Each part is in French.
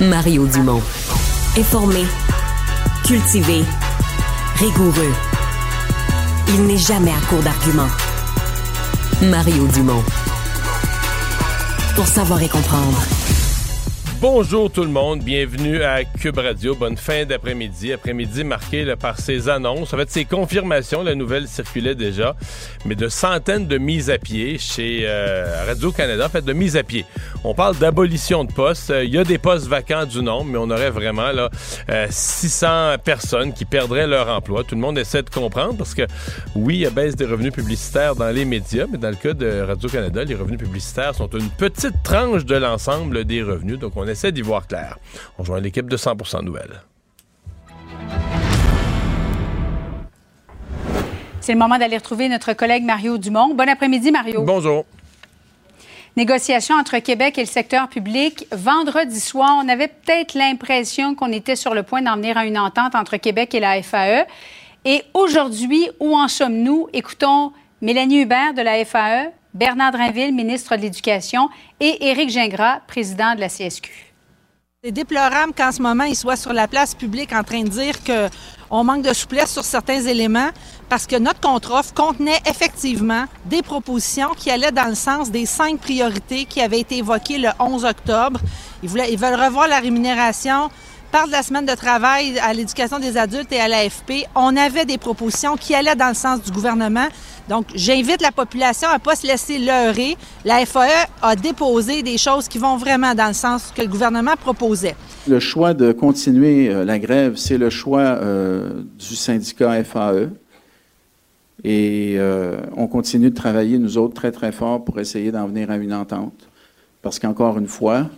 Mario Dumont. Informé, cultivé, rigoureux. Il n'est jamais à court d'arguments. Mario Dumont. Pour savoir et comprendre. Bonjour tout le monde, bienvenue à Cube Radio. Bonne fin d'après-midi. Après-midi marqué par ces annonces. En fait, ces confirmations, la nouvelle circulait déjà, mais de centaines de mises à pied chez euh, Radio-Canada. En fait, de mises à pied. On parle d'abolition de postes. Euh, Il y a des postes vacants du nombre, mais on aurait vraiment là, euh, 600 personnes qui perdraient leur emploi. Tout le monde essaie de comprendre parce que, oui, il y a baisse des revenus publicitaires dans les médias, mais dans le cas de Radio-Canada, les revenus publicitaires sont une petite tranche de l'ensemble des revenus. Donc, on essaie d'y voir clair. On rejoint l'équipe de 100% Nouvelles. C'est le moment d'aller retrouver notre collègue Mario Dumont. Bon après-midi, Mario. Bonjour. Négociations entre Québec et le secteur public. Vendredi soir, on avait peut-être l'impression qu'on était sur le point d'en venir à une entente entre Québec et la FAE. Et aujourd'hui, où en sommes-nous? Écoutons Mélanie Hubert de la FAE, Bernard Drinville, ministre de l'Éducation, et Éric Gingras, président de la CSQ. C'est déplorable qu'en ce moment, il soit sur la place publique en train de dire qu'on manque de souplesse sur certains éléments parce que notre contre-offre contenait effectivement des propositions qui allaient dans le sens des cinq priorités qui avaient été évoquées le 11 octobre. Ils, ils veulent revoir la rémunération, parle de la semaine de travail à l'éducation des adultes et à l'AFP. On avait des propositions qui allaient dans le sens du gouvernement. Donc, j'invite la population à ne pas se laisser leurrer. La FAE a déposé des choses qui vont vraiment dans le sens que le gouvernement proposait. Le choix de continuer euh, la grève, c'est le choix euh, du syndicat FAE. Et euh, on continue de travailler, nous autres, très, très fort pour essayer d'en venir à une entente. Parce qu'encore une fois,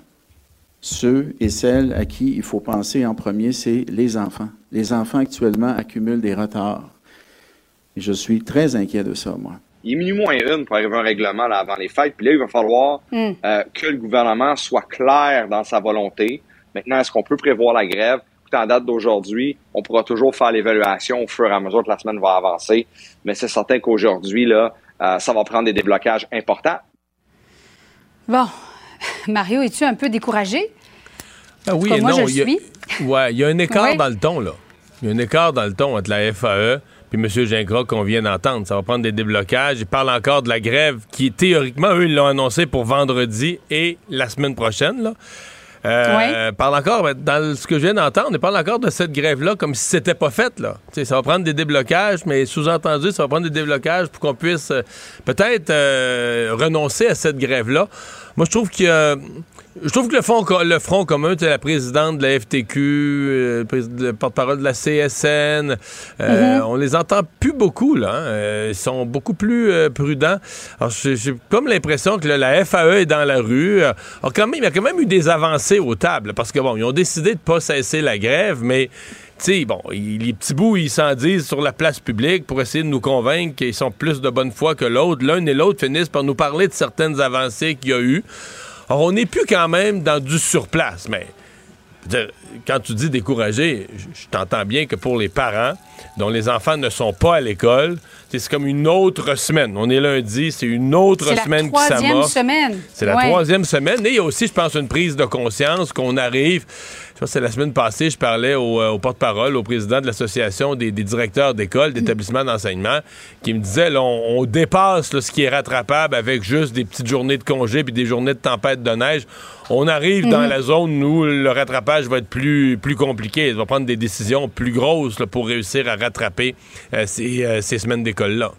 ceux et celles à qui il faut penser en premier, c'est les enfants. Les enfants actuellement accumulent des retards. Et je suis très inquiet de ça, moi. Il est minuit moins une pour arriver à un règlement là, avant les fêtes. Puis là, il va falloir Mm. euh, que le gouvernement soit clair dans sa volonté. Maintenant, est-ce qu'on peut prévoir la grève? En date d'aujourd'hui, on pourra toujours faire l'évaluation au fur et à mesure que la semaine va avancer. Mais c'est certain qu'aujourd'hui, là, euh, ça va prendre des déblocages importants. Bon, Mario, es-tu un peu découragé? Ah oui et moi, non. je il y a- suis. Ouais, il y a un écart dans le ton, là. Il y a un écart dans le ton entre la FAE puis M. Gingras qu'on vient d'entendre. Ça va prendre des déblocages. Il parle encore de la grève qui, théoriquement, eux, ils l'ont annoncé pour vendredi et la semaine prochaine, là. Euh, Parle encore, ben, dans ce que je viens d'entendre, il parle encore de cette grève-là comme si c'était pas fait, là. Ça va prendre des déblocages, mais sous-entendu, ça va prendre des déblocages pour qu'on puisse euh, peut-être euh, renoncer à cette grève-là. Moi, je trouve qu'il y a- je trouve que le, fond, le Front commun, tu la présidente de la FTQ, euh, le porte-parole de la CSN, euh, on les entend plus beaucoup, là. hein. Euh, ils sont beaucoup plus prudents. Alors, j'ai comme l'impression que là, la FAE est dans la rue. Alors, quand même, il y a quand même eu des avancées aux tables, parce que, bon, ils ont décidé de pas cesser la grève, mais... Bon, les petits bouts, ils s'en disent sur la place publique pour essayer de nous convaincre qu'ils sont plus de bonne foi que l'autre. L'un et l'autre finissent par nous parler de certaines avancées qu'il y a eu. Alors, on n'est plus quand même dans du surplace, mais quand tu dis découragé, je, t'entends bien que pour les parents dont les enfants ne sont pas à l'école, c'est comme une autre semaine. On est lundi, c'est une autre C'est la semaine qui troisième s'amorce. semaine. C'est la Ouais. troisième semaine. Et il y a aussi, je pense, une prise de conscience qu'on arrive. Je pense que c'est la semaine passée, je parlais au, euh, au porte-parole, au président de l'Association des, des directeurs d'école, d'établissements d'enseignement, qui me disait là, on, on dépasse là, ce qui est rattrapable avec juste des petites journées de congé puis des journées de tempête de neige. On arrive dans Mhm. la zone où le rattrapage va être plus, plus compliqué. Il va prendre des décisions plus grosses pour réussir à rattraper euh, ces, euh, ces semaines d'école-là.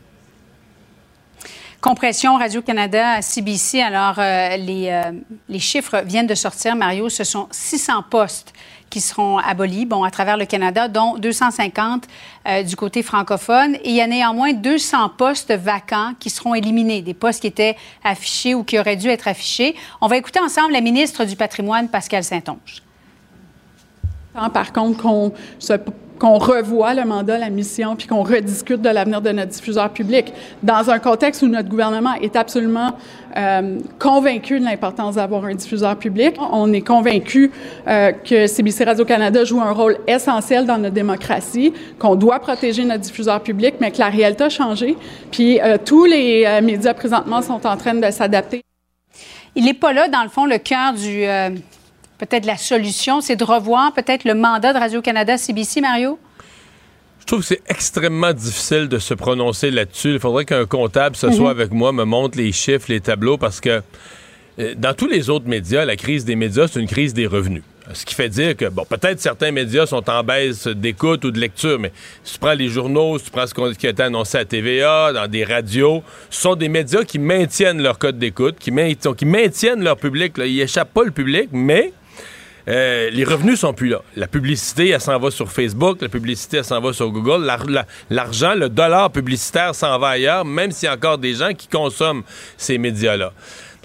Compression Radio-Canada, CBC. Alors, euh, les, chiffres viennent de sortir, Mario. Ce sont 600 postes qui seront abolis, bon, à travers le Canada, dont 250 euh, du côté francophone. Et il y a néanmoins 200 postes vacants qui seront éliminés, des postes qui étaient affichés ou qui auraient dû être affichés. On va écouter ensemble la ministre du Patrimoine, Pascal Saint-Onge. Par contre, qu'on se- revoie le mandat, la mission, puis qu'on rediscute de l'avenir de notre diffuseur public dans un contexte où notre gouvernement est absolument euh, convaincu de l'importance d'avoir un diffuseur public. On est convaincu euh, que CBC Radio-Canada joue un rôle essentiel dans notre démocratie, qu'on doit protéger notre diffuseur public, mais que la réalité a changé. Puis euh, tous les médias présentement sont en train de s'adapter. Il n'est pas là, dans le fond, le cœur du. Peut-être la solution, c'est de revoir peut-être le mandat de Radio-Canada, CBC, Mario? Je trouve que c'est extrêmement difficile de se prononcer là-dessus. Il faudrait qu'un comptable ce Mhm. soit avec moi, me montre les chiffres, les tableaux, parce que euh, dans tous les autres médias, la crise des médias, c'est une crise des revenus. Ce qui fait dire que, bon, peut-être certains médias sont en baisse d'écoute ou de lecture, mais si tu prends les journaux, si tu prends ce qui a été annoncé à TVA, dans des radios, ce sont des médias qui maintiennent leur code d'écoute, qui, main- qui maintiennent leur public. Là. Ils échappent pas le public, mais euh, les revenus sont plus là. La publicité, elle s'en va sur Facebook, la publicité, elle s'en va sur Google. L'ar- la- L'argent, le dollar publicitaire s'en va ailleurs, même s'il y a encore des gens qui consomment ces médias-là.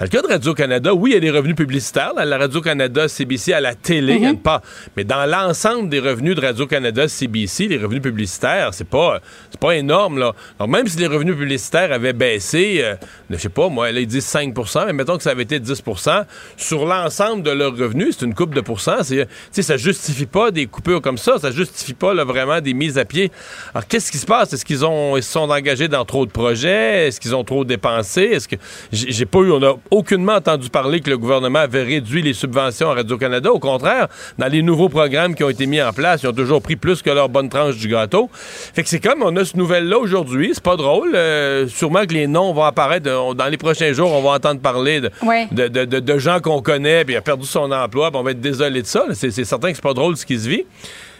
Dans le cas de Radio-Canada, oui, il y a des revenus publicitaires. la Radio-Canada, CBC, à la télé, il y a une part. Mais dans l'ensemble des revenus de Radio-Canada, CBC, les revenus publicitaires, c'est pas, c'est pas énorme. Là. Donc, même si les revenus publicitaires avaient baissé, euh, je sais pas, moi, là, ils disent 5 mais mettons que ça avait été 10% sur l'ensemble de leurs revenus, c'est une coupe de. C'est, tu sais, ça justifie pas des coupures comme ça. Ça justifie pas là, vraiment des mises à pied. Alors, qu'est-ce qui se passe? Est-ce qu'ils ont, ils se sont engagés dans trop de projets? Est-ce qu'ils ont trop dépensé? Est-ce que j'ai pas eu, on a aucunement entendu parler que le gouvernement avait réduit les subventions à Radio-Canada. Au contraire, dans les nouveaux programmes qui ont été mis en place, ils ont toujours pris plus que leur bonne tranche du gâteau. Fait que c'est comme on a ce nouvelle-là aujourd'hui. C'est pas drôle. Euh, sûrement que les noms vont apparaître euh, dans les prochains jours. On va entendre parler de, Ouais. de, de- gens qu'on connaît, puis a perdu son emploi, puis on va être désolé de ça. c'est certain que c'est pas drôle ce qui se vit.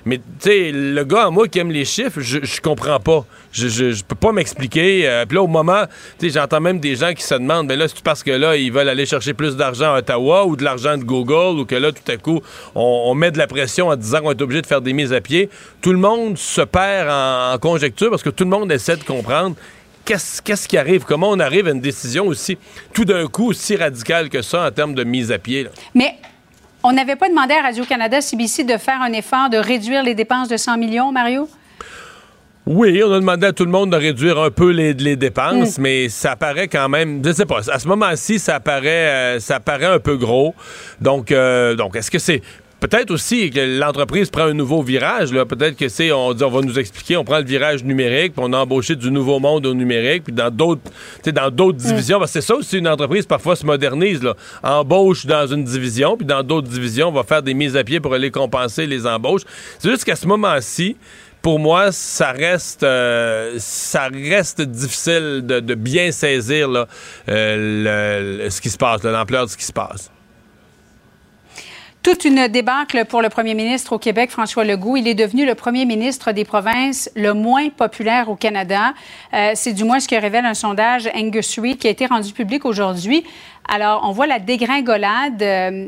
Mais tu le gars à moi qui aime les chiffres, je, comprends pas. Je, peux pas m'expliquer. Euh, puis là, au moment, tu j'entends même des gens qui se demandent, ben là, c'est parce que là, ils veulent aller chercher plus d'argent à Ottawa ou de l'argent de Google ou que là, tout à coup, on, met de la pression en disant qu'on est obligé de faire des mises à pied. Tout le monde se perd en, en conjecture parce que tout le monde essaie de comprendre qu'est-ce qui arrive, comment on arrive à une décision aussi, tout d'un coup, aussi radicale que ça en termes de mise à pied. Mais on n'avait pas demandé à Radio-Canada, CBC, de faire un effort de réduire les dépenses de 100 millions, Mario? Oui, on a demandé à tout le monde de réduire un peu les, les dépenses, Mm. mais ça paraît quand même, je sais pas, à ce moment-ci, ça paraît, euh, ça paraît un peu gros. Donc, euh, donc est-ce que c'est peut-être aussi que l'entreprise prend un nouveau virage là, peut-être que c'est on dit on va nous expliquer, on prend le virage numérique, puis on a embauché du nouveau monde au numérique, puis dans d'autres tu sais dans d'autres divisions, parce que c'est ça aussi une entreprise parfois se modernise là, embauche dans une division, puis dans d'autres divisions, on va faire des mises à pied pour aller compenser les embauches. C'est juste qu'à ce moment-ci, pour moi, ça reste, euh, ça reste difficile de, de bien saisir là, euh, le- le- ce qui se passe, là, l'ampleur de ce qui se passe. Toute une débâcle pour le premier ministre au Québec, François Legault. Il est devenu le premier ministre des provinces le moins populaire au Canada. Euh, C'est du moins ce que révèle un sondage Angus Reid qui a été rendu public aujourd'hui. Alors, on voit la dégringolade. euh,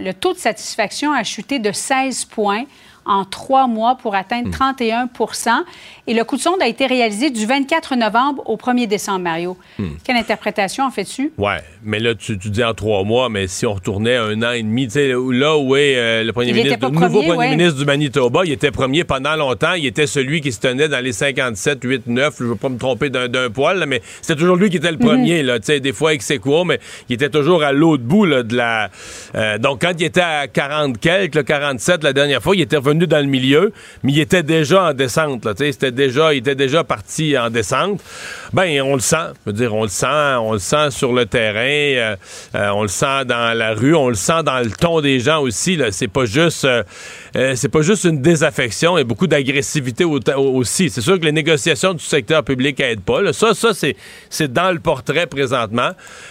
le taux de satisfaction a chuté de 16 points en trois mois pour atteindre 31% Et le coup de sonde a été réalisé du 24 novembre au 1er décembre, Mario. Hmm. Quelle interprétation en fais-tu? Ouais, mais là, tu, tu dis en trois mois, mais si on retournait un an et demi, tu sais, là où est euh, le premier Il ministre, le nouveau premier, ouais. ministre du Manitoba, il était premier pendant longtemps, il était celui qui se tenait dans les 57, 8, 9, je veux pas me tromper d'un poil, là, mais c'était toujours lui qui était le Mhm. premier, là, tu sais, des fois avec ses quoi, mais il était toujours à l'autre bout là, de la. euh, donc, quand il était à 40 quelques, là, 47 la dernière fois, il était revenu dans le milieu, mais il était déjà en descente. C'était déjà, il était déjà parti en descente. Ben, on le sent. On le sent, sur le terrain, euh, euh, on le sent dans la rue, on le sent dans le ton des gens aussi. C'est pas juste, euh, euh, c'est pas juste une désaffection, a beaucoup d'agressivité au- aussi. C'est sûr que les négociations du secteur public aident pas. Ça, ça, c'est, dans le portrait présentement,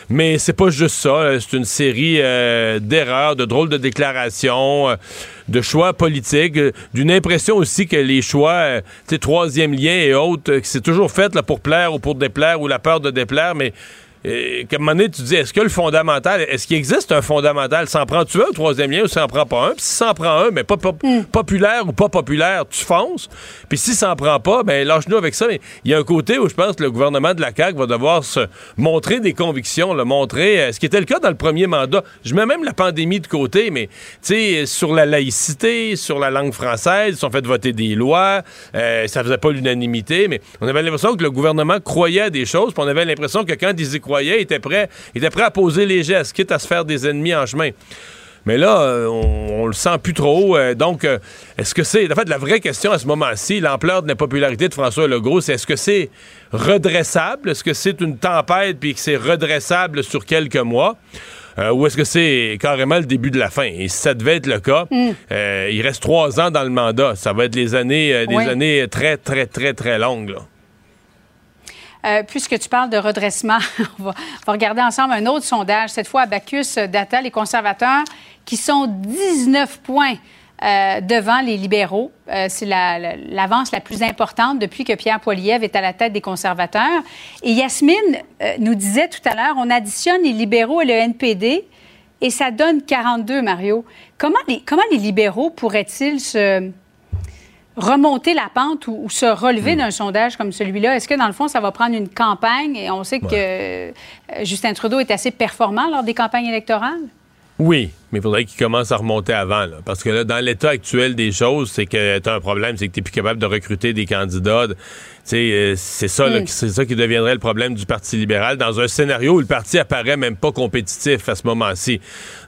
mais c'est pas juste ça. C'est une série euh, d'erreurs, de drôles de déclarations. euh, de choix politiques, d'une impression aussi que les choix, tu sais, troisième lien et autres, c'est toujours fait pour plaire ou pour déplaire ou la peur de déplaire, mais euh, qu'à un moment donné, tu dis, est-ce que le fondamental, est-ce qu'il existe un fondamental? S'en prends-tu un au troisième lien ou s'en prend pas un? Puis si s'en prend un, mais pas, pas- populaire ou pas populaire, tu fonces. Puis si s'en prend pas, ben lâche-nous avec ça. Mais il y a un côté où je pense que le gouvernement de la CAQ va devoir se montrer des convictions, le montrer, euh, ce qui était le cas dans le premier mandat. Je mets même la pandémie de côté, mais tu sais, sur la laïcité, sur la langue française, ils sont fait voter des lois, euh, ça faisait pas l'unanimité, mais on avait l'impression que le gouvernement croyait à des choses, puis on avait l'impression que quand ils y croyaient, ils étaient prêts, ils étaient prêts à poser les gestes, quitte à se faire des ennemis en chemin. Mais là, euh, on, on le sent plus trop. euh, donc, euh, est-ce que c'est. En fait, la vraie question à ce moment-ci, l'ampleur de la popularité de François Legault, c'est est-ce que c'est redressable? Est-ce que c'est une tempête puis que c'est redressable sur quelques mois? Euh, ou est-ce que c'est carrément le début de la fin? Et si ça devait être le cas, euh, il reste trois ans dans le mandat. Ça va être les années, euh, des Oui. années très, très, très, très longues. là. Euh, puisque tu parles de redressement, on va, regarder ensemble un autre sondage, cette fois à Bacchus Data, les conservateurs qui sont 19 points euh, devant les libéraux. Euh, c'est la- la- l'avance la, plus importante depuis que Pierre Poilievre est à la tête des conservateurs. Et Yasmine nous disait tout à l'heure, on additionne les libéraux et le NPD et ça donne 42, Mario. Comment les, comment les libéraux pourraient-ils se remonter la pente ou, ou se relever d'un sondage comme celui-là? Est-ce que, dans le fond, ça va prendre une campagne? Et on sait que euh, Justin Trudeau est assez performant lors des campagnes électorales? Oui, mais il faudrait qu'il commence à remonter avant. là. parce que là, dans l'état actuel des choses, c'est que tu as un problème, c'est que tu n'es plus capable de recruter des candidats. Euh, c'est ça, Mm. c'est ça qui deviendrait le problème du Parti libéral dans un scénario où le parti apparaît même pas compétitif à ce moment-ci.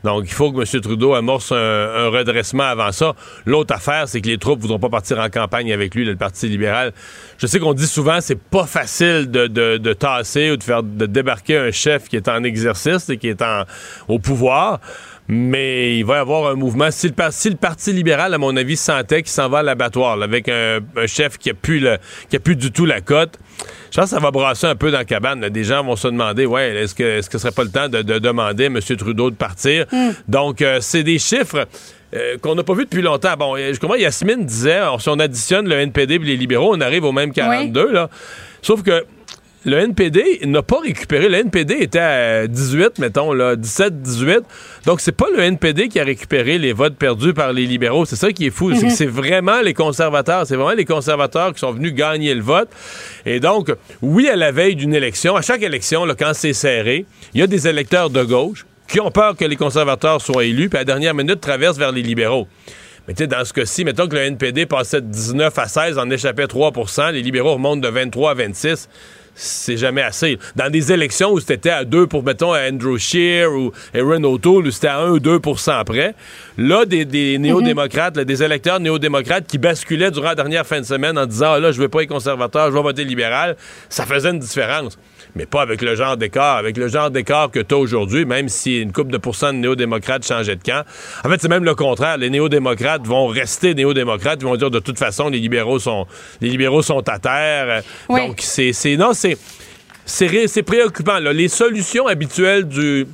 Donc, il faut que M. Trudeau amorce un, un redressement avant ça. L'autre affaire, c'est que les troupes voudront pas partir en campagne avec lui, le Parti libéral. Je sais qu'on dit souvent c'est pas facile de, de- de tasser ou de faire de débarquer un chef qui est en exercice et qui est en, au pouvoir. Mais il va y avoir un mouvement. Si le, par- si le Parti libéral, à mon avis, sentait qu'il s'en va à l'abattoir avec un, un chef qui a plus le, qui a plus du tout la cote, je pense que ça va brasser un peu dans la cabane. là. Des gens vont se demander, ouais, est-ce que est-ce que ce serait pas le temps de, de demander à M. Trudeau de partir? Donc, euh, c'est des chiffres euh, qu'on n'a pas vus depuis longtemps. Bon, euh, je comprends, Yasmine disait, alors, si on additionne le NPD et les libéraux, on arrive au même 42, là. Sauf que le NPD n'a pas récupéré. Le NPD était à 18, mettons, là, 17, 18. Donc, c'est pas le NPD qui a récupéré les votes perdus par les libéraux. C'est ça qui est fou. Mhm. c'est vraiment les conservateurs. C'est vraiment les conservateurs qui sont venus gagner le vote. Et donc, oui, à la veille d'une élection, à chaque élection, là, quand c'est serré, il y a des électeurs de gauche qui ont peur que les conservateurs soient élus, puis à la dernière minute traversent vers les libéraux. Mais tu sais, dans ce cas-ci, mettons que le NPD passait de 19 à 16, en échappait 3% les libéraux remontent de 23 à 26 c'est jamais assez. Dans des élections où c'était à 2 pour, mettons, à Andrew Scheer ou Aaron O'Toole, où c'était à 1 ou 2 près, là, des, des néo-démocrates, là, des électeurs néo-démocrates qui basculaient durant la dernière fin de semaine en disant, ah, là, je veux pas être conservateur, je vais voter libéral, ça faisait une différence. Mais pas avec le genre d'écart. Avec le genre d'écart que tu as aujourd'hui, même si une couple de pourcents de néo-démocrates changeaient de camp. En fait, c'est même le contraire. Les néo-démocrates vont rester néo-démocrates. Ils vont dire, de toute façon, les libéraux sont, les libéraux sont à terre. Donc, c'est, non, c'est, c'est, ré- c'est préoccupant. là. Les solutions habituelles du,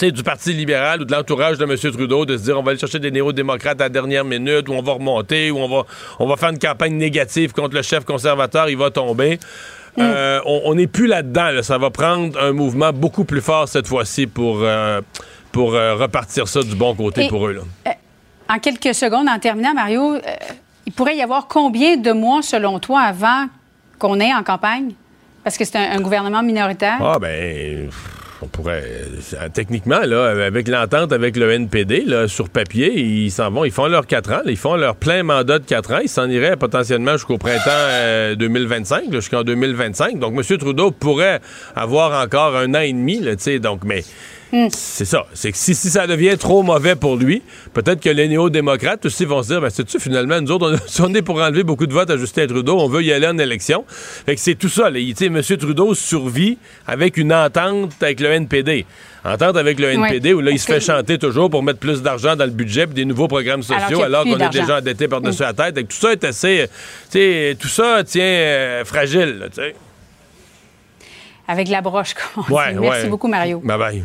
du Parti libéral ou de l'entourage de M. Trudeau de se dire on va aller chercher des néo-démocrates à la dernière minute, ou on va remonter, ou on va, on va faire une campagne négative contre le chef conservateur, il va tomber. Euh, on n'est plus là-dedans. là. Ça va prendre un mouvement beaucoup plus fort cette fois-ci pour, euh, pour euh, repartir ça du bon côté Et- pour eux. là. En quelques secondes, en terminant, Mario, il pourrait y avoir combien de mois, selon toi, avant qu'on ait en campagne? Parce que c'est un, un gouvernement minoritaire. Ah ben on pourrait, euh, techniquement, là, avec l'entente avec le NPD, là, sur papier, ils s'en vont, ils font leurs quatre ans, ils font leur plein mandat de quatre ans, ils s'en iraient potentiellement jusqu'au printemps 2025, jusqu'en 2025. Donc, M. Trudeau pourrait avoir encore un an et demi, tu sais, donc, mais c'est ça. C'est que si, ça devient trop mauvais pour lui, peut-être que les néo-démocrates aussi vont se dire, ben, c'est-tu finalement, nous autres, on, si on est pour enlever beaucoup de votes à Justin Trudeau, on veut y aller en élection. Fait que c'est tout ça. Là. M. Trudeau survit avec une entente avec le NPD. Entente avec le NPD où là, il se fait chanter toujours pour mettre plus d'argent dans le budget et des nouveaux programmes sociaux alors, qu'on est déjà endetté par-dessus la tête. Tout ça est assez. tout ça tient euh, fragile. avec la broche, comme Merci beaucoup, Mario. Bye bye.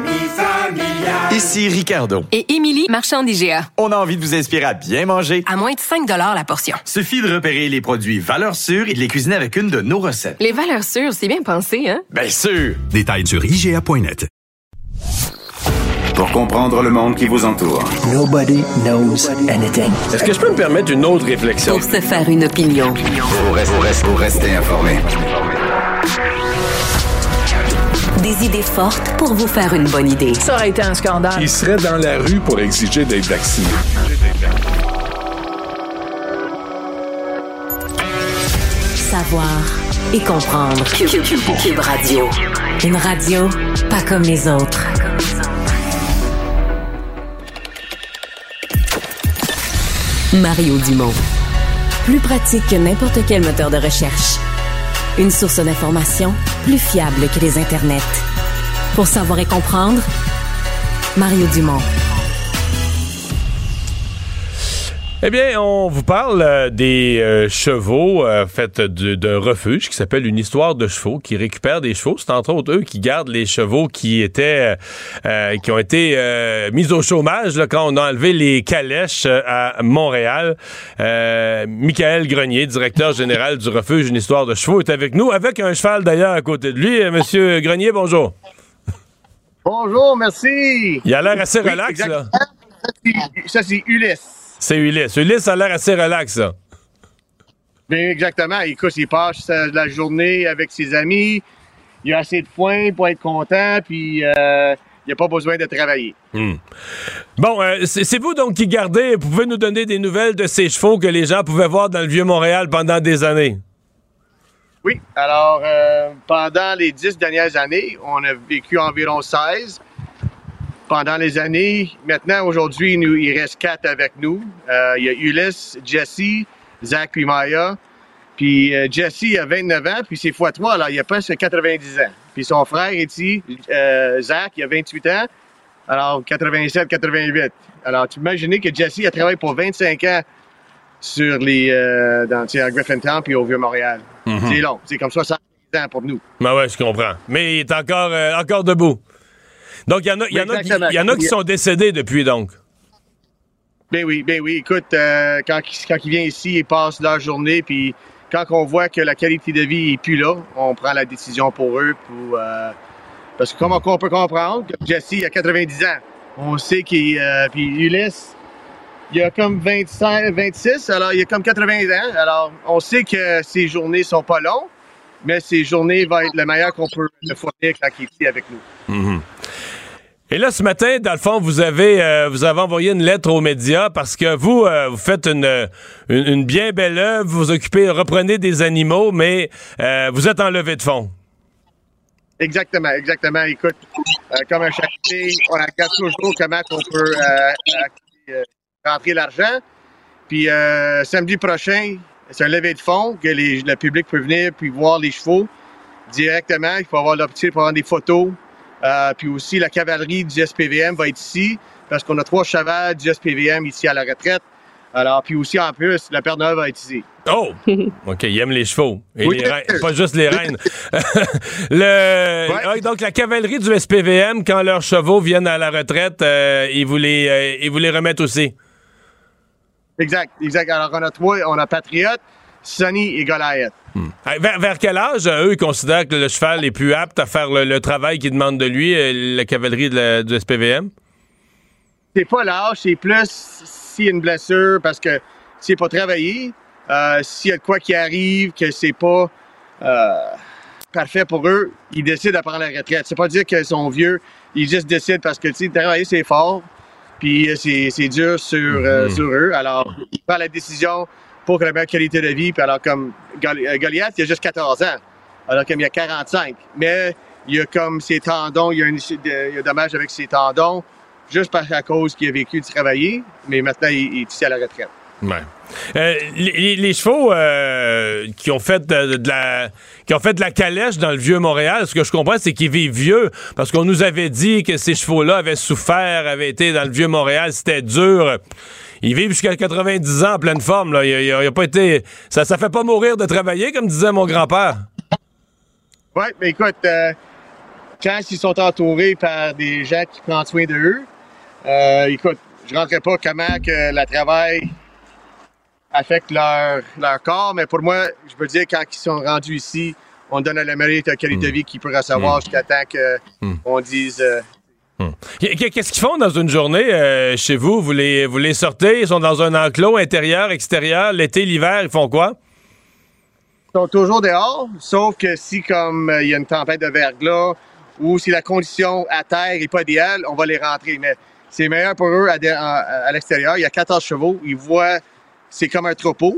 Ici Ricardo. Et Émilie, marchand d'IGA. On a envie de vous inspirer à bien manger. À moins de 5 la portion. Suffit de repérer les produits valeurs sûres et de les cuisiner avec une de nos recettes. Les valeurs sûres, c'est bien pensé, hein? Bien sûr! Détails sur IGA.net. Pour comprendre le monde qui vous entoure. Nobody knows anything. Est-ce que je peux me permettre une autre réflexion? Pour se faire une opinion. Pour rester, pour rester informé. Des idées fortes pour vous faire une bonne idée. Ça aurait été un scandale. Il serait dans la rue pour exiger d'être vacciné? Savoir et comprendre. Cube, Radio. Une radio pas comme les autres. Mario Dumont. Plus pratique que n'importe quel moteur de recherche. Une source d'information plus fiable que les internets. Pour savoir et comprendre, Mario Dumont. Eh bien, on vous parle euh, des euh, chevaux euh, faits d'un refuge qui s'appelle une histoire de chevaux, qui récupère des chevaux. C'est entre autres eux qui gardent les chevaux qui étaient, qui ont été mis au chômage là, quand on a enlevé les calèches à Montréal. Michael Grenier, directeur général du refuge une histoire de chevaux, est avec nous, avec un cheval d'ailleurs à côté de lui. Monsieur Grenier, bonjour. Bonjour, merci. Il a l'air assez relax, là. Ça, c'est Ulysse. C'est Ulysse. Ulysse a l'air assez relax, ça. Bien, exactement. Écoute, il passe la journée avec ses amis. Il a assez de foin pour être content, puis euh, il n'a pas besoin de travailler. Hmm. Bon, euh, c'est vous donc qui gardez. Vous pouvez nous donner des nouvelles de ces chevaux que les gens pouvaient voir dans le Vieux-Montréal pendant des années? Oui. Alors, euh, pendant les dix dernières années, on a vécu environ 16 pendant les années. Maintenant, aujourd'hui, il reste quatre avec nous. Euh, il y a Ulysse, Jesse, Zach puis Maya. Puis euh, Jesse a 29 ans, puis c'est x3, alors il a presque 90 ans. Puis son frère ici, euh, Zach, il a 28 ans, alors 87, 88. Alors tu imagines que Jesse a travaillé pour 25 ans sur les, dans, à Griffintown puis au Vieux-Montréal. Mhm. C'est long, c'est comme ça, ça ans pour nous. Ben ouais, je comprends. Mais il est encore, encore debout. Donc, il y en a, y y en a qui sont décédés depuis, donc. Ben oui, ben oui. Écoute, euh, quand, quand ils viennent ici, ils passent leur journée, puis quand on voit que la qualité de vie n'est plus là, on prend la décision pour eux. Pour, euh, parce que comme on peut comprendre, Jesse a 90 ans. On sait qu'il... Euh, puis Ulysse, il a comme 25, 26, alors il a comme 80 ans. Alors, on sait que ces journées sont pas longues, mais ces journées vont être le meilleur qu'on peut le fournir quand il est ici avec nous. Mm-hmm. Et là, ce matin, dans le fond, vous avez, euh, vous avez envoyé une lettre aux médias parce que vous, euh, vous faites une, une, bien belle œuvre, vous vous occupez, reprenez des animaux, mais euh, vous êtes en levée de fonds. Exactement, exactement. Écoute, comme un charité, on regarde toujours comment on peut rentrer l'argent. Puis samedi prochain, c'est un levée de fonds que le public peut venir puis voir les chevaux directement. Il faut avoir l'opportunité pour prendre des photos. Euh, puis aussi, la cavalerie du SPVM va être ici parce qu'on a trois chevals du SPVM ici à la retraite. Alors, puis aussi, en plus, la Père Noël va être ici. Oh! OK, il aime les chevaux. Et Oui. les reines, pas juste les reines. le, ah, donc, la cavalerie du SPVM, quand leurs chevaux viennent à la retraite, euh, ils, vous les, euh, ils vous les remettent aussi. Exact, exact. Alors, on a trois. On a Patriote, Sonny et Goliath. Ah, Vers, vers quel âge, euh, eux, ils considèrent que le cheval est plus apte à faire le, le travail qu'ils demandent de lui, euh, la cavalerie de la- du SPVM? C'est pas l'âge, c'est plus s'il y a une blessure parce que s'il n'est pas travaillé, euh, s'il y a de quoi qui arrive, que c'est pas euh, parfait pour eux, ils décident de prendre la retraite. C'est pas dire qu'ils sont vieux, ils juste décident parce que, tu travailler, c'est fort, puis c'est dur sur, euh, sur eux. Alors, ils prennent la décision pour que la meilleure qualité de vie. Puis alors, comme euh, Goliath, il a juste 14 ans, alors comme il a 45. Mais il a comme ses tendons, il y a, il a un dommage avec ses tendons, juste parce à cause qu'il a vécu de travailler, mais maintenant, il, est ici à la retraite. Euh, les, chevaux euh, qui ont fait de la qui ont fait de la calèche dans le vieux Montréal, ce que je comprends, c'est qu'ils vivent vieux parce qu'on nous avait dit que ces chevaux-là avaient souffert, avaient été dans le vieux Montréal, c'était dur. Ils vivent jusqu'à 90 ans en pleine forme. Là. Il, a- il a- il a pas été ça, ça fait pas mourir de travailler, comme disait mon grand-père. Oui, mais écoute, euh, quand ils sont entourés par des gens qui prennent soin d'eux, euh, écoute, je ne rentrerai pas comment que le travail affecte leur, leur corps, mais pour moi, je veux dire, quand ils sont rendus ici, on donne la meilleure qualité de vie qu'ils peuvent recevoir Mm. jusqu'à temps qu'on dise... euh, Qu- Qu'est-ce qu'ils font dans une journée euh, chez vous? Vous les, vous les sortez, ils sont dans un enclos intérieur, extérieur, l'été, l'hiver, ils font quoi? Ils sont toujours dehors, sauf que si comme euh, il y a une tempête de verglas ou si la condition à terre n'est pas idéale, on va les rentrer. Mais c'est meilleur pour eux à, l'extérieur. Il y a 14 chevaux. Ils voient, c'est comme un troupeau.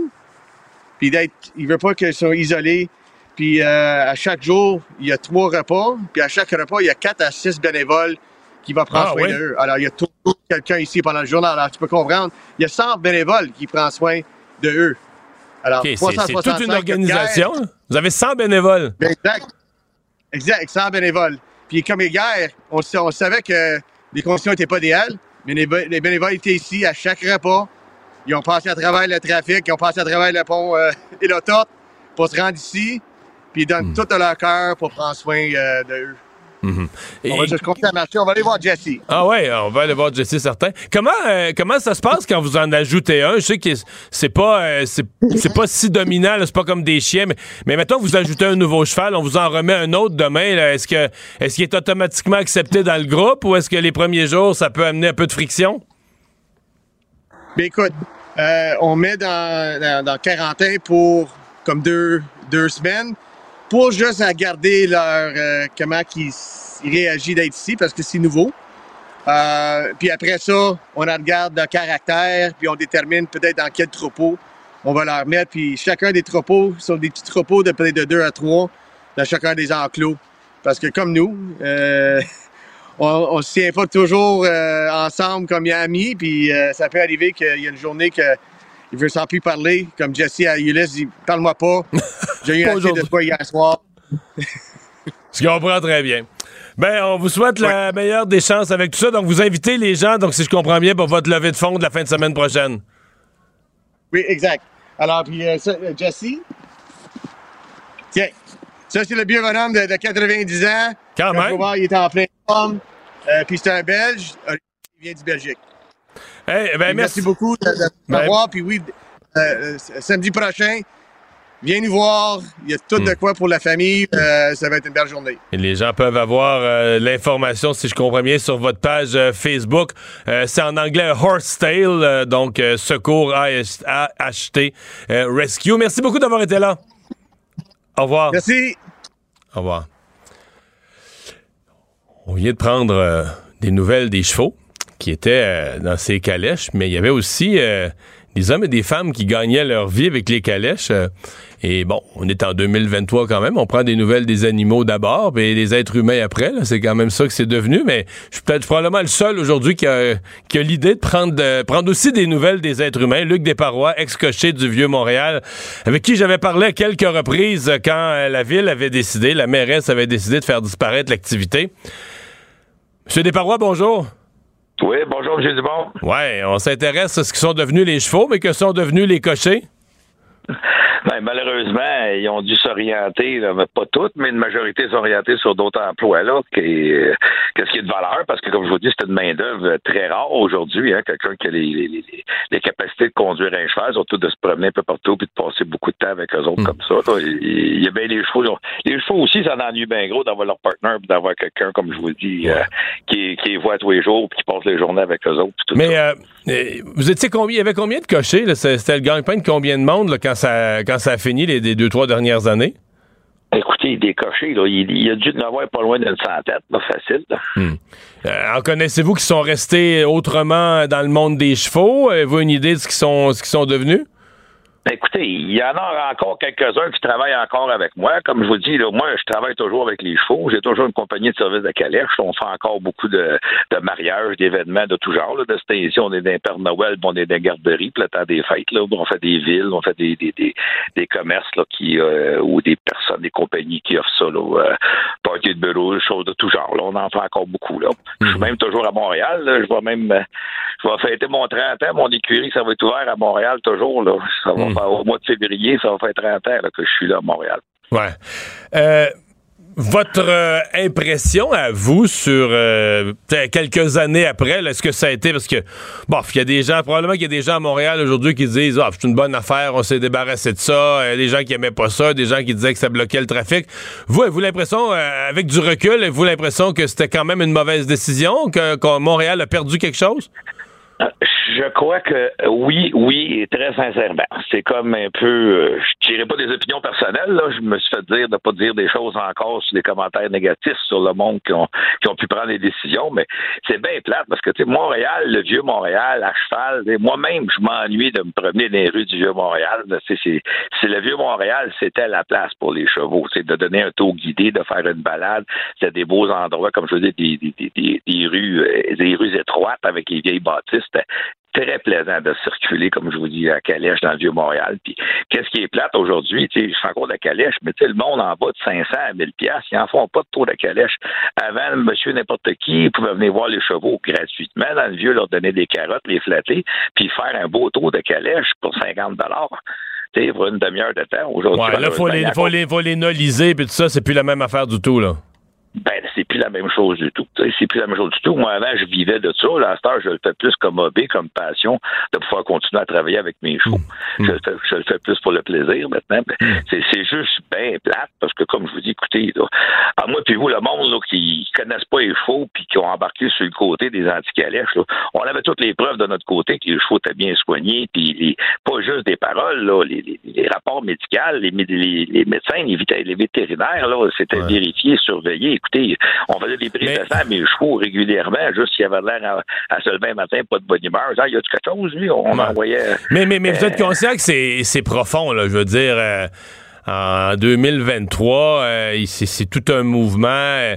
Puis d'être, ils veulent pas qu'ils soient isolés. Puis euh, à chaque jour, il y a trois repas. Puis à chaque repas, il y a quatre à six bénévoles qui vont prendre Ah, soin oui? d'eux. Alors, il y a toujours quelqu'un ici pendant le journal. Alors, tu peux comprendre, il y a 100 bénévoles qui prennent soin de eux. Alors, OK, c'est- toute 365 une organisation. guerre. là. Vous avez 100 bénévoles. Ben, Exact. Exact, 100 bénévoles. Puis comme hier, on, on savait que les conditions n'étaient pas idéales, mais les, bé- les bénévoles étaient ici à chaque repas. Ils ont passé à travers le trafic, ils ont passé à travers le pont euh, et l'autote pour se rendre ici. Puis ils donnent Hmm. tout leur cœur pour prendre soin euh, eux. Mhm. On va marcher. On va aller voir Jesse. Ah ouais, on va aller voir Jesse certain. Comment euh, comment ça se passe quand vous en ajoutez un? Je sais que c'est pas euh, c'est pas si dominant, c'est pas comme des chiens, mais, mais mettons vous ajoutez un nouveau cheval, on vous en remet un autre demain. Est-ce que est-ce qu'il est automatiquement accepté dans le groupe ou est-ce que les premiers jours ça peut amener un peu de friction? Mais écoute, euh, on met dans, dans, dans quarantaine pour comme deux, deux semaines pour juste à garder leur euh, comment ils, réagissent d'être ici parce que c'est nouveau. Euh, puis après ça, on regarde le caractère, puis on détermine peut-être dans quel troupeau on va leur mettre. Puis chacun des troupeaux sont des petits troupeaux de peut-être de deux à trois dans chacun des enclos. Parce que comme nous, euh, on ne se tient pas toujours euh, ensemble comme amis, puis euh, ça peut arriver qu'il y a une journée qu'il veut sans plus parler, comme Jesse à Ulysse dit Parle-moi pas, j'ai eu assez de toi hier soir. Je comprends très bien. Ben, on vous souhaite la meilleure des chances avec tout ça. Donc, vous invitez les gens, donc si je comprends bien, pour votre levée de fonds de la fin de semaine prochaine. Oui, exact. Alors, puis euh, ça, euh, Jesse, tiens, ça c'est le vieux bonhomme de, de 90 ans. Quand même. voir, il est en pleine forme. Euh, puis c'est un Belge, il vient du Belgique. Eh, ben, Puis merci. beaucoup de, de Ben- m'avoir. Puis oui, euh, samedi prochain, viens nous voir. Il y a tout Hmm. de quoi pour la famille. Euh, ça va être une belle journée. Et les gens peuvent avoir euh, l'information, si je comprends bien, sur votre page euh, Facebook. C'est en anglais Horse Tail, euh, donc secours AHT euh, Rescue. Merci beaucoup d'avoir été là. Au revoir. Merci. Au revoir. On vient de prendre des nouvelles des chevaux qui étaient dans ces calèches, mais il y avait aussi des hommes et des femmes qui gagnaient leur vie avec les calèches. Et bon, on est en 2023 quand même. On prend des nouvelles des animaux d'abord, puis des êtres humains après. C'est quand même ça que c'est devenu. Mais je suis peut-être probablement le seul aujourd'hui qui a, qui a l'idée de prendre, de prendre aussi des nouvelles des êtres humains. Luc Desparois, ex-cocher du Vieux-Montréal, avec qui j'avais parlé à quelques reprises quand euh, la ville avait décidé, la mairesse avait décidé de faire disparaître l'activité. Monsieur Desparois, bonjour. Oui, bonjour, M. Dubon. Ouais, on s'intéresse à ce qui sont devenus les chevaux, mais que sont devenus les cochers? Ben, malheureusement, ils ont dû s'orienter, pas toutes, mais une majorité s'orienter sur d'autres emplois là, qui, euh, qu'est-ce qui est de valeur, parce que comme je vous dis, c'est une main-d'œuvre très rare aujourd'hui, hein, quelqu'un qui a les, les, les, les capacités de conduire un cheval, surtout de se promener un peu partout puis de passer beaucoup de temps avec eux autres comme ça. là. Il y a bien les chevaux. Les chevaux aussi, ça en ennuie bien gros d'avoir leur partenaire puis d'avoir quelqu'un, comme je vous dis, euh, qui, qui les voit tous les jours puis qui passe les journées avec eux autres. tout Mais ça. euh, euh, vous étiez combien? Il y avait combien de cochers? C'était le gagne-pain de combien de monde là, quand, ça, quand ça a fini les, les deux, trois dernières années? Écoutez, des cochers, là, il, il a dû en avoir pas loin d'une centaine, là, facile. là. Euh, en connaissez-vous qui sont restés autrement dans le monde des chevaux? Avez-vous une idée de ce qu'ils sont, ce qu'ils sont devenus? Ben, Écoutez, il y en a encore quelques-uns qui travaillent encore avec moi. Comme je vous dis, là, moi, je travaille toujours avec les chevaux. J'ai toujours une compagnie de service de calèche. On fait encore beaucoup de, de mariages, d'événements de tout genre. Là. De cette ici, on est les Père Noël, on est dans les garderies, puis le temps des fêtes. Là, on fait des villes, on fait des, des, des, des commerces là, qui euh, ou des personnes, des compagnies qui offrent ça. Là, euh, de bureau, des choses de tout genre. Là. On en fait encore beaucoup. Là. Je suis même toujours à Montréal. là. Je vais même euh, je vais fêter mon 30 ans. Mon écurie, ça va être ouvert à Montréal toujours. Là. Ça va au mois de février, ça va faire 30 ans là, que je suis là à Montréal. Ouais. Euh, votre euh, impression à vous sur euh, quelques années après, est-ce que ça a été parce que bon, il y a des gens probablement qu'il y a des gens à Montréal aujourd'hui qui disent ah c'est une bonne affaire, on s'est débarrassé de ça, des gens qui aimaient pas ça, des gens qui disaient que ça bloquait le trafic. Vous avez-vous l'impression avec du recul, avez-vous l'impression que c'était quand même une mauvaise décision que Montréal a perdu quelque chose? Je crois que oui, oui, et très sincèrement. C'est comme un peu, euh, je dirais pas des opinions personnelles, là. Je me suis fait dire de pas dire des choses encore sur des commentaires négatifs sur le monde qui ont, qui ont pu prendre des décisions, mais c'est bien plate parce que, tu sais, Montréal, le vieux Montréal, à cheval, moi-même, je m'ennuie de me promener dans les rues du vieux Montréal. C'est, le vieux Montréal, c'était la place pour les chevaux. C'est de donner un tour guidé, de faire une balade. C'était des beaux endroits, comme je vous dis, des, des, des, des, des rues, euh, des rues étroites avec les vieilles bâtisses. C'était très plaisant de circuler, comme je vous dis, à Calèche, dans le Vieux-Montréal. Puis, qu'est-ce qui est plate aujourd'hui? Tu sais, je fais encore de Calèche, mais tu sais, le monde en bas de 500 à 1000 piastres, ils en font pas de tour de Calèche. Avant, monsieur n'importe qui pouvait venir voir les chevaux gratuitement. Dans le Vieux, leur donner des carottes, les flatter, puis faire un beau tour de Calèche pour 50 tu sais, pour une demi-heure de temps. Aujourd'hui, Ouais, là faut les faut les faut les noliser puis tout ça, c'est plus la même affaire du tout là. C'est plus la même chose du tout. C'est plus la même chose du tout. Moi, avant, je vivais de ça. Là, à cette heure, je le fais plus comme hobby, comme passion, de pouvoir continuer à travailler avec mes chevaux. Je, le fais, je le fais plus pour le plaisir maintenant. Ben, C'est juste bien plate parce que, comme je vous dis, écoutez, là, à moi puis vous, le monde là, qui connaissent pas les chevaux puis qui ont embarqué sur le côté des anticalèches, on avait toutes les preuves de notre côté que les chevaux étaient bien soignés, puis les- pas juste des paroles, là, les, les- les rapports médicaux, les, mé- les- les médecins, les, vétérinaires, c'était vérifié, surveillé. Écoutez, on faisait des prises de sang à mes chevaux régulièrement, juste s'il y avait l'air à, à se lever un matin, pas de bonne humeur. Ah, y a-tu quelque chose, lui? On envoyait. Mais, mais, mais vous êtes Euh, conscient que c'est profond, là, je veux dire. euh, en 2023, euh, il- c'est tout un mouvement euh,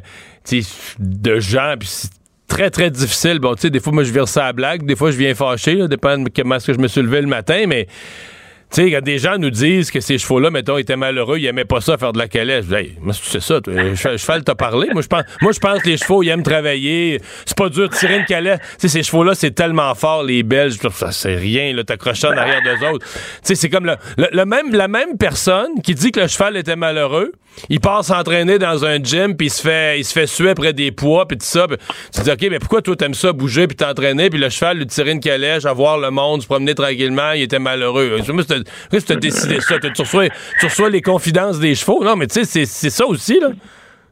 de gens, puis c'est très, très difficile. Bon, tu sais, des fois, moi, je vire ça à blague, des fois, je viens fâché, là, dépend de comment est-ce que je me suis levé le matin, mais... Tu sais, des gens nous disent que ces chevaux-là, mettons, étaient malheureux, ils aimaient pas ça faire de la calèche. Hey, c'est ça, cheval t'a parlé. Moi, je pense, pense que les chevaux, ils aiment travailler. C'est pas dur de tirer une calèche. Tu sais, ces chevaux-là, c'est tellement fort, les Belges. Ça, c'est rien, là, t'accroches en arrière d'eux autres. Tu sais, c'est comme le, le- même, la même personne qui dit que le cheval était malheureux. Il part s'entraîner dans un gym, puis il se fait, il se fait suer après des poids, puis tout ça. Puis tu te dis, OK, mais pourquoi toi, t'aimes ça, bouger, puis t'entraîner, puis le cheval, lui tirer une calèche, à voir le monde, se promener tranquillement, il était malheureux. Tu as décidé ça. Tu reçois, les confidences des chevaux. Non, mais tu sais, c'est ça aussi, là.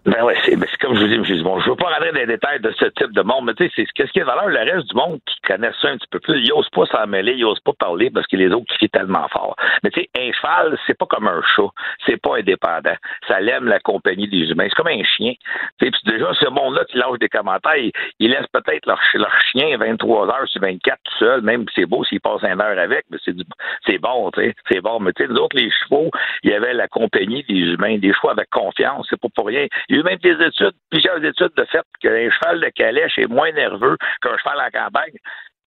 Ben ouais, c'est ben comme je vous dis, M. Dumont. Je veux pas rentrer dans les détails de ce type de monde, mais tu sais, c'est qu'est-ce qui est valeur, le reste du monde qui connaissent ça un petit peu plus, ils osent pas s'en mêler, ils osent pas parler parce que les autres crient tellement fort. Mais tu sais, un cheval, c'est pas comme un chat, c'est pas indépendant. Ça l'aime la compagnie des humains. C'est comme un chien. Tu sais, puis déjà, ce monde-là qui lâche des commentaires, ils, laissent peut-être leur, leur chien 23 heures sur 24 tout seul, même si c'est beau s'ils passent une heure avec, mais c'est c'est bon, tu sais, c'est bon. Mais tu sais, nous autres, les chevaux, il y avait la compagnie des humains, des chevaux avec confiance, c'est pas pour rien. Il y a eu même des études, plusieurs études de fait qu'un cheval de calèche est moins nerveux qu'un cheval en campagne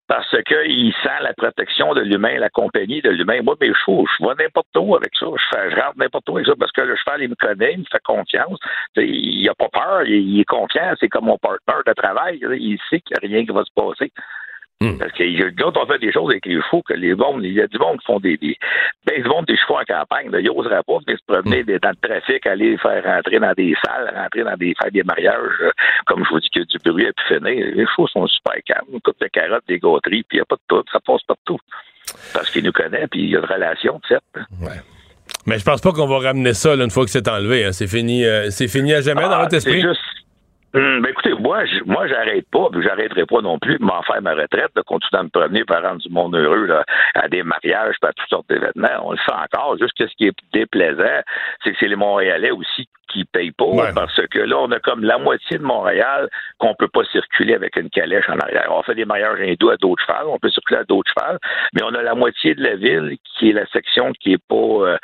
parce qu'il sent la protection de l'humain, la compagnie de l'humain. Moi, mes chevaux, je vais n'importe où avec ça. Je, rentre n'importe où avec ça parce que le cheval, il me connaît, il me fait confiance. Il n'a pas peur, il, il est confiant. C'est comme mon partenaire de travail. Il sait qu'il n'y a rien qui va se passer. Parce que d'autres ont fait des choses avec les chevaux que les bons, il y a du monde qui font des, des ben, du monde des chevaux en campagne, là, ils n'oseraient pas venir se promener dans le trafic, aller faire rentrer dans des salles, rentrer dans des faire des mariages, euh, comme je vous dis qu'il y a du bruit à pu finir. Les chevaux sont super calmes, ils coupent des carottes, des gâteries, puis il n'y a pas de tout, ça passe partout. Parce qu'ils nous connaissent, puis il y a une relation, tu sais. Mais je pense pas qu'on va ramener ça là, une fois que c'est enlevé. hein. C'est fini, euh, c'est fini à jamais dans Ah, votre esprit. c'est juste- Hum, ben écoutez, moi, je- moi, j'arrête pas, puis j'arrêterai pas non plus de m'en faire ma retraite, de continuer à me promener par rendre du monde heureux là, à des mariages, puis à toutes sortes d'événements. On le fait encore. Juste que ce qui est déplaisant, c'est que c'est les Montréalais aussi qui payent pas, parce que là, on a comme la moitié de Montréal qu'on peut pas circuler avec une calèche en arrière. On fait des mariages hindous à d'autres chevals, on peut circuler à d'autres chevals, mais on a la moitié de la ville qui est la section qui est pas euh,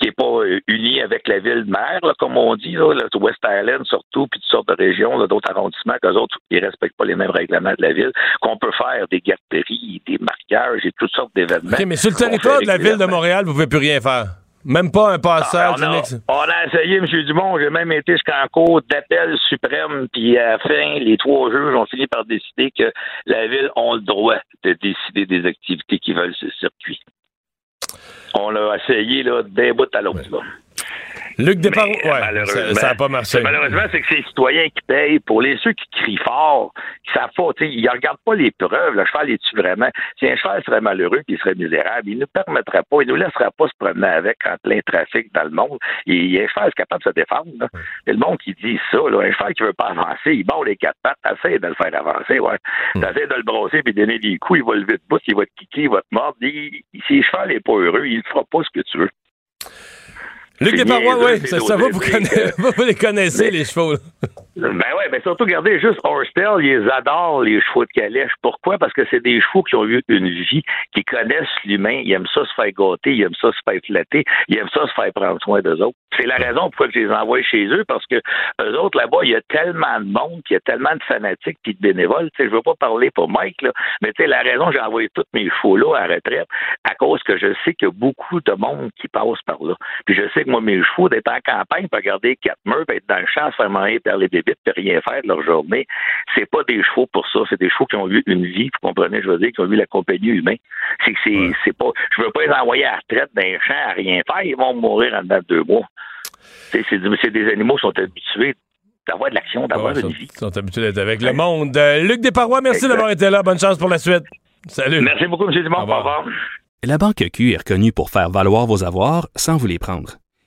qui est pas euh, unie avec la ville mère, là, comme on dit, là, le West Island surtout, puis toutes sortes de régions, là, d'autres arrondissements qu'eux autres, ils respectent pas les mêmes règlements de la ville, qu'on peut faire des garderies, des mariages et toutes sortes d'événements. Mais sur le territoire de la ville de. Montréal, vous pouvez plus rien faire. Même pas un passage. Ah, on, a, on a essayé, M. Dumont. J'ai même été jusqu'en cours d'appel suprême. Puis à la fin, les trois juges ont fini par décider que la ville a le droit de décider des activités qu'ils veulent le circuit. On l'a essayé d'un bout à l'autre. Luc Desparois, Mais, ouais, malheureusement, ça- ça a pas marché. Malheureusement, c'est que c'est les citoyens qui payent. Pour les ceux qui crient fort, qui savent pas, ils regardent pas les preuves. Le cheval est-tu vraiment? Si un cheval serait malheureux puis il serait misérable, il ne permettrait pas, il ne nous laisserait pas se promener avec en plein trafic dans le monde. Et un cheval est capable de se défendre. là. Et le monde qui dit ça, là, un cheval qui veut pas avancer, il bat les quatre pattes, essaie de le faire avancer, ouais. T'essaies de le brosser puis donner des coups, il va lever de bout, il va te kicker, il va te mordre. Il- si le cheval n'est pas heureux, il ne fera pas ce que tu veux. Luc Desparois, oui, ça, ça va, vous, connaissez, vous les connaissez, les chevaux. là. Ben ouais, ben surtout, regardez, juste Horsetail, ils adorent, les chevaux de calèche. Pourquoi? Parce que c'est des chevaux qui ont eu une vie, qui connaissent l'humain, ils aiment ça se faire gâter, ils aiment ça se faire flatter, ils aiment ça se faire prendre soin d'eux autres. C'est la raison pourquoi je les envoie chez eux, parce que eux autres, là-bas, il y a tellement de monde, il y a tellement de fanatiques puis de bénévoles. Tu sais, je veux pas parler pour Mike, là, mais tu sais, la raison j'ai envoyé tous mes chevaux-là à la retraite, à cause que je sais qu'il y a beaucoup de monde qui passe par là. Puis je sais que moi, mes chevaux, d'être en campagne, puis regarder quatre murs, puis être dans le champ, se faire manger par les bébites, puis rien faire de leur journée, c'est pas des chevaux pour ça. C'est des chevaux qui ont eu une vie, vous comprenez, je veux dire, qui ont eu la compagnie humaine. C'est que c'est, c'est pas, je veux pas les envoyer à la retraite dans les champs à rien faire, ils vont mourir en dedans de deux mois. C'est, c'est, c'est des animaux qui sont habitués d'avoir de l'action, d'avoir Ouais, une sont, vie. sont habitués d'être avec le monde. Euh, Luc Desparois, merci Exact. d'avoir été là. Bonne chance pour la suite. Salut. Merci beaucoup, M. Dumont. Au revoir. La Banque Q est reconnue pour faire valoir vos avoirs sans vous les prendre.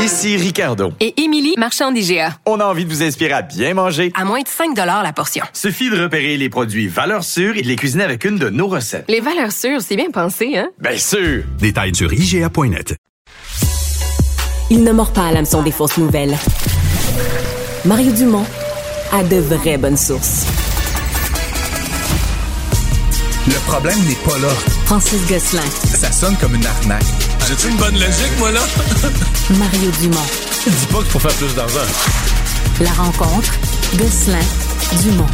Ici Ricardo. Et Émilie, marchand d'IGA. On a envie de vous inspirer à bien manger. À moins de 5 la portion. Suffit de repérer les produits valeurs sûres et de les cuisiner avec une de nos recettes. Les valeurs sûres, c'est bien pensé, hein? Bien sûr! Détails sur IGA.net. Il ne mord pas à l'hameçon des fausses nouvelles. Mario Dumont a de vraies bonnes sources. Le problème n'est pas là. Francis Gosselin. Ça sonne comme une arnaque. J'ai-tu une bonne logique, moi, là? Mario Dumont. Dis pas qu'il faut faire plus d'argent. La rencontre, Gosselin, Dumont.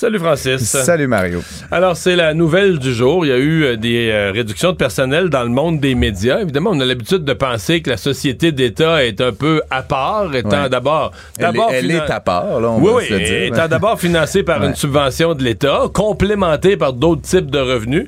Salut Francis. Salut Mario. Alors c'est la nouvelle du jour. Il y a eu euh, des euh, réductions de personnel dans le monde des médias. Évidemment, on a l'habitude de penser que la société d'État est un peu à part, étant Ouais. d'abord, Elle, est- elle finan- est à part, là, on oui, va oui, se le dire. étant d'abord financée par Ouais. une subvention de l'État, complémentée par d'autres types de revenus.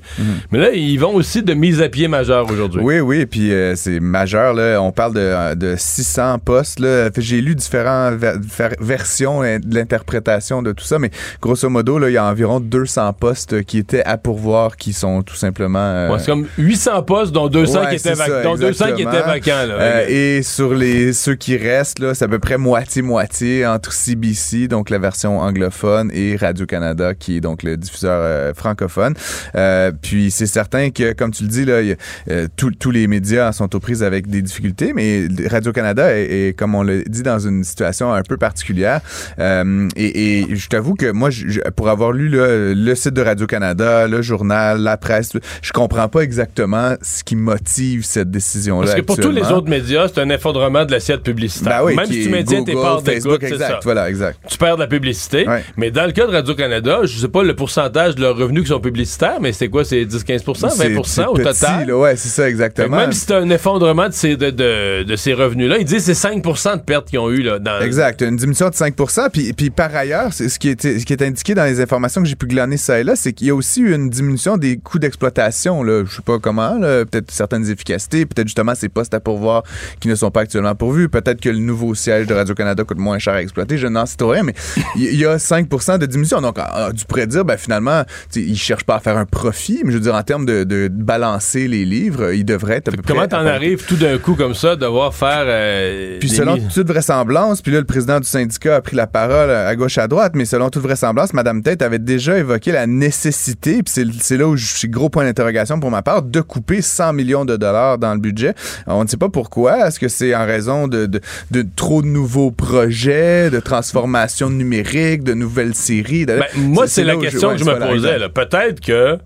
Mais là, ils vont aussi de mise à pied majeure aujourd'hui. Mhm. Oui, oui, puis euh, c'est majeur. Là. On parle de, de 600 postes. J'ai lu différentes ver- ver- versions de l'interprétation de tout ça, mais grosso modo, là, il y a environ 200 postes qui étaient à pourvoir, qui sont tout simplement... euh, Ouais, c'est comme 800 postes, dont 200 Ouais, qui étaient, c'est vac- ça, dont 200 qui exactement. étaient vacants. Là. Euh, et sur les ceux qui restent, c'est à peu près moitié-moitié entre CBC, donc la version anglophone, et Radio-Canada, qui est donc le diffuseur euh, francophone. Euh, puis c'est certain que, comme tu le dis, là, a, tous- les médias sont aux prises avec des difficultés, mais Radio-Canada est, est, comme on l'a dit, dans une situation un peu particulière. Et, et je t'avoue que moi, je- je- pour avoir lu le site de Radio-Canada, le journal, la presse, je comprends pas exactement ce qui motive cette décision-là. Parce que pour tous les autres médias, c'est un effondrement de l'assiette publicitaire. Ben oui, Même si tu maintiens tes parts Facebook, d'écoute, c'est exact, ça. voilà, exact. Tu perds de la publicité. Mais dans le cas de Radio-Canada, je sais pas le pourcentage de leurs revenus qui sont publicitaires, mais c'est quoi? C'est 10-15 20 C'est- c'est au petit, total? là, ouais, c'est ça, exactement. Même si c'est un effondrement de ces, de, de- de ces revenus-là, ils disent que c'est 5% de pertes qu'ils ont eu là, dans Exact, une diminution de 5 puis, puis par ailleurs, c'est ce qui, est, ce qui est indiqué dans les informations que j'ai pu glaner ça et là, c'est qu'il y a aussi eu une diminution des coûts d'exploitation. Je sais pas comment, peut-être certaines efficacités, peut-être justement ces postes à pourvoir qui ne sont pas actuellement pourvus, peut-être que le nouveau siège de Radio-Canada coûte moins cher à exploiter, je n'en sais rien, mais il y, a 5% de diminution. Donc, on tu pourrais dire, ben, finalement, ils cherchent pas à faire un profit, mais je veux dire, en termes de, de balancer les livres, ils devraient être à peu Comment t'en arrives tout d'un coup comme ça, devoir faire. euh, Puis selon toute vraisemblance, puis là, le président du syndicat a pris la parole à gauche à droite, mais selon toute vraisemblance, Mme Tête avait déjà évoqué la nécessité, puis c'est là où je suis gros point d'interrogation pour ma part, de couper 100 millions de dollars dans le budget. On ne sait pas pourquoi. Est-ce que c'est en raison de, de, de trop de nouveaux projets, de transformation numérique, de nouvelles séries? De- Ben, moi, c'est la question ouais, que je me posais. Peut-être que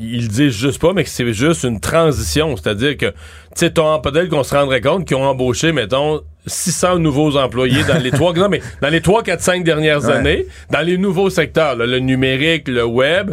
ils disent juste pas, mais que c'est juste une transition. C'est-à-dire que, tu sais, peut-être qu'on se rendrait compte qu'ils ont embauché, mettons, 600 nouveaux employés dans les trois, non, mais dans les 3, 4, 5 dernières Ouais. années, dans les nouveaux secteurs, là, le numérique, le web.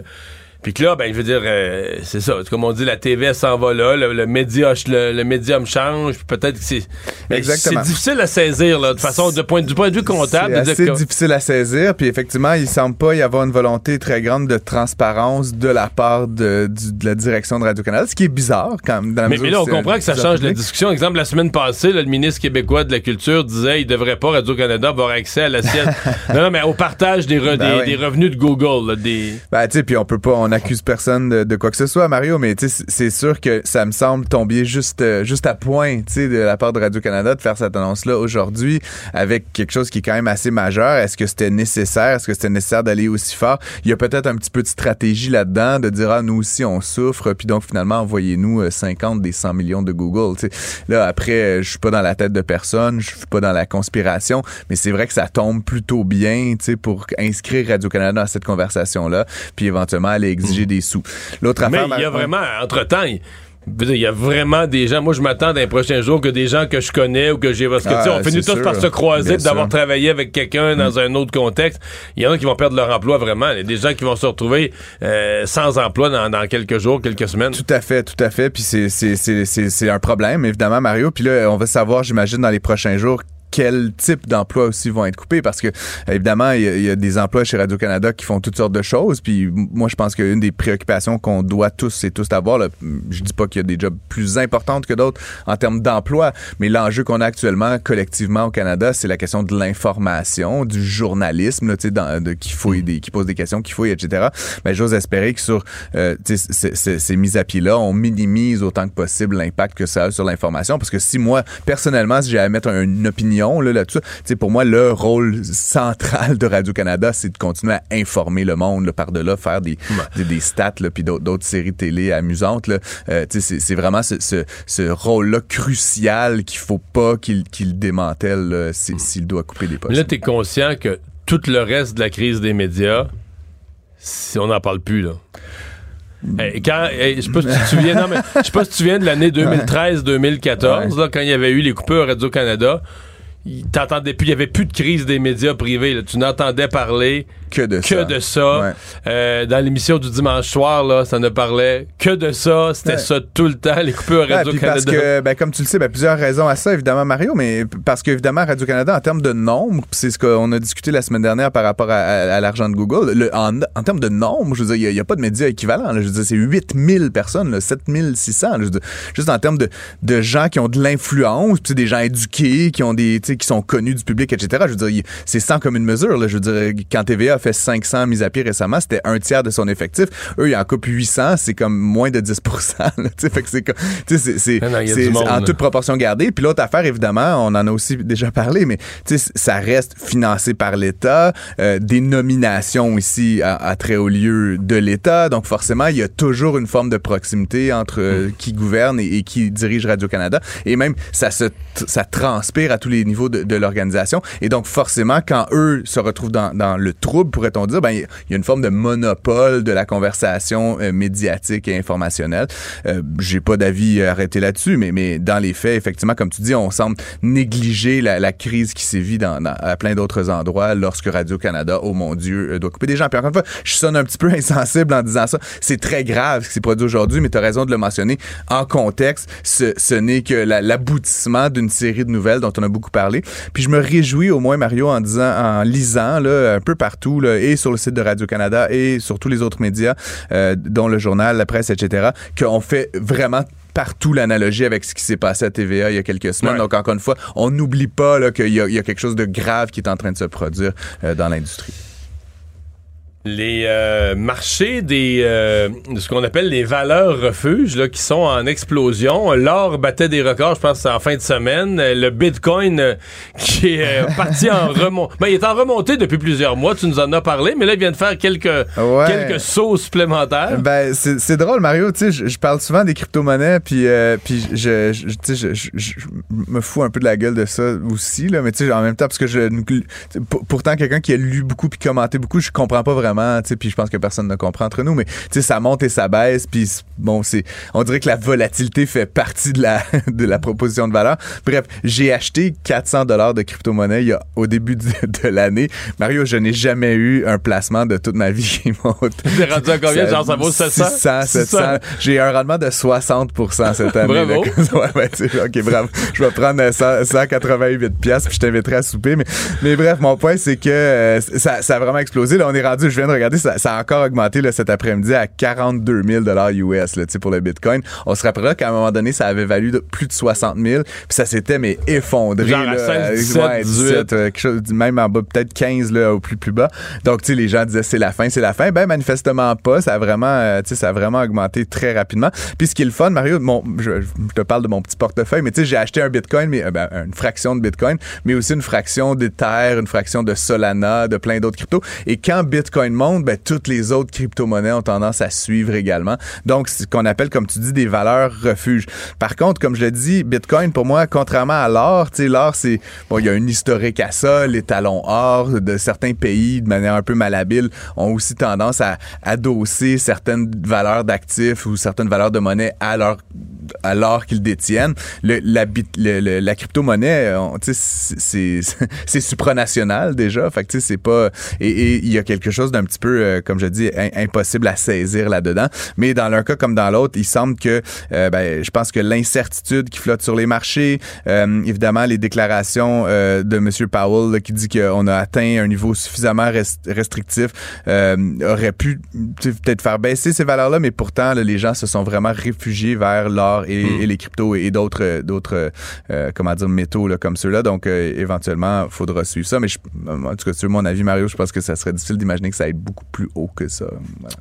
Puis que là, ben, je veux dire, euh, c'est ça. Comme on dit, la TV s'en va là, le, le média, le, le médium change. Peut-être que c'est. mais Exactement. C'est difficile à saisir, là, de façon, de point, du point de vue comptable. C'est assez que- difficile à saisir, puis effectivement, il semble pas y avoir une volonté très grande de transparence de la part de, du- de la direction de Radio-Canada, ce qui est bizarre quand même. Dans la Mais, mais là, on comprend que ça change la discussion. Exemple, la semaine passée, là, le ministre québécois de la Culture disait qu'il devrait pas Radio-Canada avoir accès à l'assiette. non, non, mais au partage des, re- Ben des, oui. des revenus de Google. là, des... Ben, tu sais, puis on peut pas, on accuse personne de, de quoi que ce soit, Mario, mais c'est sûr que ça me semble tomber juste, euh, juste à point, de la part de Radio-Canada de faire cette annonce-là aujourd'hui avec quelque chose qui est quand même assez majeur. Est-ce que c'était nécessaire? Est-ce que c'était nécessaire d'aller aussi fort? Il y a peut-être un petit peu de stratégie là-dedans, de dire, ah, nous aussi, on souffre, puis donc, finalement, envoyez-nous euh, 50 des 100 millions de Google, tu sais. Là, après, euh, je suis pas dans la tête de personne, je suis pas dans la conspiration, mais c'est vrai que ça tombe plutôt bien, pour inscrire Radio-Canada dans cette conversation-là, puis éventuellement aller exiger des sous. L'autre Mais affaire... il y a vraiment, entre-temps, il y a vraiment des gens. Moi, je m'attends dans les prochains jours que des gens que je connais ou que j'ai. Parce que, tu sais, Ah, on finit tous sûr. par se croiser, d'avoir. Mm. travaillé avec quelqu'un dans un autre contexte. Il y en a qui vont perdre leur emploi vraiment. Il y a des gens qui vont se retrouver euh, sans emploi dans, dans quelques jours, quelques semaines. Tout à fait, tout à fait. Puis c'est un problème, évidemment, Mario. Puis là, on va savoir, j'imagine, dans les prochains jours, quel type d'emplois aussi vont être coupés. Parce que évidemment il y, a- il y a des emplois chez Radio Canada qui font toutes sortes de choses. Puis moi je pense qu'une des préoccupations qu'on doit tous et tous avoir là, je dis pas qu'il y a des jobs plus importantes que d'autres en termes d'emploi mais l'enjeu qu'on a actuellement collectivement au Canada c'est la question de l'information du journalisme là, tu sais, dans- de, qui fouille des qui pose des questions qui fouille etc ben j'ose espérer que sur euh, ces mises à pied là on minimise autant que possible l'impact que ça a sur l'information. Parce que si moi personnellement si j'ai à mettre une opinion là pour moi le rôle central de Radio Canada c'est de continuer à informer le monde là, par delà faire des des, des stats puis d'autres séries télé amusantes Euh, c'est- vraiment ce, ce, ce rôle là crucial qu'il faut pas qu'il démantèle si- s'il doit couper des postes là, tu es conscient que tout le reste de la crise des médias, si on n'en parle plus, là. Hey, quand, hey, je sais pas si tu te souviens, non, mais je sais pas si tu te souviens de l'année 2013-2014, là, quand il y avait eu les coupures Radio-Canada. Il t'entendait plus, il y avait plus de crise des médias privés. là. Tu n'entendais parler que de que ça. de ça. Euh, dans l'émission du dimanche soir, là, ça ne parlait que de ça. C'était Ouais. ça tout le temps, les coupures Ouais, Radio-Canada. parce que, ben, comme tu le sais, ben, plusieurs raisons à ça, évidemment, Mario, mais parce qu'évidemment, Radio-Canada, en termes de nombre, c'est ce qu'on a discuté la semaine dernière par rapport à, à- à l'argent de Google, le- en, en termes de nombre, je veux dire, il n'y a, pas de médias équivalents. là. je veux dire, c'est 8000 personnes, là, 7600. là. je veux dire, juste en termes de, de gens qui ont de l'influence, des gens éduqués, qui ont des, qui sont connus du public, etc. Je veux dire, c'est sans commune mesure. Là. Je veux dire, quand TVA a fait 500 mises à pied récemment, c'était un tiers de son effectif. Eux, ils en coupent 800, c'est comme moins de 10 là, tu sais, fait que c'est comme- Ah en toute proportion gardée. Puis l'autre affaire, évidemment, on en a aussi déjà parlé, mais ça reste financé par l'État, euh, des nominations ici à, à très haut lieu de l'État. Donc forcément, il y a toujours une forme de proximité entre euh, qui gouverne et, et qui dirige Radio-Canada. Et même, ça se ça transpire à tous les niveaux de, de l'organisation. Et donc forcément, quand eux se retrouvent dans, dans le trouble, pourrait-on dire, ben il y a une forme de monopole de la conversation euh, médiatique et informationnelle. Euh, J'ai pas d'avis arrêté là-dessus, mais, mais dans les faits, effectivement, comme tu dis, on semble négliger la, la crise qui sévit dans, dans- à plein d'autres endroits lorsque Radio-Canada, oh mon Dieu, euh, doit couper des gens. Puis encore une fois, je sonne un petit peu insensible en disant ça. C'est très grave ce qui s'est produit aujourd'hui, mais tu as raison de le mentionner. En contexte, ce, ce n'est que la- l'aboutissement d'une série de nouvelles dont on a beaucoup parlé. Puis je me réjouis au moins, Mario, en disant, en lisant là, un peu partout, là, et sur le site de Radio-Canada et sur tous les autres médias, euh, dont le journal, la presse, etc., qu'on fait vraiment partout l'analogie avec ce qui s'est passé à TVA il y a quelques semaines. Ouais. Donc, encore une fois, on n'oublie pas qu'il y, y a quelque chose de grave qui est en train de se produire euh, dans l'industrie. Les euh, marchés des euh, de ce qu'on appelle les valeurs refuges là, qui sont en explosion. L'or battait des records, je pense, en fin de semaine. Le Bitcoin euh, qui est parti en remontée. Ben, il est en remontée depuis plusieurs mois. Tu nous en as parlé, mais là, il vient de faire quelques, Ouais. quelques sauts supplémentaires. Ben, c'est drôle, Mario. Tu sais, je, parle souvent des crypto-monnaies, puis, euh, puis je, je, je, je- me fous un peu de la gueule de ça aussi, là. Mais tu sais, en même temps, parce que je, pour- pourtant, quelqu'un qui a lu beaucoup puis commenté beaucoup, je comprends pas vraiment, tu sais, puis je pense que personne ne comprend entre nous. Mais tu sais, ça monte et ça baisse, puis bon, c'est, on dirait que la volatilité fait partie de la, de la proposition de valeur. Bref, j'ai acheté 400 dollars de crypto-monnaie il y a, au début de, de l'année. Mario, je n'ai jamais eu un placement de toute ma vie qui monte. T'es rendu à combien? Genre, ça vaut 700? 600, 700. J'ai un rendement de 60% cette année. Bravo. là. ouais, OK, bravo. Je vais prendre euh, 100 188 pièces puis je t'inviterai à souper. Mais, mais bref, mon point, c'est que euh, ça, ça a vraiment explosé. Là, on est rendu, je viens de regarder, ça, ça a encore augmenté là, cet après-midi à 42 000 US là, pour le Bitcoin. On se rappellera qu'à un moment donné, ça avait valu de plus de 60 000 puis ça s'était mais effondré. Genre à là, 16, 17, ouais, 17, euh, quelque chose, même en bas, peut-être 15 là, au plus plus bas. Donc, tu sais, les gens disaient c'est la fin, c'est la fin. Ben, manifestement pas. Ça a vraiment, euh, tu sais, ça a vraiment augmenté très rapidement. Puis ce qui est le fun, Mario, mon, je, je te parle de mon petit portefeuille, mais tu sais, j'ai acheté un Bitcoin, mais euh, ben, une fraction de Bitcoin, mais aussi une fraction d'Ether, une fraction de Solana, de plein d'autres cryptos. Et quand Bitcoin monte, ben, toutes les autres crypto-monnaies ont tendance à suivre également. Donc, c'est ce qu'on appelle, comme tu dis, des valeurs refuges. Par contre, comme je l'ai dit, Bitcoin, pour moi, contrairement à l'or, tu sais, l'or, c'est, bon, il y a un historique à ça, les talons or de certains pays, de manière un peu malhabile, ont aussi tendance à adosser certaines valeurs d'actifs ou certaines valeurs de monnaie à l'or qu'ils détiennent. Le, la, le- le- la crypto-monnaie, c'est supranational déjà. Fait que c'est pas. Et il y a quelque chose d'un petit peu, euh, comme je dis, im- impossible à saisir là-dedans. Mais dans l'un cas comme dans l'autre, il semble que, euh, ben, je pense que l'incertitude qui flotte sur les marchés, euh, évidemment, les déclarations de M. Powell là, qui dit qu'on a atteint un niveau suffisamment rest- restrictif, aurait pu peut-être faire baisser ces valeurs-là, mais pourtant, là, les gens se sont vraiment réfugiés vers l'or et, Mm. et les cryptos et, d'autres, d'autres, comment dire, métaux là, comme ceux-là. Donc, éventuellement, il faudra suivre ça. Mais je, en tout cas, sur mon avis, Mario, je pense que ça serait difficile d'imaginer que ça aille beaucoup plus haut que ça. Voilà.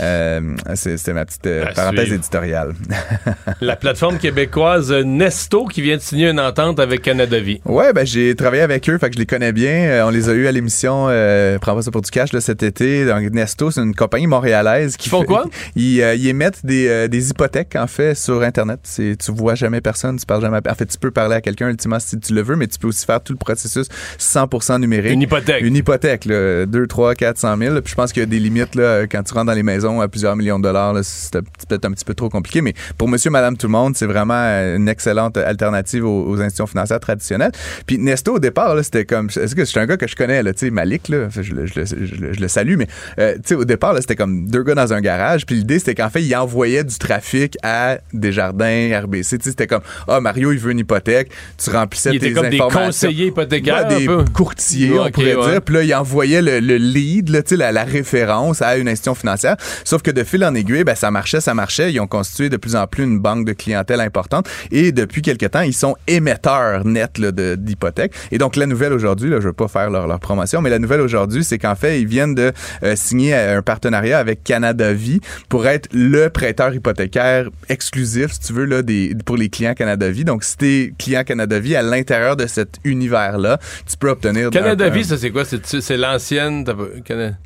Euh, c'est- c'était ma petite euh, parenthèse suivre. éditoriale. La plateforme québécoise Nesto qui vient de signer une entente avec Canada Vie. Ouais, ben j'ai travaillé avec eux, fait que je les connais bien. Euh, on les a eus à l'émission euh, Prends pas ça pour du cash là, cet été. Donc Nesto, c'est une compagnie montréalaise qui Ils font fait- quoi? Ils, ils émettent des, des hypothèques en fait sur Internet. Tu vois jamais personne, tu parles jamais. En fait, tu peux parler à quelqu'un ultimement si tu le veux, mais tu peux aussi faire tout le processus 100% numérique. Une hypothèque. Une hypothèque, là, 2, 3, 4, 100 000. Puis je pense qu'il y a des limites là, quand tu rentres dans les maisons à plusieurs millions de dollars. C'est peut-être un petit peu trop compliqué, mais pour monsieur, madame, tout le monde, c'est vraiment une excellente alternative aux, aux institutions financières traditionnelles. Puis Nesto, au départ, c'était comme. Est-ce que c'est un gars que je connais, là, Malik, là, je, le- je le- je le- je le salue, mais euh, au départ, c'était comme deux gars dans un garage. Puis l'idée, c'était qu'en fait, il envoyait du trafic à Desjardins, RBC. C'était comme, ah, Mario, il veut une hypothèque. Tu remplissais Il était tes comme des conseillers hypothécaires, Ouais, des courtiers, Ouais, on pourrait ouais. dire. Puis là, il envoyait le, le lead, là, tu la, la référence à une institution financière. Sauf que de fil en aiguille, ben, ça marchait, ça marchait. Ils ont constitué de plus en plus une banque de clientèle importante. Et depuis quelque temps, ils sont émetteurs nets d'hypothèques. Et donc, la nouvelle aujourd'hui, je veux pas faire leur, leur promotion, mais la nouvelle aujourd'hui, c'est qu'en fait, ils viennent de euh, signer un partenariat avec Canada Vie pour être le prêteur hypothécaire exclusif, si tu veux, là, des, pour les clients Canada Vie. Donc, si t'es client Canada Vie, à l'intérieur de cet univers-là, tu peux obtenir... Canada un- Vie, ça c'est quoi? C'est l'ancienne. t'as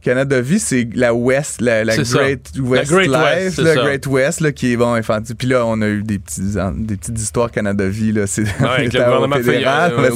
Canada Vie, c'est la West, la, la ça. Great La West Great Life, West, le ça. Great West, là, qui est bon, enfin, puis là, on a eu des petits, des petites histoires Canada Vie, là, c'est Ouais, avec le gouvernement fédéral, ouais,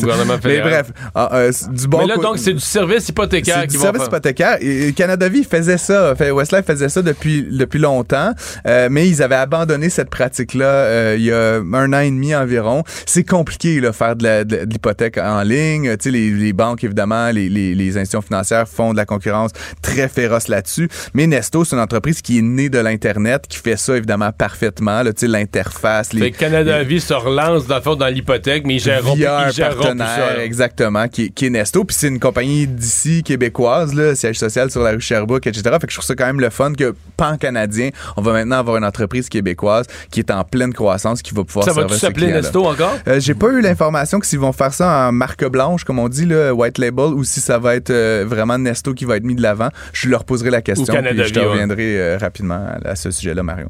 Mais bref, ah, euh, du bon Mais là, donc, c'est du service hypothécaire qui du service faire. hypothécaire. Et Canada Vie faisait ça. Fait, Westlife faisait ça depuis, depuis longtemps, euh, mais ils avaient abandonné cette pratique-là euh, il y a un an et demi environ. C'est compliqué, là, faire de la- l'hypothèque en ligne. Tu sais, les, les banques, évidemment, les, les, les institutions financières font de la concurrence très féroce là-dessus. Mais Nesto, c'est une entreprise qui est née de l'Internet, qui fait ça, évidemment, parfaitement. Là, l'interface, les, Fait que Canada Vie se relance dans dans l'hypothèque, mais ils gèreront plus, via un ils plus partenaire, exactement, qui, est- qui est Nesto. Puis c'est une compagnie d'ici québécoise, là, siège social sur la rue Sherbrooke, etc. Fait que je trouve ça quand même le fun que, pan-canadien, on va maintenant avoir une entreprise québécoise qui est en pleine croissance, qui va pouvoir Ça servir ses s'appeler. Nesto encore? Euh, J'ai pas eu l'information que s'ils vont faire ça en marque blanche, comme on dit, là, white label, ou si ça va être euh, vraiment Nesto qui va être mis de l'avant. Je leur poserai la question, puis je te reviendrai euh, rapidement à, à ce sujet-là, Mario.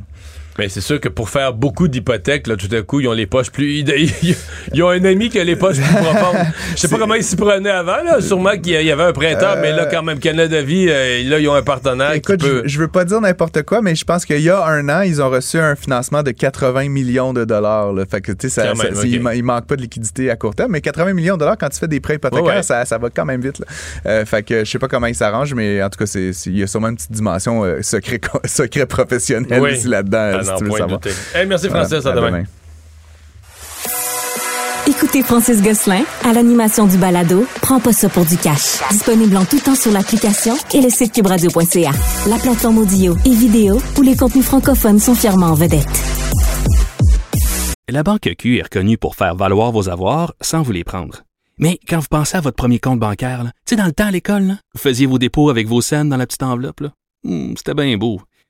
Mais c'est sûr que pour faire beaucoup d'hypothèques, là, tout à coup, ils ont les poches plus. Ils, ont un ami qui a les poches plus profondes. Je sais pas comment ils s'y prenaient avant, là. Sûrement qu'il y avait un prêteur, mais là, quand même, Canada Vie, euh, là, ils ont un partenaire Écoute, qui peut. je, je veux pas dire n'importe quoi, mais je pense qu'il y a un an, ils ont reçu un financement de 80 millions de dollars. Là. Fait que, tu sais, ça, Quand même, ça- ok. il, il manque pas de liquidité à court terme, mais 80 millions de dollars, quand tu fais des prêts hypothécaires, Ouais, ouais. Ça, ça va quand même vite. Là. Euh, fait que je sais pas comment ils s'arrangent, mais en tout cas, il y a sûrement une petite dimension euh, secret, secret professionnel Oui. aussi là-dedans, Ah si non, tu veux point savoir. douter. Hey, merci, Francis. À à demain. demain. Écoutez Francis Gosselin à l'animation du balado Prends pas ça pour du cash. Disponible en tout temps sur l'application et le site cubradio.ca. La plateforme audio et vidéo où les contenus francophones sont fièrement en vedette. La Banque Q est reconnue pour faire valoir vos avoirs sans vous les prendre. Mais quand vous pensez à votre premier compte bancaire, tu sais, dans le temps à l'école, vous faisiez vos dépôts avec vos scènes dans la petite enveloppe. Hmm, C'était bien beau.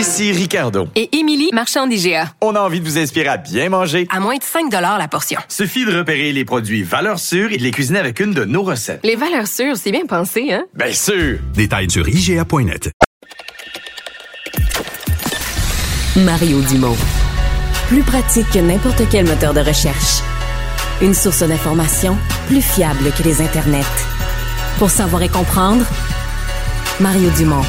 Ici Ricardo. Et Émilie, marchand d'IGA. On a envie de vous inspirer à bien manger. À moins de 5 la portion. Suffit de repérer les produits valeurs sûres et de les cuisiner avec une de nos recettes. Les valeurs sûres, c'est bien pensé, hein? Bien sûr! Détails sur IGA.net. Mario Dumont. Plus pratique que n'importe quel moteur de recherche. Une source d'information plus fiable que les internets. Pour savoir et comprendre, Mario Dumont.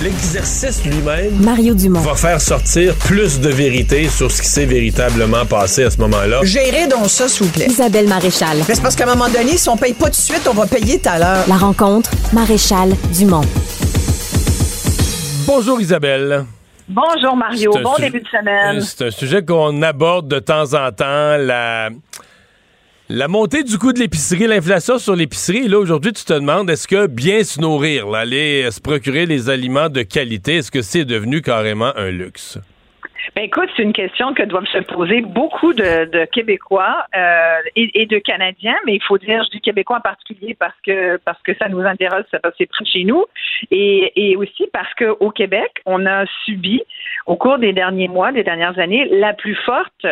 L'exercice lui-même Mario Dumont. va faire sortir plus de vérité sur ce qui s'est véritablement passé à ce moment-là. Gérez donc ça, s'il vous plaît. Isabelle Maréchal. Mais c'est parce qu'à un moment donné, si on paye pas tout de suite, on va payer tout à l'heure. La rencontre, Maréchal Dumont. Bonjour Isabelle. Bonjour Mario, bon début de semaine. C'est un sujet qu'on aborde de temps en temps, la, la montée du coût de l'épicerie, l'inflation sur l'épicerie. Là, aujourd'hui, tu te demandes, est-ce que bien se nourrir, aller euh, se procurer les aliments de qualité, est-ce que c'est devenu carrément un luxe? Ben écoute, c'est une question que doivent se poser beaucoup de, Québécois euh, et, de Canadiens, mais il faut dire, je dis Québécois en particulier parce que parce que ça nous intéresse, que c'est près chez nous, et, et aussi parce qu'au Québec, on a subi au cours des derniers mois, des dernières années, la plus forte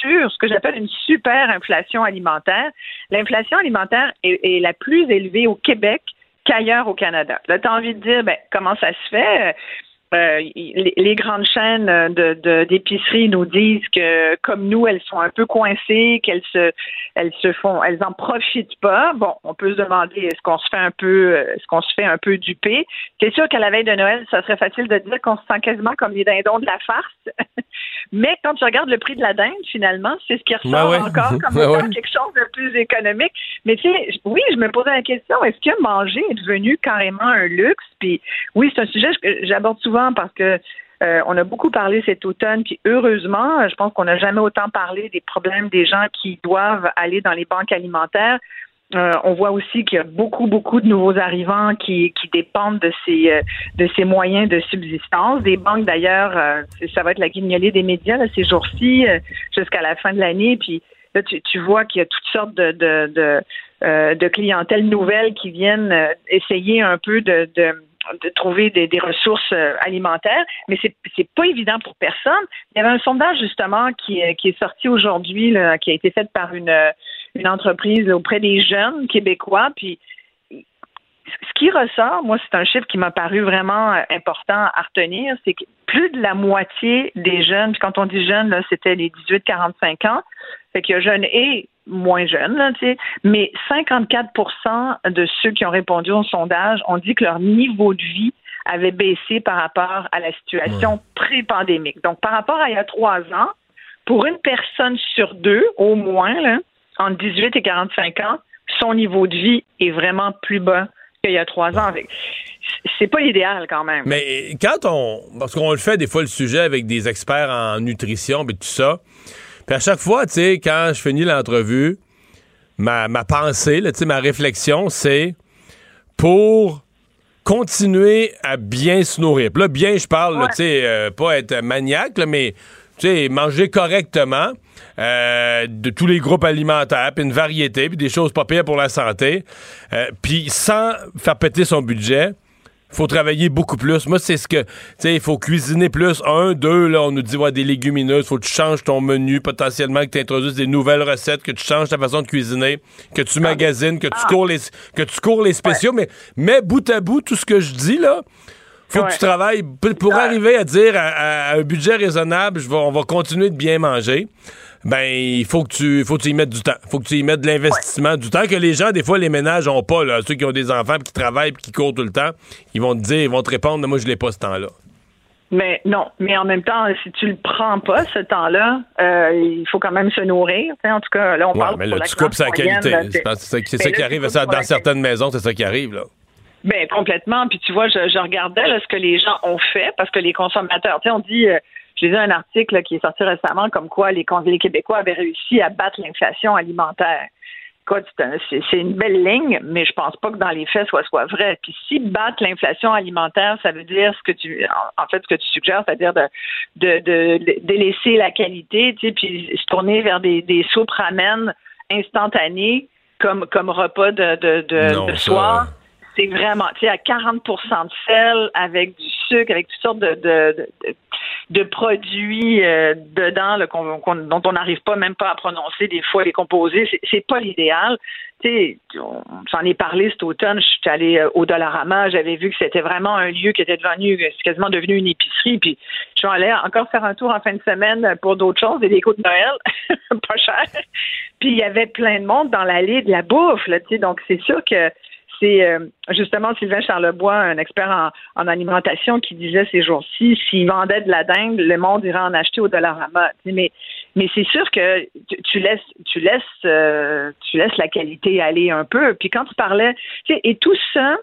sur ce que j'appelle une super inflation alimentaire. L'inflation alimentaire est, la plus élevée au Québec qu'ailleurs au Canada. Là, tu as envie de dire, ben, comment ça se fait? Euh, les, grandes chaînes de, d'épicerie nous disent que comme nous, elles sont un peu coincées, qu'elles se, elles se font, elles en profitent pas. Bon, on peut se demander est-ce qu'on se fait un peu, est-ce qu'on se fait un peu duper? C'est sûr qu'à la veille de Noël, ça serait facile de dire qu'on se sent quasiment comme les dindons de la farce. Mais quand tu regardes le prix de la dinde, finalement, c'est ce qui ressort encore comme quelque chose de plus économique. Mais tu sais, oui, je me posais la question est-ce que manger est devenu carrément un luxe? Puis oui, c'est un sujet que j'aborde souvent parce que euh, on a beaucoup parlé cet automne, puis heureusement, je pense qu'on n'a jamais autant parlé des problèmes des gens qui doivent aller dans les banques alimentaires. Euh, on voit aussi qu'il y a beaucoup, beaucoup de nouveaux arrivants qui, qui dépendent de ces, euh, de ces moyens de subsistance. Des banques, d'ailleurs, ça va être la guignolée des médias là, ces jours-ci, jusqu'à la fin de l'année. Puis là, tu, tu vois qu'il y a toutes sortes de, de, de, de clientèles nouvelles qui viennent essayer un peu de, de trouver des, ressources euh, alimentaires, mais c'est c'est pas évident pour personne. Il y avait un sondage justement qui, qui est sorti aujourd'hui, qui a été fait par une une entreprise auprès des jeunes québécois, puis ce qui ressort, moi, c'est un chiffre qui m'a paru vraiment euh, important à retenir, c'est que plus de la moitié des jeunes, puis quand on dit jeunes, là, c'était les 18-45 ans, fait qu'il y a jeunes et moins jeunes, là, mais 54% de ceux qui ont répondu au sondage ont dit que leur niveau de vie avait baissé par rapport à la situation pré-pandémique. Donc, par rapport à il y a trois ans, pour une personne sur deux, au moins, là, entre 18 et 45 ans, son niveau de vie est vraiment plus bas qu'il y a trois ans. C'est pas idéal quand même. Mais quand on. Parce qu'on le fait des fois le sujet avec des experts en nutrition et tout ça. Puis à chaque fois, tu sais, quand je finis l'entrevue, ma, ma pensée, ma réflexion, c'est pour continuer à bien se nourrir. Puis là, bien, je parle, tu sais, euh, pas être maniaque, mais tu sais, manger correctement. Euh, de tous les groupes alimentaires, puis une variété, puis des choses pas pires pour la santé, euh, puis sans faire péter son budget, faut travailler beaucoup plus. Moi, c'est ce que, tu sais, il faut cuisiner plus. Un, deux, là, on nous dit, ouais, des légumineuses, faut que tu changes ton menu, potentiellement, que tu introduises des nouvelles recettes, que tu changes ta façon de cuisiner, que tu magasines, que tu cours les, que tu cours les spéciaux. Mais, mais bout à bout, tout ce que je dis, là, faut que tu travailles pour arriver à dire à, un budget raisonnable, je vais, on va continuer de bien manger ben il faut que tu faut que tu y mettes du temps. faut que tu y mettes de l'investissement, du temps que les gens, des fois, les ménages ont pas. Là. Ceux qui ont des enfants, qui travaillent, qui courent tout le temps, ils vont te dire, ils vont te répondre, moi, je l'ai pas ce temps-là. Mais non, mais en même temps, si tu le prends pas, ce temps-là, euh, il faut quand même se nourrir. En tout cas, là, on parle mais là, tu coupes sa qualité. C'est ça, qui arrive. Ça, dans certaines maisons, c'est ça qui arrive. là. Ben complètement. Puis tu vois, je, regardais ce que les gens ont fait parce que les consommateurs, tu sais, on dit euh, j'ai lu un article qui est sorti récemment comme quoi les, les Québécois avaient réussi à battre l'inflation alimentaire. C'est une belle ligne, mais je pense pas que dans les faits, soit soit vrai. Puis si battre l'inflation alimentaire, ça veut dire ce que tu, en fait, ce que tu suggères, c'est-à-dire de, de, de, délaisser la qualité, tu sais, puis se tourner vers des, des soupes ramen instantanées comme, comme repas de, de, de, soir c'est vraiment, tu sais, à 40% de sel, avec du sucre, avec toutes sortes de, de, produits euh, dedans dont on n'arrive pas même pas à prononcer des fois les composés. C'est pas l'idéal. Tu sais, j'en ai parlé cet automne. Je suis allée euh, au Dollarama. J'avais vu que c'était vraiment un lieu qui était devenu, c'est quasiment devenu une épicerie. Puis je suis allée encore faire un tour en fin de semaine pour d'autres choses, des décos de Noël, pas cher. Puis il y avait plein de monde dans l'allée de la bouffe. Là, tu sais, donc c'est sûr que c'est euh, justement Sylvain Charlebois, un expert en, alimentation, qui disait ces jours-ci, s'il vendait de la dinde, le monde irait en acheter au Dollarama. Mais, mais c'est sûr que tu, laisses, tu laisses, euh, tu laisses la qualité aller un peu. Puis quand tu parlais, et tout ça,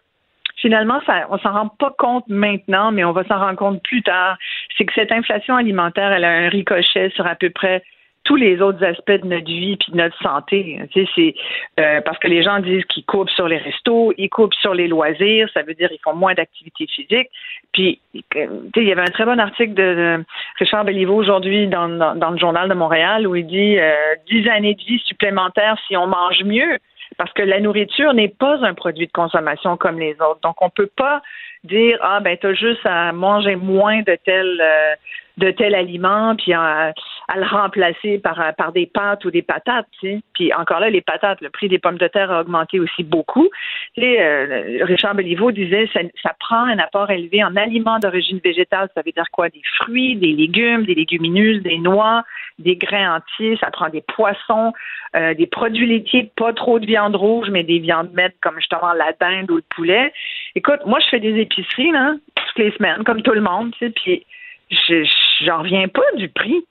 finalement, ça, on s'en rend pas compte maintenant, mais on va s'en rendre compte plus tard. C'est que cette inflation alimentaire, elle a un ricochet sur à peu près tous les autres aspects de notre vie puis de notre santé. C'est euh, parce que les gens disent qu'ils coupent sur les restos, ils coupent sur les loisirs, ça veut dire qu'ils font moins d'activité physique. Puis, tu sais, il y avait un très bon article de, Richard Belliveau aujourd'hui dans, le journal de Montréal où il dit euh, 10 années de vie supplémentaires si on mange mieux. Parce que la nourriture n'est pas un produit de consommation comme les autres. Donc, on peut pas dire ah ben t'as juste à manger moins de tel euh, de tel aliment puis à, le remplacer par par des pâtes ou des patates puis encore là les patates le prix des pommes de terre a augmenté aussi beaucoup. Euh, Richard Belliveau disait ça, ça prend un apport élevé en aliments d'origine végétale. Ça veut dire quoi? Des fruits des légumes des légumineuses des noix des grains entiers. Ça prend des poissons euh, des produits laitiers pas trop de viande rouge mais des viandes maîtres comme justement la dinde ou le poulet. Écoute moi je fais des épicerie, là, toutes les semaines, comme tout le monde, puis je j'en reviens pas du prix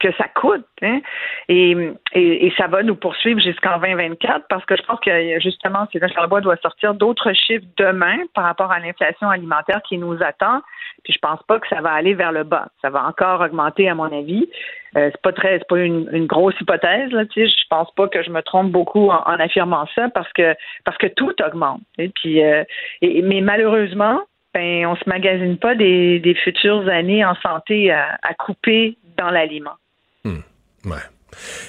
que ça coûte. Hein? Et, et, ça va nous poursuivre jusqu'en 2024 parce que je pense que justement, Sylvain Charlebois doit sortir d'autres chiffres demain par rapport à l'inflation alimentaire qui nous attend. Puis je pense pas que ça va aller vers le bas. Ça va encore augmenter à mon avis. Euh, c'est pas très, c'est pas une, grosse hypothèse là. Je pense pas que je me trompe beaucoup en, affirmant ça parce que parce que tout augmente. Et puis, euh, et, mais malheureusement, ben, on se magasine pas des, des futures années en santé à, à couper dans l'aliment. Hmm. Ouais.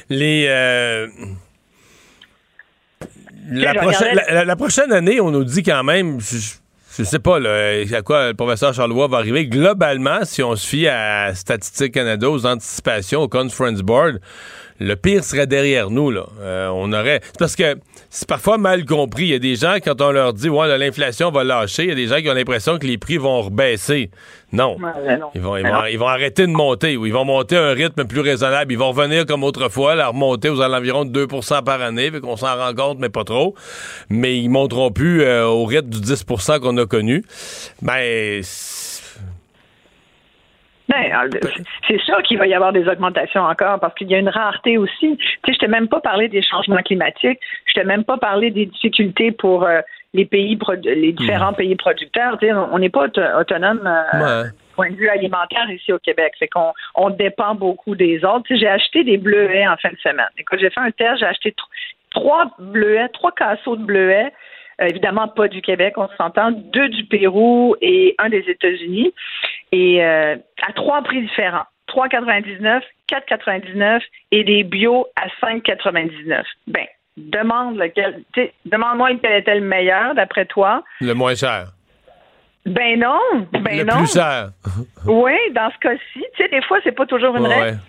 Les. Euh, la, prochaine, la, prochaine année, on nous dit quand même, je, ne sais pas là, à quoi le professeur Charlois va arriver. Globalement, si on se fie à Statistique Canada, aux anticipations, au Conference Board, le pire serait derrière nous. Là. Euh, on aurait. C'est parce que c'est parfois mal compris. Il y a des gens, quand on leur dit ouais, l'inflation va lâcher, il y a des gens qui ont l'impression que les prix vont rebaisser. Non. Ils, vont, ils, vont, arrêter de monter ou ils vont monter à un rythme plus raisonnable. Ils vont revenir comme autrefois, la remonter aux environs de 2% par année, vu qu'on s'en rend compte, mais pas trop. Mais ils monteront plus euh, au rythme du 10% qu'on a connu. Mais. Ben, c'est sûr qu'il va y avoir des augmentations encore parce qu'il y a une rareté aussi. Tu sais, je t'ai même pas parlé des changements climatiques. Je t'ai même pas parlé des difficultés pour euh, les pays, les différents hmm. pays producteurs. Tu sais, on n'est pas autonome. Euh, point de vue alimentaire ici au Québec. C'est qu'on on dépend beaucoup des autres. Tu sais, j'ai acheté des bleuets en fin de semaine. Écoute, j'ai fait un test, j'ai acheté trois bleuets, trois casseaux de bleuets euh, évidemment pas du Québec, on s'entend, deux du Pérou et un des États-Unis, et euh, à trois prix différents. 3,99, 4,99 et des bio à 5,99. Ben, demande lequel, demande-moi quel était le meilleur d'après toi. Le moins cher. Ben non, ben le non. plus cher. oui, dans ce cas-ci, tu sais, des fois c'est pas toujours une règle.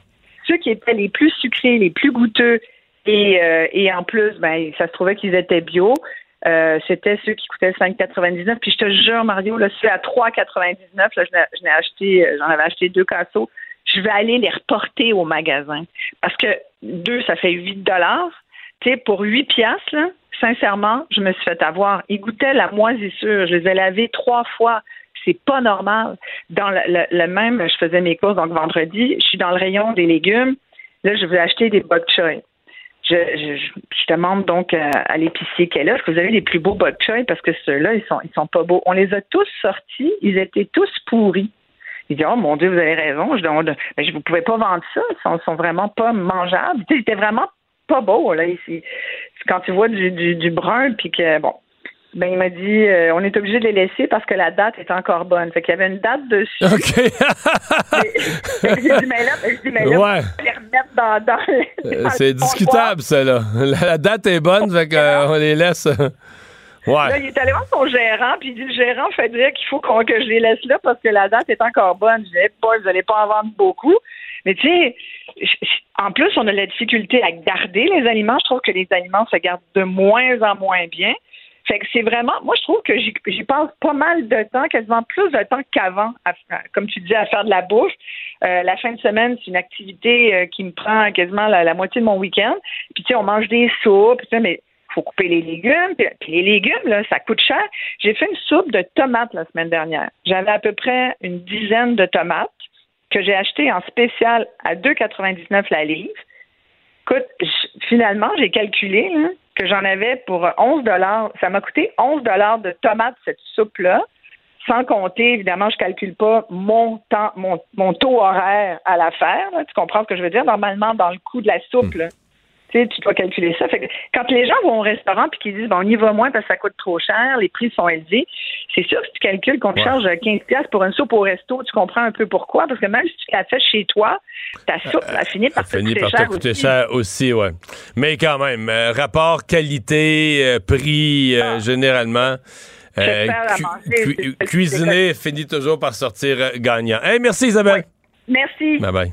Ceux qui étaient les plus sucrés, les plus goûteux et, euh, et en plus, ben ça se trouvait qu'ils étaient bio. Euh, c'était ceux qui coûtaient 5,99. Puis je te jure, Mario, là, c'est à 3,99. Là, je n'ai acheté, euh, j'en avais acheté deux casseaux. Je vais aller les reporter au magasin. Parce que deux, ça fait 8 dollars. Tu sais, pour 8 piastres, là, sincèrement, je me suis fait avoir. Ils goûtaient la moisissure. Je les ai lavés trois fois. C'est pas normal. Dans le, même, je faisais mes courses, donc vendredi, je suis dans le rayon des légumes. Là, je vais acheter des bok choy je, je, demande donc à, l'épicier quel est-ce que vous avez les plus beaux bok choy? Parce que ceux-là, ils sont, sont pas beaux. On les a tous sortis, ils étaient tous pourris. Il dit, oh mon Dieu, vous avez raison. Je demande, mais je, vous pouvez pas vendre ça. Ils sont, sont vraiment pas mangeables. ils étaient vraiment pas beaux, là. Quand tu vois du, du, du brun, puis que, bon, ben, il m'a dit, euh, on est obligé de les laisser parce que la date est encore bonne. Fait qu'il y avait une date dessus. OK. j'ai dit, mais là, je dis, mais là, ouais. les remettre dans, dans, euh, C'est discutable, ça, là. La, date est bonne, fait qu'on les laisse. Ouais. Là, il est allé voir son gérant, puis il dit, le gérant fait dire qu'il faut qu'on, que je les laisse là parce que la date est encore bonne. Je dis, pas, vous n'allez pas en vendre beaucoup. Mais tu sais, en plus, on a la difficulté à garder les aliments. Je trouve que les aliments se gardent de moins en moins bien. Fait que c'est vraiment, moi je trouve que j'y passe pas mal de temps, quasiment plus de temps qu'avant, comme tu dis, à faire de la bouffe. Euh, la fin de semaine, c'est une activité euh, qui me prend quasiment la, moitié de mon week-end. Puis tu sais, on mange des soupes, mais faut couper les légumes. Puis, les légumes, là, ça coûte cher. J'ai fait une soupe de tomates la semaine dernière. J'avais à peu près une dizaine de tomates que j'ai achetées en spécial à 2,99 la livre. Écoute, finalement, j'ai calculé, là, que j'en avais pour 11 dollars. Ça m'a coûté 11 dollars de tomates, cette soupe-là. sans compter, évidemment, je calcule pas mon temps, mon, mon taux horaire à l'affaire. là. Tu comprends ce que je veux dire? Normalement, dans le coût de la soupe, là, tu sais, tu dois calculer ça. Fait que quand les gens vont au restaurant puis qu'ils disent bon, on y va moins parce que ça coûte trop cher, les prix sont élevés, c'est sûr que si tu calcules qu'on te charge 15 pièces pour une soupe au resto, tu comprends un peu pourquoi parce que même si tu la fais chez toi, ta soupe a fini par te Fini coûter par te coûter aussi. cher aussi, ouais. Mais quand même, euh, rapport qualité-prix, Ah. généralement. Euh, cu- cu- cuisiner finit toujours par sortir euh, gagnant. Hey, merci Isabelle. Merci. Bye bye.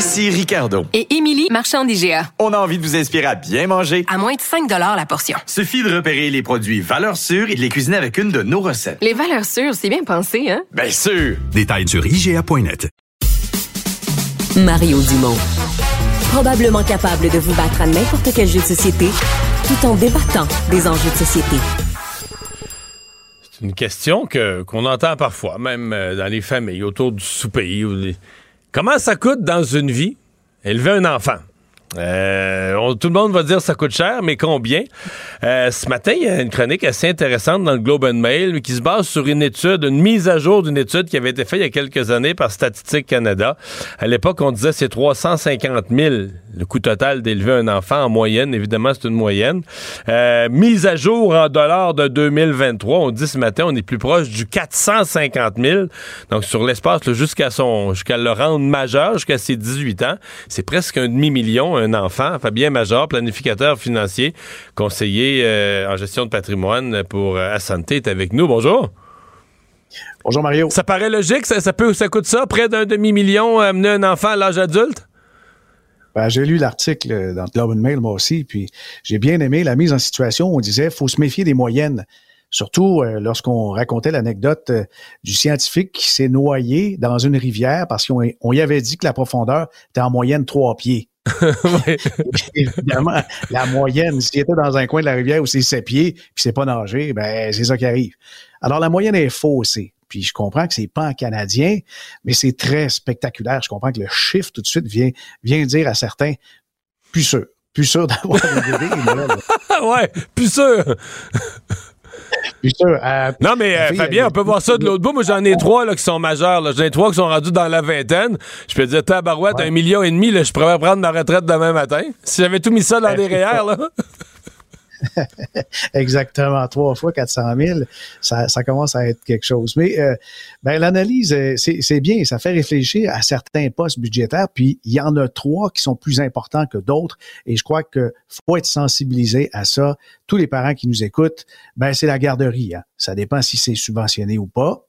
Ici Ricardo. Et Émilie, marchand d'IGA. On a envie de vous inspirer à bien manger. À moins de 5 la portion. Suffit de repérer les produits valeurs sûres et de les cuisiner avec une de nos recettes. Les valeurs sûres, c'est bien pensé, hein? Bien sûr! Détails sur IGA.net. Mario Dumont. Probablement capable de vous battre à n'importe quel jeu de société tout en débattant des enjeux de société. C'est une question que qu'on entend parfois, même euh, dans les familles, autour du souper. ou des- Comment ça coûte dans une vie élever un enfant? Euh, tout le monde va dire ça coûte cher, mais combien? Euh, ce matin, il y a une chronique assez intéressante dans le Globe and Mail qui se base sur une étude, une mise à jour d'une étude qui avait été faite il y a quelques années par Statistique Canada. À l'époque, on disait c'est 350 000 le coût total d'élever un enfant en moyenne. Évidemment, c'est une moyenne. Euh, mise à jour en dollars de 2023, on dit ce matin, on est plus proche du 450 000. Donc, sur l'espace, jusqu'à son, jusqu'à le rendre majeur, jusqu'à ses 18 ans, c'est presque un demi-million, un enfant. Fabien Major, planificateur financier, conseiller euh, en gestion de patrimoine pour euh, Assanté, est avec nous. Bonjour. Bonjour Mario. Ça paraît logique, ça, ça peut, ça coûte ça, près d'un demi-million, amener un enfant à l'âge adulte? Ben, j'ai lu l'article dans le Globe and Mail, moi aussi, puis j'ai bien aimé la mise en situation où on disait faut se méfier des moyennes. Surtout euh, lorsqu'on racontait l'anecdote euh, du scientifique qui s'est noyé dans une rivière parce qu'on on y avait dit que la profondeur était en moyenne trois pieds. Évidemment, la moyenne, s'il était dans un coin de la rivière où c'est sept pieds, puis c'est pas nager, ben c'est ça qui arrive. Alors la moyenne est faussée. Puis je comprends que c'est pas en canadien, mais c'est très spectaculaire. Je comprends que le chiffre tout de suite vient, vient dire à certains plus sûr, plus sûr d'avoir un bébé. ouais, plus sûr. Sûr. Euh, Non, mais euh, Fabien, on peut voir ça de l'autre bout. Moi, j'en ai trois là, qui sont majeurs. J'en ai trois qui sont rendus dans la vingtaine. Je peux te dire, tabarouette, un million et demi, là, je pourrais prendre ma retraite demain matin. Si j'avais tout mis ça dans Ben, des c'est REER, là. Exactement, trois fois 400 000, ça, ça commence à être quelque chose. Mais euh, ben, l'analyse, euh, c'est bien, ça fait réfléchir à certains postes budgétaires, puis il y en a trois qui sont plus importants que d'autres, et je crois que faut être sensibilisé à ça. Tous les parents qui nous écoutent, ben c'est la garderie. hein. Ça dépend si c'est subventionné ou pas.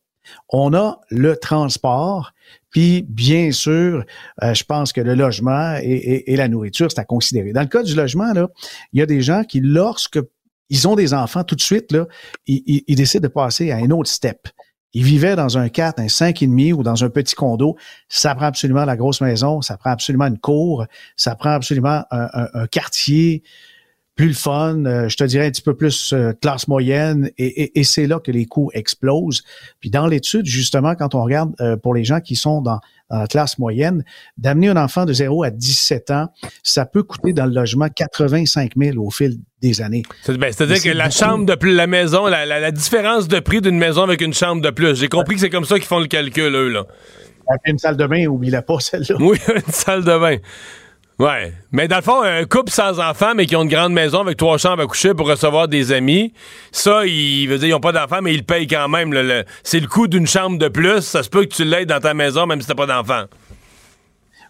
On a le transport, puis bien sûr, euh, je pense que le logement et, et- et la nourriture, c'est à considérer. Dans le cas du logement, là, il y a des gens qui, lorsque ils ont des enfants, tout de suite, là, ils, ils- ils décident de passer à un autre step. Ils vivaient dans un 4, un 5,5 ou dans un petit condo. Ça prend absolument la grosse maison, ça prend absolument une cour, ça prend absolument un, un- un quartier plus le fun, euh, je te dirais un petit peu plus euh, classe moyenne, et, et- et c'est là que les coûts explosent. Puis dans l'étude, justement, quand on regarde euh, pour les gens qui sont dans, dans la classe moyenne, d'amener un enfant de 0 à 17 ans, ça peut coûter dans le logement 85 000 au fil des années. Ben, C'est-à-dire C'est que la beaucoup. chambre de plus, la maison, la, la- la différence de prix d'une maison avec une chambre de plus. J'ai compris que c'est comme ça qu'ils font le calcul, eux, là. Une salle de bain, oublie-la pas, celle-là. Oui, une salle de bain. Ouais. Mais dans le fond, un couple sans enfants, mais qui ont une grande maison avec trois chambres à coucher pour recevoir des amis, ça, ils, veut dire, ils ont pas d'enfants, mais ils le payent quand même. le- le- c'est le coût d'une chambre de plus. Ça se peut que tu l'aides dans ta maison, même si t'as pas d'enfants.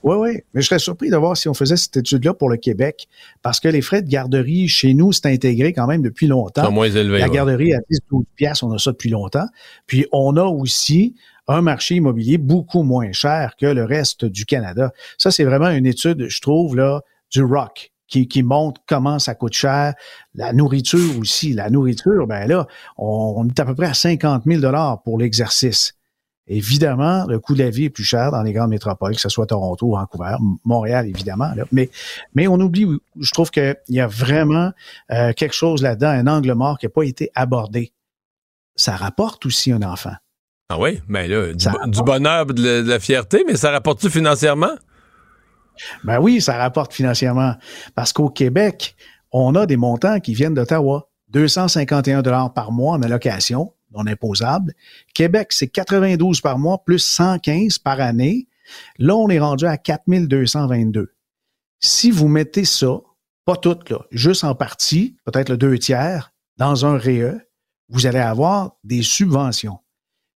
Oui, oui. Mais je serais surpris de voir si on faisait cette étude-là pour le Québec, parce que les frais de garderie chez nous, c'est intégré quand même depuis longtemps. Sont moins élevés. La ouais. garderie à 10-12 piastres, on a ça depuis longtemps. Puis on a aussi un marché immobilier beaucoup moins cher que le reste du Canada. Ça, c'est vraiment une étude, je trouve, là, du rock. Qui, qui montre comment ça coûte cher. La nourriture aussi. La nourriture, ben là, on, est à peu près à 50 000 pour l'exercice. Évidemment, le coût de la vie est plus cher dans les grandes métropoles, que ce soit Toronto, Vancouver, Montréal, évidemment. Mais, mais on oublie, je trouve qu'il y a vraiment euh, quelque chose là-dedans, un angle mort qui n'a pas été abordé. Ça rapporte aussi un enfant. Ah oui? Ben là, du bonheur, de la, de la fierté, mais ça rapporte-tu financièrement? Ben oui, ça rapporte financièrement. Parce qu'au Québec, on a des montants qui viennent d'Ottawa. 251 dollars par mois en allocation non imposable. Québec, c'est 92 par mois plus 115 par année. Là, on est rendu à 4222. Si vous mettez ça, pas tout, là, juste en partie, peut-être le deux tiers, dans un REE, vous allez avoir des subventions.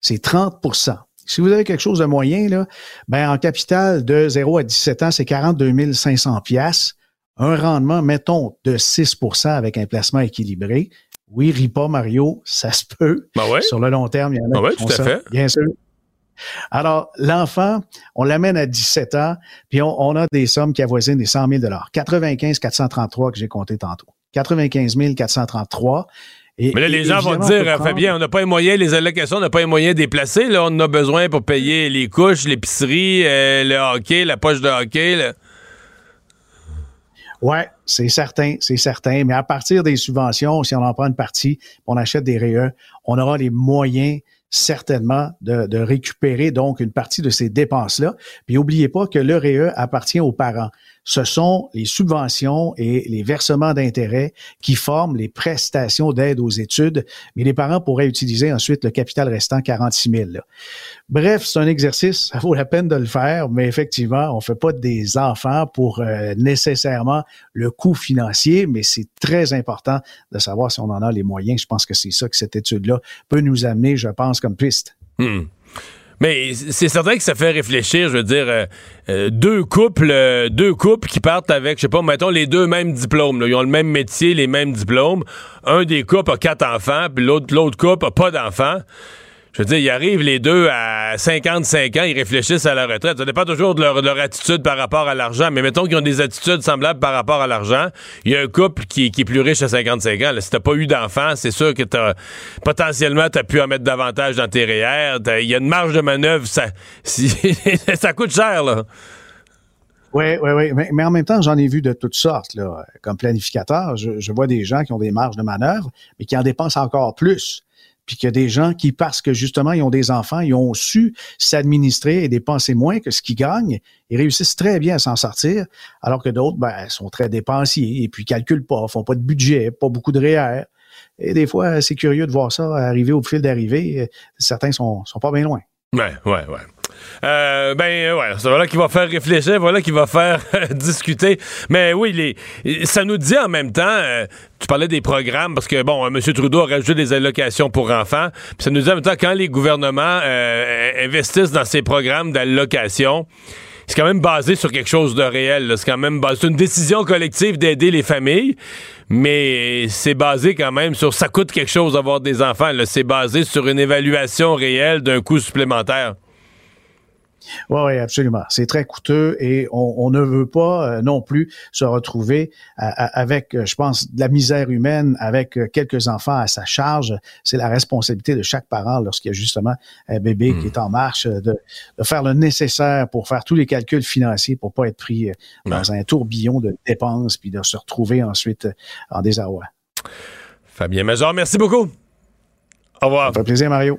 C'est 30% Si vous avez quelque chose de moyen, là, ben, en capital de 0 à 17 ans, c'est 42 500 pièces. Un rendement, mettons, de 6% avec un placement équilibré. Oui, ris pas, Mario, ça se peut. Ben ouais. Sur le long terme, il y en a Ben ouais, qui font tout à ça, fait. bien sûr. Alors, l'enfant, on l'amène à 17 ans, puis on, on a des sommes qui avoisinent les 100 000 95 433 que j'ai compté tantôt. 95 433. Et, Mais là, les gens vont dire, euh, prendre- Fabien, on n'a pas les moyens, les allocations, on n'a pas les moyens de les placer. Là, on en a besoin pour payer les couches, l'épicerie, euh, le hockey, la poche de hockey. là. Ouais, c'est certain, c'est certain. Mais à partir des subventions, si on en prend une partie, on achète des REE, on aura les moyens certainement de, de récupérer donc une partie de ces dépenses-là. Puis n'oubliez pas que le REE appartient aux parents. Ce sont les subventions et les versements d'intérêts qui forment les prestations d'aide aux études, mais les parents pourraient utiliser ensuite le capital restant 46 000. là. Bref, c'est un exercice, ça vaut la peine de le faire, mais effectivement, on fait pas des enfants pour euh, nécessairement le coût financier, mais c'est très important de savoir si on en a les moyens. Je pense que c'est ça que cette étude-là peut nous amener, je pense, comme piste. Hmm. Mais c'est certain que ça fait réfléchir, je veux dire, euh, euh, deux couples, euh, deux couples qui partent avec, je sais pas, mettons les deux mêmes diplômes. Ils ont le même métier, les mêmes diplômes. Un des couples a quatre enfants, puis l'autre l'autre couple a pas d'enfants. Je veux dire, ils arrivent les deux à 55 ans, ils réfléchissent à la retraite. Ça dépend toujours de leur, de leur attitude par rapport à l'argent. Mais mettons qu'ils ont des attitudes semblables par rapport à l'argent. Il y a un couple qui, est plus riche à 55 ans. Si t'as pas eu d'enfants, c'est sûr que t'as, potentiellement, t'as pu en mettre davantage dans tes REER. Il y a une marge de manœuvre. Ça, ça coûte cher, là. Oui, oui, oui. Mais, en même temps, j'en ai vu de toutes sortes. Comme planificateur, je vois des gens qui ont des marges de manœuvre, mais qui en dépensent encore plus. Puis qu'il y a des gens qui, parce que justement, ils ont des enfants, ils ont su s'administrer et dépenser moins que ce qu'ils gagnent, ils réussissent très bien à s'en sortir, alors que d'autres, ben, sont très dépensiers et puis calculent pas, font pas de budget, pas beaucoup de REER. Et des fois, c'est curieux de voir ça arriver au fil d'arrivée. Certains sont, sont pas bien loin. Ouais, ouais, ouais. Euh, ben ouais, c'est voilà qui va faire réfléchir, voilà qui va faire discuter. Mais oui, ça nous dit en même temps, euh, tu parlais des programmes, parce que bon, M. Trudeau a rajouté des allocations pour enfants, puis ça nous dit en même temps, quand les gouvernements euh, investissent dans ces programmes d'allocation, c'est quand même basé sur quelque chose de réel. C'est quand même basé, c'est une décision collective d'aider les familles, mais c'est basé quand même sur ça coûte quelque chose d'avoir des enfants. C'est basé sur une évaluation réelle d'un coût supplémentaire. Oui, oui, absolument. C'est très coûteux et on, on ne veut pas euh, non plus se retrouver à- à- avec, euh, je pense, de la misère humaine avec euh, quelques enfants à sa charge. C'est la responsabilité de chaque parent lorsqu'il y a justement un bébé qui est en marche euh, de, de faire le nécessaire pour faire tous les calculs financiers pour pas être pris euh, dans un tourbillon de dépenses puis de se retrouver ensuite euh, en désarroi. Fabien Major, merci beaucoup. Au revoir. Ça fait plaisir, Mario.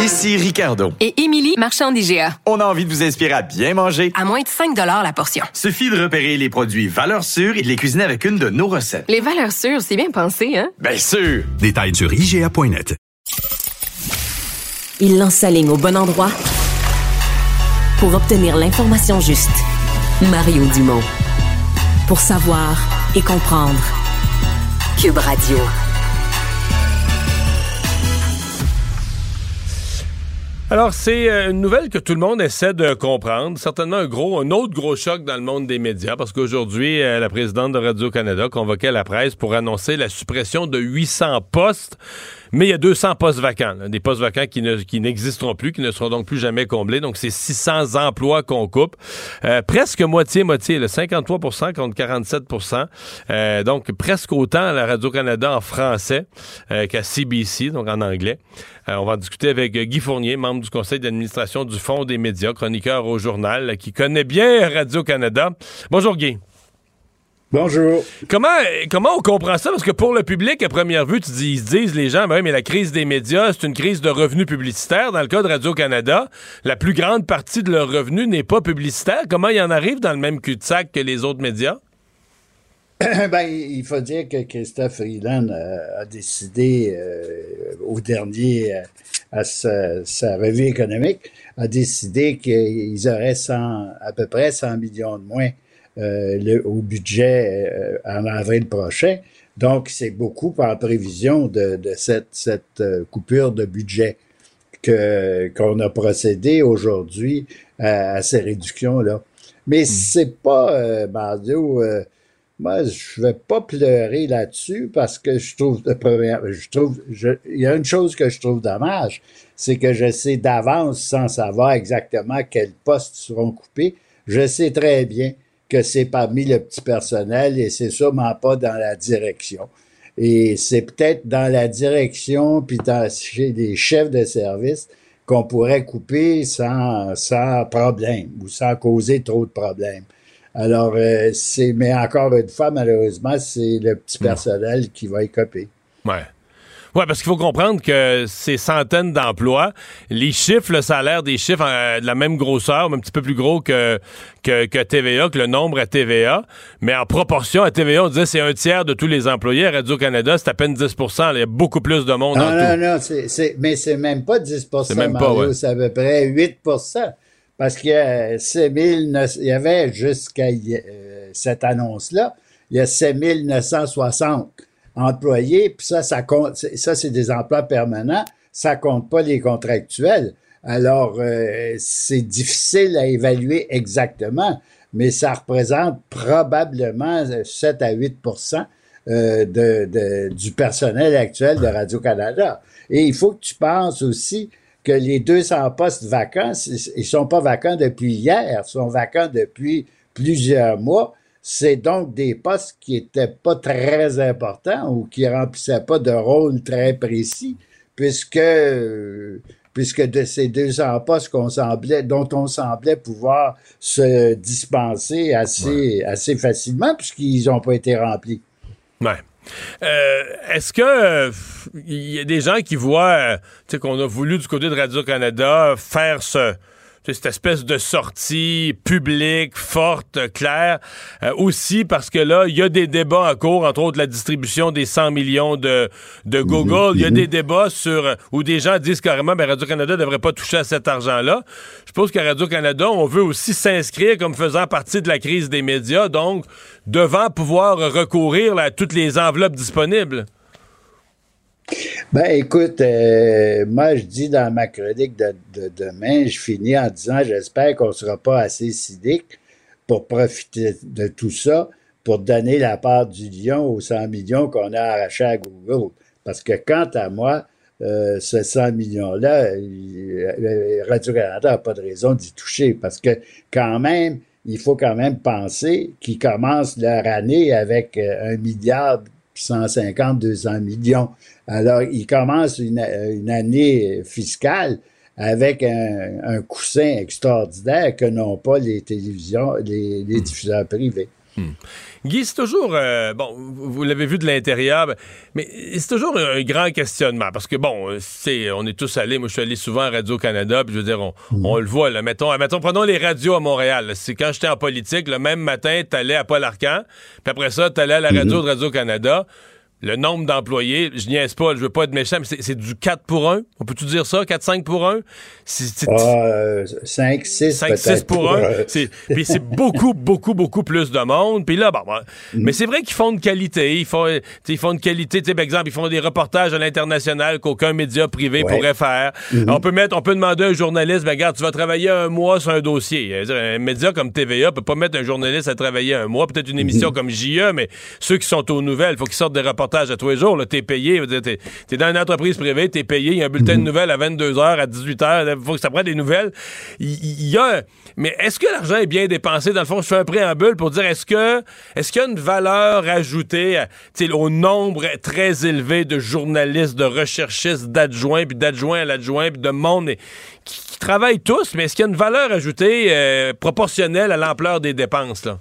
Ici Ricardo. Et Émilie, marchand d'IGA. On a envie de vous inspirer à bien manger. À moins de 5 la portion. Suffit de repérer les produits valeurs sûres et de les cuisiner avec une de nos recettes. Les valeurs sûres, c'est bien pensé, hein? Bien sûr! Détails sur IGA.net. Il lance sa ligne au bon endroit pour obtenir l'information juste. Mario Dumont. Pour savoir et comprendre. Cube Radio. Alors, c'est euh, une nouvelle que tout le monde essaie de comprendre. Certainement un gros, un autre gros choc dans le monde des médias, parce qu'aujourd'hui, euh, la présidente de Radio-Canada convoquait la presse pour annoncer la suppression de 800 postes. Mais il y a 200 postes vacants, des postes vacants qui, ne, qui n'existeront plus, qui ne seront donc plus jamais comblés. Donc, c'est 600 emplois qu'on coupe. Euh, presque moitié-moitié, 53% contre 47% euh, Donc, presque autant à la Radio-Canada en français euh, qu'à CBC, donc en anglais. on va en discuter avec Guy Fournier, membre du conseil d'administration du Fonds des médias, chroniqueur au journal, qui connaît bien Radio-Canada. Bonjour Guy. Bonjour. Comment, comment on comprend ça? Parce que pour le public, à première vue, tu dis, ils se disent, les gens, ben mais la crise des médias, c'est une crise de revenus publicitaires. Dans le cas de Radio-Canada, la plus grande partie de leurs revenus n'est pas publicitaire. Comment ils en arrivent dans le même cul-de-sac que les autres médias? ben, il faut dire que Christophe Freeland a, décidé euh, au dernier, euh, à sa, revue économique, a décidé qu'ils auraient 100, à peu près 100 millions de moins euh, le, au budget euh, en avril prochain. Donc, c'est beaucoup en prévision de, de cette, cette euh, coupure de budget que qu'on a procédé aujourd'hui à, ces réductions-là. Mais hmm. c'est pas, euh, Mario, moi, je vais pas pleurer là-dessus parce que je trouve, je trouve, il y a une chose que je trouve dommage, c'est que je sais d'avance, sans savoir exactement quels postes seront coupés, je sais très bien que c'est parmi le petit personnel et c'est sûrement pas dans la direction. Et c'est peut-être dans la direction puis dans, chez les chefs de service qu'on pourrait couper sans, sans problème ou sans causer trop de problèmes. Alors, euh, c'est, mais encore une fois, malheureusement, c'est le petit personnel qui va y copier. Ouais. Oui, parce qu'il faut comprendre que ces centaines d'emplois, les chiffres, le salaire des chiffres euh, de la même grosseur, un petit peu plus gros que, que, TVA, que le nombre à TVA, mais en proportion à TVA, on disait c'est un tiers de tous les employés. À Radio-Canada, c'est à peine 10% Il y a beaucoup plus de monde non, en non, tout. Non, mais c'est même pas 10% C'est même pas, ouais. C'est à peu près 8% parce qu'il y, a 6 il y avait jusqu'à euh, cette annonce-là, il y a 7 960 employés, puis ça, ça compte, ça, c'est des emplois permanents, ça compte pas les contractuels. Alors, euh, c'est difficile à évaluer exactement, mais ça représente probablement 7 à 8% euh, de, du personnel actuel de Radio-Canada. Et il faut que tu penses aussi que les 200 postes vacants, ils sont pas vacants depuis hier, ils sont vacants depuis plusieurs mois. C'est donc des postes qui étaient pas très importants ou qui remplissaient pas de rôle très précis, puisque puisque de ces 200 postes qu'on semblait, dont on semblait pouvoir se dispenser assez, assez facilement, puisqu'ils n'ont pas été remplis. Ouais. Euh, est-ce que il y a des gens qui voient, euh, qu'on a voulu du côté de Radio-Canada faire ce, cette espèce de sortie publique, forte, claire, euh, aussi parce que là, il y a des débats en cours, entre autres la distribution des 100 millions de, de Google. Il y a des débats sur où des gens disent carrément ben Radio-Canada ne devrait pas toucher à cet argent-là. Je pense qu'à Radio-Canada, on veut aussi s'inscrire comme faisant partie de la crise des médias, donc devant pouvoir recourir à toutes les enveloppes disponibles. Ben, écoute, euh, moi, je dis dans ma chronique de, demain, je finis en disant j'espère qu'on ne sera pas assez cynique pour profiter de tout ça, pour donner la part du lion aux 100 millions qu'on a arrachés à Google. Parce que quant à moi, euh, ce 100 millions-là, euh, Radio-Canada n'a pas de raison d'y toucher parce que quand même, il faut quand même penser qu'ils commencent leur année avec un milliard 150, 200 millions. Alors, ils commencent une, année fiscale avec un, coussin extraordinaire que n'ont pas les télévisions, les diffuseurs privés. Hmm. Guy, c'est toujours, euh, bon, vous l'avez vu de l'intérieur, mais c'est toujours un grand questionnement parce que, bon, c'est, on est tous allés, moi je suis allé souvent à Radio-Canada, puis je veux dire, on, on le voit, là, mettons, mettons, prenons les radios à Montréal. C'est quand j'étais en politique, le même matin, t'allais à Paul Arcan, puis après ça, t'allais à la radio de Radio-Canada le nombre d'employés, je niaise pas, je veux pas être méchant, mais c'est du 4 pour 1. On peut-tu dire ça? 4-5 pour 1? C'est, ah, 5, 6 5, 6 pour 1. Puis c'est beaucoup, beaucoup, beaucoup plus de monde. Puis là, bon, mm. mais c'est vrai qu'ils font une qualité. Ils font, ils font une qualité, par exemple, ils font des reportages à l'international qu'aucun média privé pourrait faire. Mm-hmm. On peut mettre, on peut demander à un journaliste, ben regarde, tu vas travailler un mois sur un dossier. Un média comme TVA peut pas mettre un journaliste à travailler un mois, peut-être une émission mm-hmm. comme JE, mais ceux qui sont aux nouvelles, il faut qu'ils sortent des reportages à tous les jours. Tu es payé. Tu es, dans une entreprise privée, tu es payé. Il y a un bulletin de mhm. nouvelles à 22h, à 18h. Il faut que ça prenne des nouvelles. Il y, a. Mais est-ce que l'argent est bien dépensé? Dans le fond, je fais un préambule pour dire est-ce que est-ce qu'il y a une valeur ajoutée au nombre très élevé de journalistes, de recherchistes, d'adjoints, puis d'adjoints à l'adjoint, puis de monde qui, travaillent tous, mais est-ce qu'il y a une valeur ajoutée euh, proportionnelle à l'ampleur des dépenses? Là?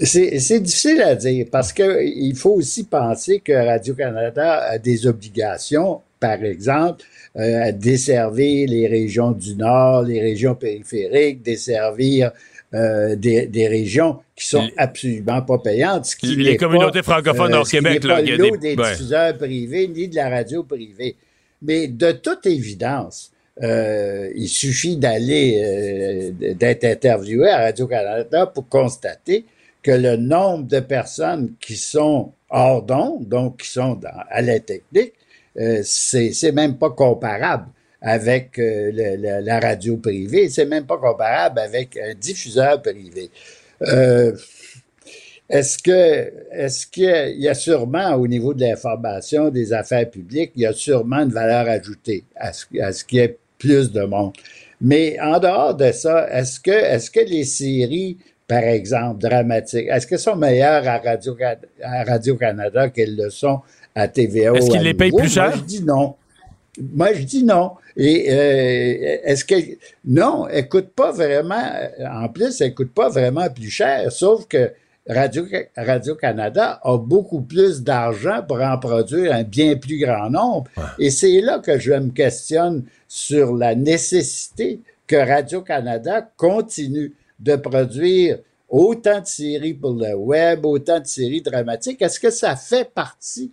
C'est difficile à dire parce qu'il faut aussi penser que Radio-Canada a des obligations, par exemple, euh, à desservir les régions du Nord, les régions périphériques, desservir euh, des, des, régions qui sont absolument pas payantes. Ce qui les communautés francophones euh, Québec. Là, il y a des, des diffuseurs privés ni de la radio privée. Mais de toute évidence, euh, il suffit d'aller, euh, d'être interviewé à Radio-Canada pour constater que le nombre de personnes qui sont hors d'onde, donc qui sont à la technique, euh, c'est même pas comparable avec euh, la radio privée, c'est même pas comparable avec un diffuseur privé. Euh, est-ce que est-ce qu'il y a sûrement au niveau de l'information des affaires publiques, il y a sûrement une valeur ajoutée à ce, à ce qu'il y ait plus de monde. Mais en dehors de ça, est-ce que est-ce que les séries par exemple, dramatiques, est-ce qu'elles sont meilleures à Radio-Canada Radio qu'elles le sont à TVA? Est-ce qu'ils les payent plus cher? Moi, je dis non. Moi, je dis non. Et euh, est-ce que non, elle coûte pas vraiment. En plus, elle coûte pas vraiment plus cher, sauf que Radio, Radio-Canada a beaucoup plus d'argent pour en produire un bien plus grand nombre. Et c'est là que je me questionne sur la nécessité que Radio-Canada continue de produire autant de séries pour le web, autant de séries dramatiques? Est-ce que ça fait partie,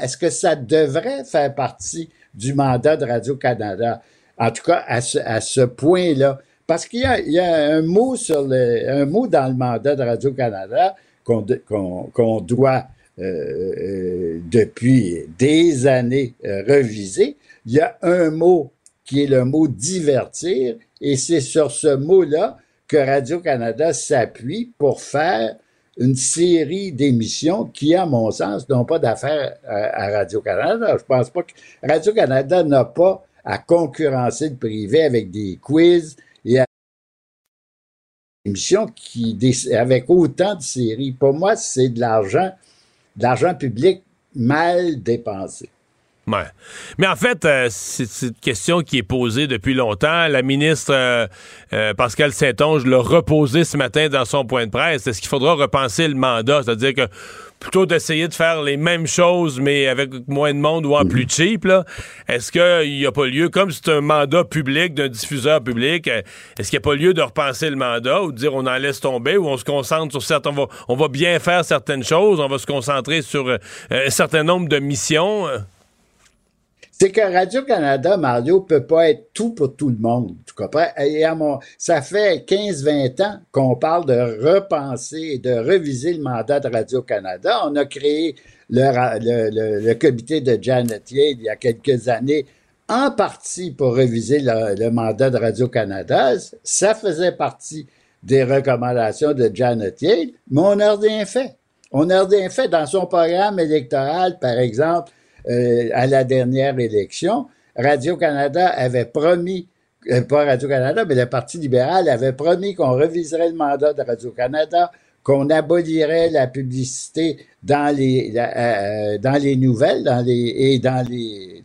est-ce que ça devrait faire partie du mandat de Radio-Canada? En tout cas, à ce, point-là. Parce qu'il y, a, un mot sur le, un mot dans le mandat de Radio-Canada qu'on doit euh, euh, depuis des années euh, reviser. Il y a un mot qui est le mot divertir, et c'est sur ce mot-là que Radio-Canada s'appuie pour faire une série d'émissions qui, à mon sens, n'ont pas d'affaires à, Radio-Canada. Je pense pas que Radio-Canada n'a pas à concurrencer le privé avec des quiz et des émissions qui, avec autant de séries. Pour moi, c'est de l'argent, de l'argent public mal dépensé. Mais en fait, euh, c'est une question qui est posée depuis longtemps. La ministre euh, euh, Pascal Saint-Onge l'a reposée ce matin dans son point de presse. Est-ce qu'il faudra repenser le mandat? C'est-à-dire que plutôt d'essayer de faire les mêmes choses, mais avec moins de monde ou en plus cheap, est-ce qu'il n'y a pas lieu, comme c'est un mandat public d'un diffuseur public, est-ce qu'il n'y a pas lieu de repenser le mandat ou de dire on en laisse tomber ou on se concentre sur certains, on va bien faire certaines choses, on va se concentrer sur un certain nombre de missions? C'est que Radio-Canada, Mario, peut pas être tout pour tout le monde. Tu comprends? Et ça fait 15-20 ans qu'on parle de repenser et de reviser le mandat de Radio-Canada. On a créé le, le, comité de Janet Yale il y a quelques années, en partie pour reviser le, mandat de Radio-Canada. Ça faisait partie des recommandations de Janet Yale, mais on n'a rien fait. On n'a rien fait dans son programme électoral, par exemple euh, à la dernière élection, Radio-Canada avait promis, euh, pas Radio-Canada, mais le Parti libéral avait promis qu'on reviserait le mandat de Radio-Canada, qu'on abolirait la publicité dans les, euh, dans les nouvelles dans les, et dans les,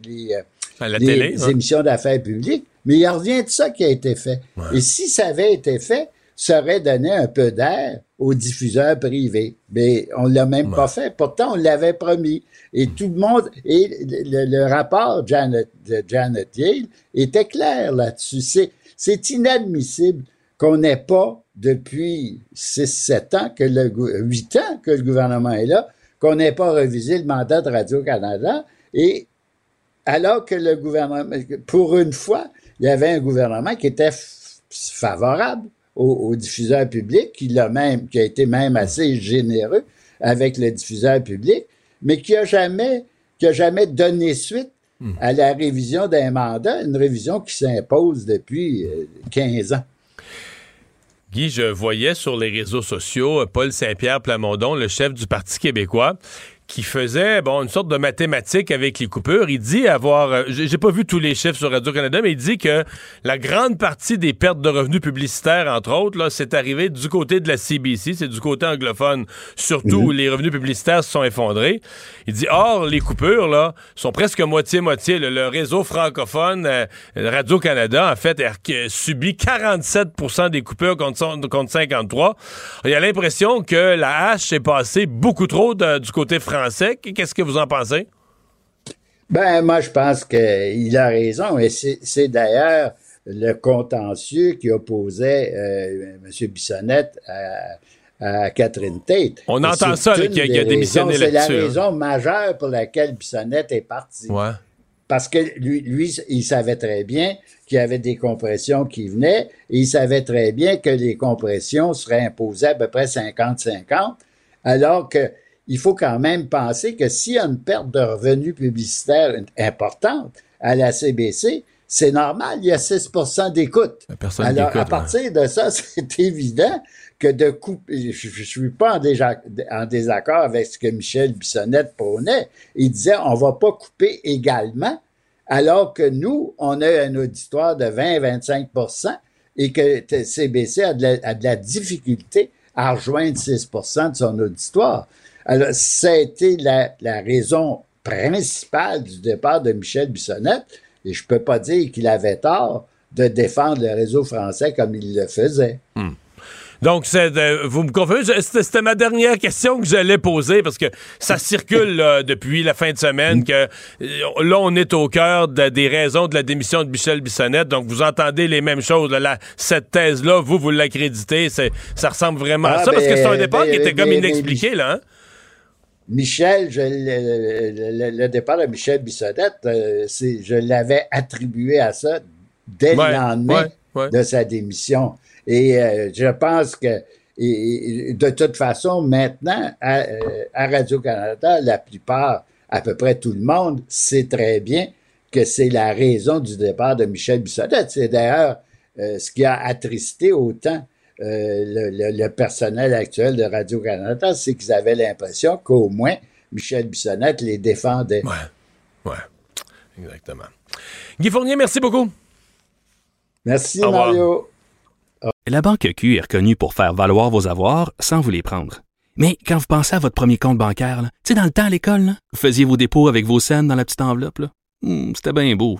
À la les télé, ouais. émissions d'affaires publiques, mais il revient de ça qui a été fait. Et si ça avait été fait, ça aurait donné un peu d'air aux diffuseurs privés. Mais on l'a même pas fait. Pourtant, on l'avait promis. Et tout le monde, et le, le rapport Janet, de Janet Yale était clair là-dessus. C'est, c'est inadmissible qu'on n'ait pas, depuis 6-7 ans, que le, gou- 8 ans que le gouvernement est là, qu'on n'ait pas révisé le mandat de Radio-Canada. Et alors que le gouvernement, pour une fois, il y avait un gouvernement qui était favorable aux, aux diffuseurs publics, qui, l'a même, qui a été même assez généreux avec le diffuseur public, mais qui a jamais, qui a jamais donné suite à la révision d'un mandat, une révision qui s'impose depuis euh, 15 ans. Guy, je voyais sur les réseaux sociaux euh, Paul Saint-Pierre Plamondon, le chef du Parti québécois, qui faisait bon une sorte de mathématique avec les coupures. Il dit avoir, euh, j'ai pas vu tous les chiffres sur Radio Canada, mais il dit que la grande partie des pertes de revenus publicitaires, entre autres, là, c'est arrivé du côté de la CBC, c'est du côté anglophone, surtout où les revenus publicitaires se sont effondrés. Il dit or les coupures là sont presque moitié moitié. Le, le réseau francophone euh, Radio Canada en fait a a subi 47% des coupures contre, son- contre 53. Il y a l'impression que la hache est passée beaucoup trop de- du côté français. Qu'est-ce que vous en pensez? Ben, moi, je pense qu'il a raison. Et c'est d'ailleurs le contentieux qui opposait euh, M. Bissonnette à, à Catherine Tate. On Et entend ça, qu'il a- démissionné raisons- C'est la là-dessus, raison majeure pour laquelle Bissonnette est parti. Ouais. Parce que lui, lui, il savait très bien qu'il y avait des compressions qui venaient et il savait très bien que les compressions seraient imposées à peu près 50-50, alors que il faut quand même penser que s'il y a une perte de revenus publicitaires importante à la CBC, c'est normal, il y a 6% d'écoute. Alors, à partir de ça, c'est évident que de couper, je ne suis pas en, déjà- en désaccord avec ce que Michel Bissonnette prônait. Il disait, on va pas couper également, alors que nous, on a un auditoire de 20-25% et que CBC a de, la, a de la difficulté à rejoindre 6% de son auditoire. Alors, ça a été la, la raison principale du départ de Michel Bissonnette, et je peux pas dire qu'il avait tort de défendre le réseau français comme il le faisait. Donc, c'est, euh, vous me confirmez, c'était ma dernière question que j'allais poser parce que ça circule là, depuis la fin de semaine que euh, là, on est au cœur de- des raisons de la démission de Michel Bissonnette. Donc, vous entendez les mêmes choses. là. La- cette thèse-là, vous, vous l'accréditez. Ça ressemble vraiment à Ah, ça parce que c'est un ben, départ ben, qui était ben, comme ben, inexpliqué, là. hein? Michel, je, le, le- le départ de Michel Bissonnette, euh, je l'avais attribué à ça dès Ouais, le lendemain ouais, ouais. de sa démission. Et euh, je pense que et- de toute façon, maintenant, à, euh, à Radio-Canada, la plupart, à peu près tout le monde, sait très bien que c'est la raison du départ de Michel Bissonnette. C'est d'ailleurs euh, ce qui a attristé autant le, le- le personnel actuel de Radio-Canada, c'est qu'ils avaient l'impression qu'au moins Michel Bissonnette les défendait. Ouais, exactement. Guy Fournier, merci beaucoup. Merci, Au. Mario. La Banque Q est reconnue pour faire valoir vos avoirs sans vous les prendre. Mais quand vous pensez à votre premier compte bancaire, tu sais, dans le temps à l'école, vous faisiez vos dépôts avec vos scènes dans la petite enveloppe. Hmm, C'était bien beau.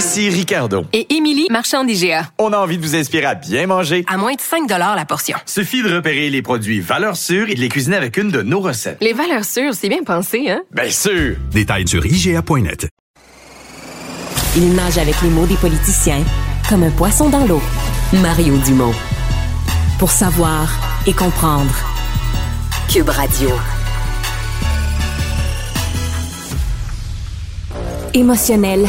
Ici Ricardo. Et Émilie, marchand d'IGA. On a envie de vous inspirer à bien manger. À moins de 5 la portion. Suffit de repérer les produits valeurs sûres et de les cuisiner avec une de nos recettes. Les valeurs sûres, c'est bien pensé, hein? Bien sûr! Détails sur IGA.net. Il nage avec les mots des politiciens comme un poisson dans l'eau. Mario Dumont. Pour savoir et comprendre. Cube Radio. Émotionnel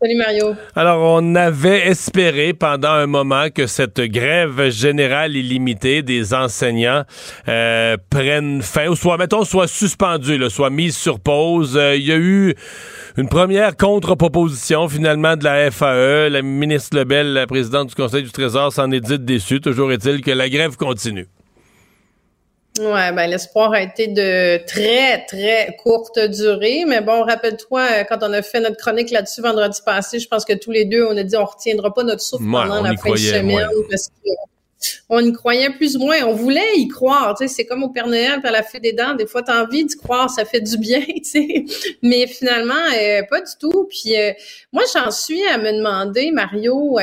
Salut Mario. Alors, on avait espéré pendant un moment que cette grève générale illimitée des enseignants euh, prenne fin, ou soit, mettons, soit suspendue, soit mise sur pause. Euh, il y a eu une première contre-proposition, finalement, de la FAE. La ministre Lebel, la présidente du Conseil du Trésor, s'en est dite déçue. Toujours est-il que la grève continue. Ouais, ben l'espoir a été de très très courte durée, mais bon, rappelle-toi euh, quand on a fait notre chronique là-dessus vendredi passé, je pense que tous les deux on a dit on retiendra pas notre souffle pendant la fin de semaine parce que on y croyait plus ou moins, on voulait y croire, tu sais, c'est comme au Père Noël à la fée des dents, des fois t'as envie d'y croire, ça fait du bien, tu sais, mais finalement euh, pas du tout. Puis euh, moi j'en suis à me demander Mario,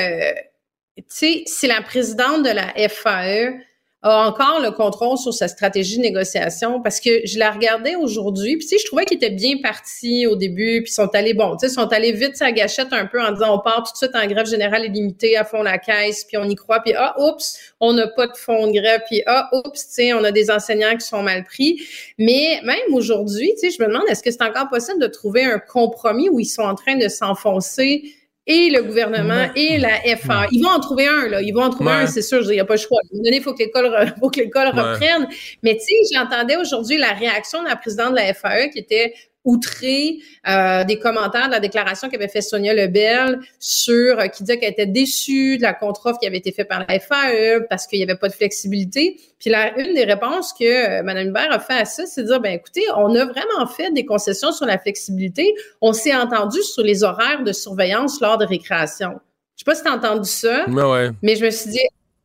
tu sais, si la présidente de la FAE a encore le contrôle sur sa stratégie de négociation parce que je la regardais aujourd'hui, puis tu sais, je trouvais qu'il était bien parti au début, puis sont allés, bon, tu sais, sont allés vite sa gâchette un peu en disant on part tout de suite en grève générale illimitée à fond la caisse, puis on y croit, puis ah, oups, on n'a pas de fonds de grève, puis ah, oups, tu sais, on a des enseignants qui sont mal pris. Mais même aujourd'hui, tu sais, je me demande, est-ce que c'est encore possible de trouver un compromis où ils sont en train de s'enfoncer et le gouvernement et la FA. Ils vont en trouver un, là. Ils vont en trouver un, c'est sûr. Il n'y a pas le choix. il faut que l'école, faut que l'école reprenne. Mais tu sais, j'entendais aujourd'hui la réaction de la présidente de la FAE qui était outré euh, des commentaires de la déclaration qu'avait fait Sonia Lebel sur euh, qui disait qu'elle était déçue de la contre-offre qui avait été faite par la FAE parce qu'il n'y avait pas de flexibilité. Puis la, une des réponses que euh, Mme Hubert a fait à ça, c'est de dire ben écoutez, on a vraiment fait des concessions sur la flexibilité. On s'est entendu sur les horaires de surveillance lors de récréation. Je sais pas si tu as entendu ça, mais je me suis dit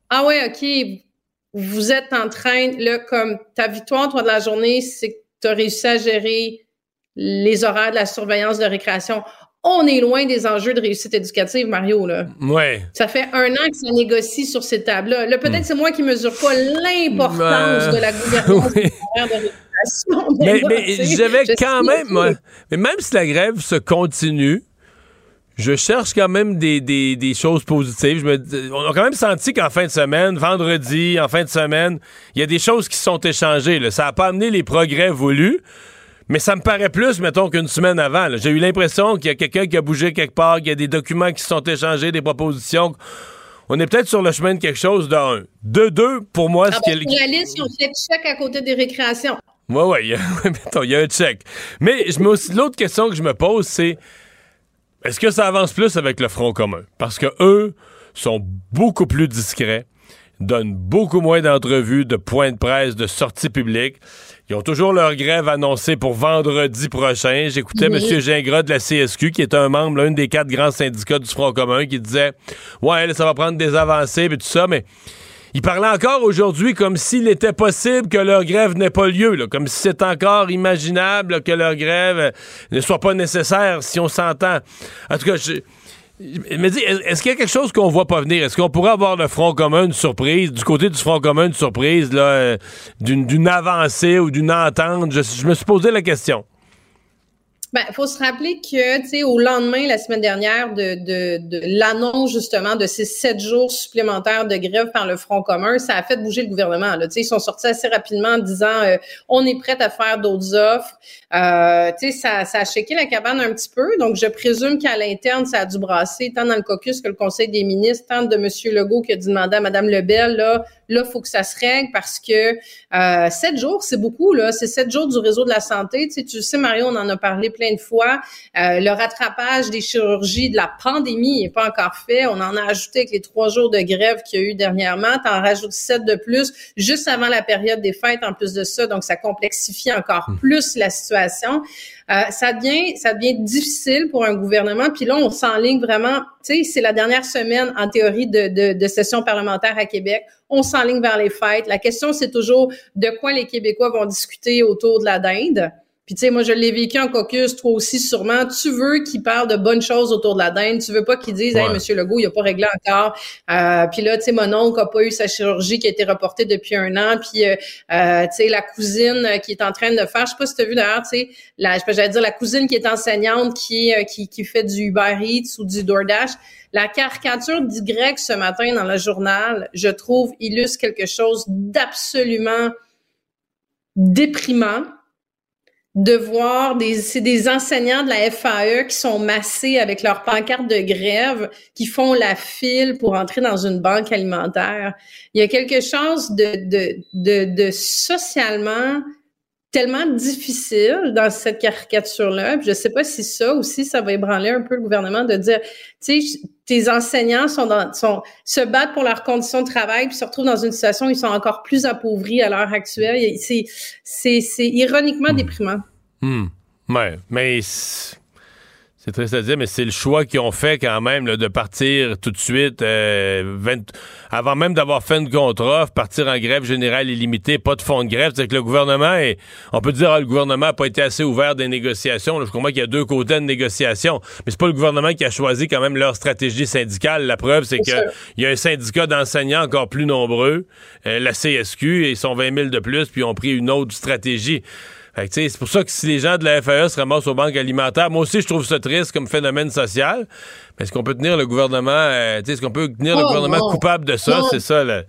ah ouais, OK, vous êtes en train là comme ta victoire toi de la journée, c'est que tu as réussi à gérer les horaires de la surveillance de récréation. On est loin des enjeux de réussite éducative, Mario. Là. Ouais. Ça fait un an que ça négocie sur ces tables-là. Là, peut-être que c'est moi qui mesure pas l'importance de la gouvernance des horaires de récréation. Mais, mais, j'avais quand même... mais même si la grève se continue, je cherche quand même des, des, des choses positives. Je me, on a quand même senti qu'en fin de semaine, vendredi, en fin de semaine, il y a des choses qui sont échangées. Là. Ça n'a pas amené les progrès voulus. Mais ça me paraît plus, mettons, qu'une semaine avant. J'ai eu l'impression qu'il y a quelqu'un qui a bougé quelque part, qu'il y a des documents qui se sont échangés, des propositions. On est peut-être sur le chemin de quelque chose d'un. De deux, pour moi, ah ce qui est... la liste, on fait check à côté des récréations. Oui, oui, il y a un check. Mais je me l'autre question que je me pose, c'est est-ce que ça avance plus avec le Front commun? Parce que eux sont beaucoup plus discrets, donnent beaucoup moins d'entrevues, de points de presse, de sorties publiques. Ils ont toujours leur grève annoncée pour vendredi prochain. J'écoutais M. Gingras de la CSQ, qui est un membre, l'un des quatre grands syndicats du Front commun, qui disait Ouais, ça va prendre des avancées et tout ça, mais il parlait encore aujourd'hui comme s'il était possible que leur grève n'ait pas lieu, comme si c'est encore imaginable que leur grève euh, ne soit pas nécessaire si on s'entend. En tout cas, je me dis, est-ce qu'il y a quelque chose qu'on voit pas venir? Est-ce qu'on pourrait avoir le Front commun une surprise, du côté du Front commun une surprise, euh, d'une avancée ou d'une entente? Je, me suis posé la question. Ben, faut se rappeler que, tu sais, au lendemain, la semaine dernière, de, de, de l'annonce, justement, de ces sept jours supplémentaires de grève par le Front commun, ça a fait bouger le gouvernement, là. Ils sont sortis assez rapidement en disant, euh, on est prêt à faire d'autres offres. Euh, tu sais, ça, ça a shaké la cabane un petit peu. Donc, je présume qu'à l'interne, ça a dû brasser, tant dans le caucus que le Conseil des ministres, tant de M. Legault qui a dû demander à Mme Lebel, là, là, faut que ça se règle parce que euh, sept jours, c'est beaucoup, là. C'est sept jours du réseau de la santé. Tu sais, tu sais, Mario, on en a parlé plein de fois. Euh, le rattrapage des chirurgies de la pandémie n'est pas encore fait. On en a ajouté avec les trois jours de grève qu'il y a eu dernièrement. T'en rajoutes sept de plus juste avant la période des fêtes en plus de ça. Donc, ça complexifie encore hmm. plus la situation euh, ça devient ça devient difficile pour un gouvernement. Puis là, on s'enligne vraiment. Tu sais, c'est la dernière semaine en théorie de, de, session parlementaire à Québec. On s'enligne vers les fêtes. La question, c'est toujours de quoi les Québécois vont discuter autour de la dinde. Puis tu sais, moi je l'ai vécu en caucus, toi aussi sûrement. Tu veux qu'ils parlent de bonnes choses autour de la dinde. Tu veux pas qu'ils disent, hey. Monsieur Legault, il a pas réglé encore. Euh, puis là, tu sais, mon oncle a pas eu sa chirurgie qui a été reportée depuis un an. Puis euh, euh, tu sais, la cousine euh, qui est en train de faire, je sais pas si tu as vu d'ailleurs, tu sais, la, j'allais dire la cousine qui est enseignante qui euh, qui, qui fait du Uber Eats ou du DoorDash. La caricature grec ce matin dans le journal, je trouve, illustre quelque chose d'absolument déprimant de voir des c'est des enseignants de la FAE qui sont massés avec leurs pancartes de grève qui font la file pour entrer dans une banque alimentaire. Il y a quelque chose de de de, de socialement tellement difficile dans cette caricature-là. Puis je sais pas si ça aussi, ça va ébranler un peu le gouvernement de dire, tu sais, tes enseignants sont dans, sont, se battent pour leurs conditions de travail puis se retrouvent dans une situation où ils sont encore plus appauvris à l'heure actuelle. C'est, ironiquement déprimant. Hmm. Ouais, mais c'est triste à dire, mais c'est le choix qu'ils ont fait quand même là, de partir tout de suite, euh, 20 avant même d'avoir fait une contre-offre, partir en grève générale illimitée, pas de fonds de grève. C'est que le gouvernement est, on peut dire, ah, le gouvernement n'a pas été assez ouvert des négociations. Là, je comprends qu'il y a deux côtés de négociation, mais c'est pas le gouvernement qui a choisi quand même leur stratégie syndicale. La preuve, c'est C'est que sûr. il y a un syndicat d'enseignants encore plus nombreux, euh, la CSQ, et ils sont 20 000 de plus, puis ils ont pris une autre stratégie. C'est pour ça que si les gens de la FAE se ramassent aux banques alimentaires, moi aussi, je trouve ça triste comme phénomène social. Mais est-ce qu'on peut tenir le gouvernement, euh, est-ce qu'on peut tenir le Oh, gouvernement coupable de ça? C'est ça, là.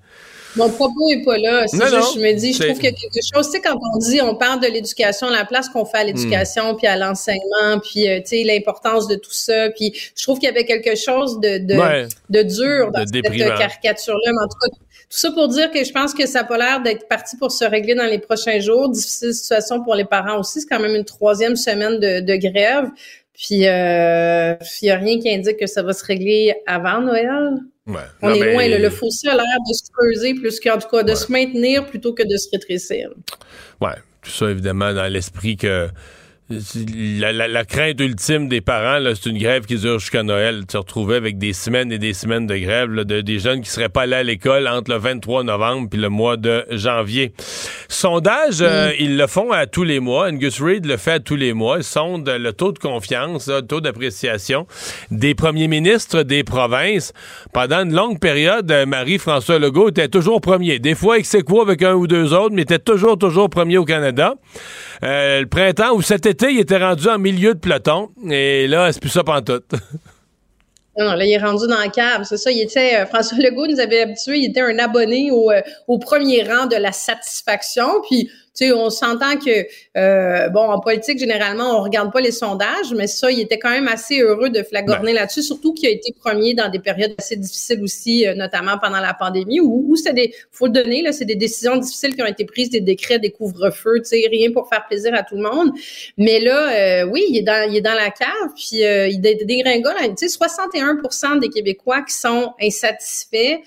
Mon propos est pas là. C'est juste, non, je me dis, je trouve qu'il y a quelque chose. Tu sais, quand on dit, on parle de l'éducation, la place qu'on fait à l'éducation, puis à l'enseignement, puis euh, tu sais, l'importance de tout ça, puis je trouve qu'il y avait quelque chose de de, Ouais. de dur dans De cette caricature-là. Mais en tout cas, tout ça pour dire que je pense que ça n'a pas l'air d'être parti pour se régler dans les prochains jours. Difficile situation pour les parents aussi. C'est quand même une troisième semaine de, de grève. Puis, euh, il n'y a rien qui indique que ça va se régler avant Noël. Ouais. On Non, est mais- loin. Le fossé a l'air de se creuser plus qu'en tout cas de se maintenir plutôt que de se rétrécir. Ouais, tout ça évidemment dans l'esprit que la, la- la crainte ultime des parents, c'est une grève qui dure jusqu'à Noël. Tu te retrouvais avec des semaines et des semaines de grève, là, de, des jeunes qui seraient pas allés à l'école entre le 23 novembre puis le mois de janvier. Sondage, euh, ils le font à tous les mois. Angus Reid le fait à tous les mois. Ils sondent le taux de confiance, le taux d'appréciation des premiers ministres des provinces. Pendant une longue période, euh, Marie-François Legault était toujours premier. Des fois, aequo avec un ou deux autres, mais était toujours, toujours premier au Canada. Euh, le printemps ou cet été, il était rendu en milieu de peloton. Et là, c'est plus ça pantoute. Non, non, là, il est rendu dans le câble. C'est ça. Il était, euh, François Legault nous avait habitués. Il était un abonné au, euh, au premier rang de la satisfaction. Puis, tu sais, on s'entend que, euh, bon, en politique, généralement, on regarde pas les sondages, mais ça, il était quand même assez heureux de flagorner là-dessus, surtout qu'il a été premier dans des périodes assez difficiles aussi, euh, notamment pendant la pandémie, où, où c'est des, faut le donner, là, c'est des décisions difficiles qui ont été prises, des décrets, des couvre-feux, tu sais, rien pour faire plaisir à tout le monde. Mais là, euh, oui, il est dans, il est dans la cave, puis euh, il dé- dégringole. Tu sais, 61% des Québécois qui sont insatisfaits.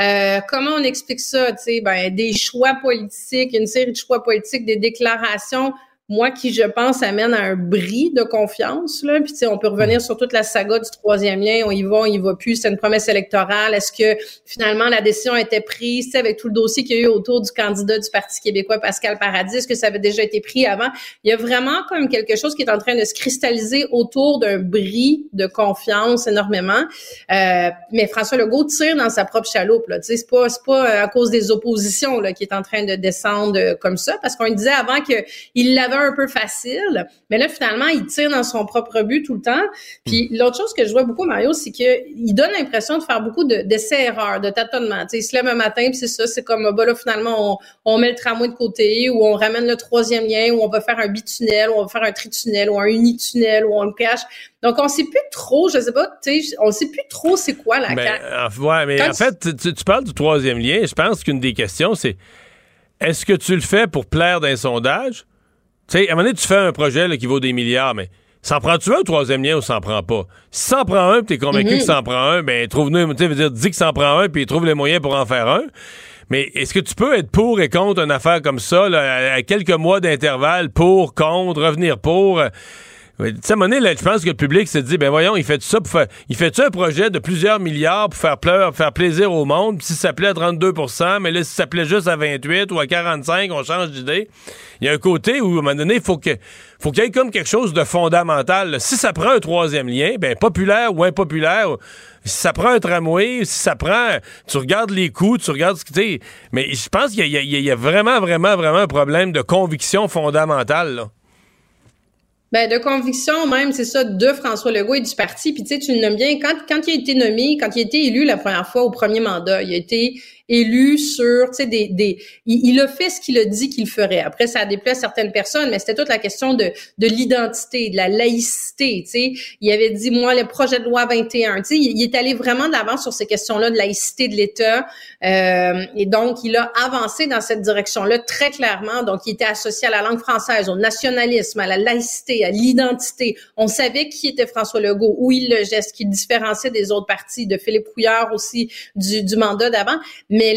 Euh, comment on explique ça? Tu sais, ben, des choix politiques, une série de choix politiques, des déclarations, moi qui, je pense, amène à un bris de confiance. Là. Puis, tu sais, on peut revenir sur toute la saga du troisième lien. On y va, on y va plus. C'est une promesse électorale. Est-ce que finalement la décision a été prise tu sais, avec tout le dossier qu'il y a eu autour du candidat du Parti québécois, Pascal Paradis? Est-ce que ça avait déjà été pris avant? Il y a vraiment comme quelque chose qui est en train de se cristalliser autour d'un bris de confiance énormément. Euh, mais François Legault tire dans sa propre chaloupe. Là. Tu sais, C'est pas, c'est pas euh, à cause des oppositions là, qui est en train de descendre euh, comme ça, parce qu'on disait avant qu'il l'avait un peu facile, mais là, finalement, il tire dans son propre but tout le temps. Puis l'autre chose que je vois beaucoup, Mario, c'est qu'il donne l'impression de faire beaucoup de- d'essais-erreurs, de, tâtonnements. Tu sais, il se lève un matin, puis c'est ça, c'est comme, bah là, finalement, on, on met le tramway de côté, ou on ramène le troisième lien, ou on va faire un bitunnel, ou on va faire un tritunnel, ou un unitunnel, ou on le cache. Donc, on sait plus trop, je sais pas, tu sais, on sait plus trop c'est quoi la Ben, ouais, mais Quand en fait, tu, tu parles du troisième lien. Je pense qu'une des questions, c'est est-ce que tu le fais pour plaire d'un sondage? Tu sais, à un moment donné, tu fais un projet là, qui vaut des milliards, mais s'en prends-tu un au troisième lien ou s'en prend pas? Si s'en prend un, puis t'es convaincu Mhm. que s'en prend un, ben trouve-nous, tu dire, dis que s'en prend un, puis trouve les moyens pour en faire un. Mais est-ce que tu peux être pour et contre une affaire comme ça, là, à quelques mois d'intervalle, pour, contre, revenir pour? Tu sais, à un moment donné, là, je pense que le public se dit, ben voyons, il fait ça pour faire, il fait un projet de plusieurs milliards pour faire pleur, faire plaisir au monde. Si ça plaît à 32% mais là, si ça plaît juste à 28 ou à 45, on change d'idée. Il y a un côté où, à un moment donné, il faut faut qu'il y ait comme quelque chose de fondamental. Si ça prend un troisième lien, ben populaire ou impopulaire, si ça prend un tramway, si ça prend, tu regardes les coûts, tu regardes ce que tu. Mais je pense qu'il y, y a vraiment, vraiment, vraiment un problème de conviction fondamentale. Là. Ben, de conviction même, c'est ça, de François Legault et du parti. Puis tu sais, tu le nommes bien, quand, quand il a été nommé, quand il a été élu la première fois au premier mandat, il a été élu sur, tu sais, des, des il, il a fait ce qu'il a dit qu'il ferait. Après, ça a déplait à certaines personnes, mais c'était toute la question de, de l'identité, de la laïcité, tu sais. Il avait dit, moi, le projet de loi 21, tu sais, il, est allé vraiment de l'avant sur ces questions-là de laïcité de l'État. Euh, et donc, il a avancé dans cette direction-là très clairement. Donc, il était associé à la langue française, au nationalisme, à la laïcité, à l'identité. On savait qui était François Legault, où il le geste, qui différenciait des autres partis, de Philippe Couillard aussi, du, du mandat d'avant.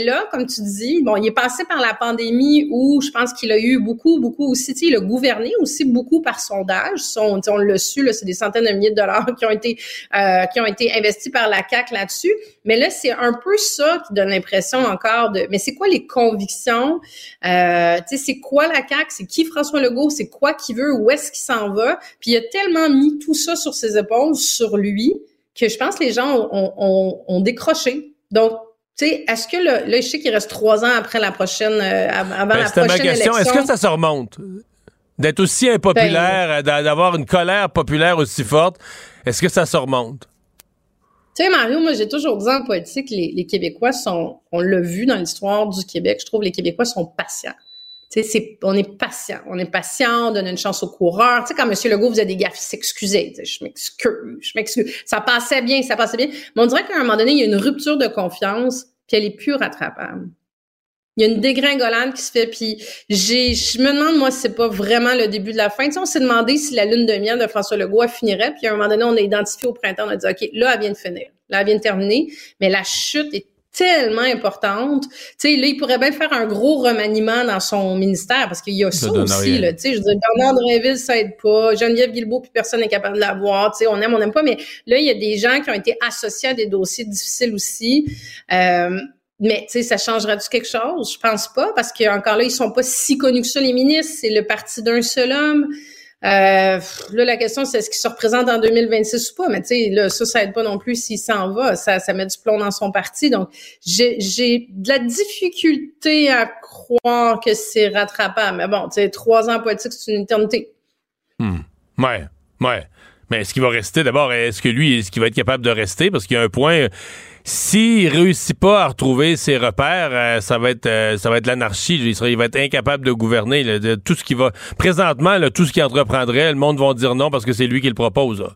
Là, comme tu dis, bon, il est passé par la pandémie où je pense qu'il a eu beaucoup, beaucoup aussi, il a gouverné aussi beaucoup par sondage. Son, on l'a su, c'est des centaines de milliers de dollars qui ont été, euh, qui ont été investis par la CAC là-dessus. Mais là, c'est un peu ça qui donne l'impression encore de, mais c'est quoi les convictions? Euh, tu sais, c'est quoi la CAC? C'est qui François Legault? C'est quoi qu'il veut? Où est-ce qu'il s'en va? Puis il a tellement mis tout ça sur ses épaules, sur lui, que je pense que les gens ont, ont, ont décroché. Donc, tu sais, est-ce que le, là, je sais qu'il reste trois ans après la prochaine, euh, av- avant Ben, la prochaine ma question. Est-ce que ça se remonte? D'être aussi impopulaire, Ben, d'a- d'avoir une colère populaire aussi forte, est-ce que ça se remonte? Tu sais, Mario, moi, j'ai toujours dit en politique, les, les Québécois sont, on l'a vu dans l'histoire du Québec, je trouve les Québécois sont patients. On est patient. On est patient, on donne une chance aux coureurs. Tu sais, quand M. Legault faisait des gaffes, il s'excusait. Je m'excuse, je m'excuse. Ça passait bien, ça passait bien. Mais on dirait qu'à un moment donné, il y a une rupture de confiance, puis elle est plus rattrapable. Il y a une dégringolade qui se fait, puis j'ai, je me demande, moi, si c'est pas vraiment le début de la fin. Tu on s'est demandé si la lune de miel de François Legault finirait, puis à un moment donné, on a identifié au printemps, on a dit, OK, là, elle vient de finir. Là, elle vient de terminer, mais la chute est tellement importante. Tu sais, là, il pourrait bien faire un gros remaniement dans son ministère, parce qu'il y a Ça aussi, là. Tu sais, je veux dire, Bernard Drinville, ça aide pas. Geneviève Guilbeault, puis personne n'est capable de la voir. Tu sais, on aime, on n'aime pas, mais là, il y a des gens qui ont été associés à des dossiers difficiles aussi. Euh, mais tu sais, ça changerait-tu quelque chose? Je pense pas, parce que encore là, ils sont pas si connus que ça, les ministres. C'est le parti d'un seul homme. Euh, là, la question, c'est est-ce qu'il se représente en 2026 ou pas? Mais tu sais, là, ça, ça aide pas non plus s'il s'en va. Ça, ça met du plomb dans son parti. Donc, j'ai, de la difficulté à croire que c'est rattrapable. Mais bon, tu sais, trois ans politique, c'est une éternité. Hmm. Ouais, ouais. Mais est-ce qu'il va rester? D'abord? Est-ce que lui, est-ce qu'il va être capable de rester? Parce qu'il y a un point. S'il réussit pas à retrouver ses repères, euh, ça va être euh, ça va être l'anarchie. Il, il va être incapable de gouverner. de tout ce qui va. Présentement, tout ce qu'il entreprendrait, le monde va dire non parce que c'est lui qui le propose. là.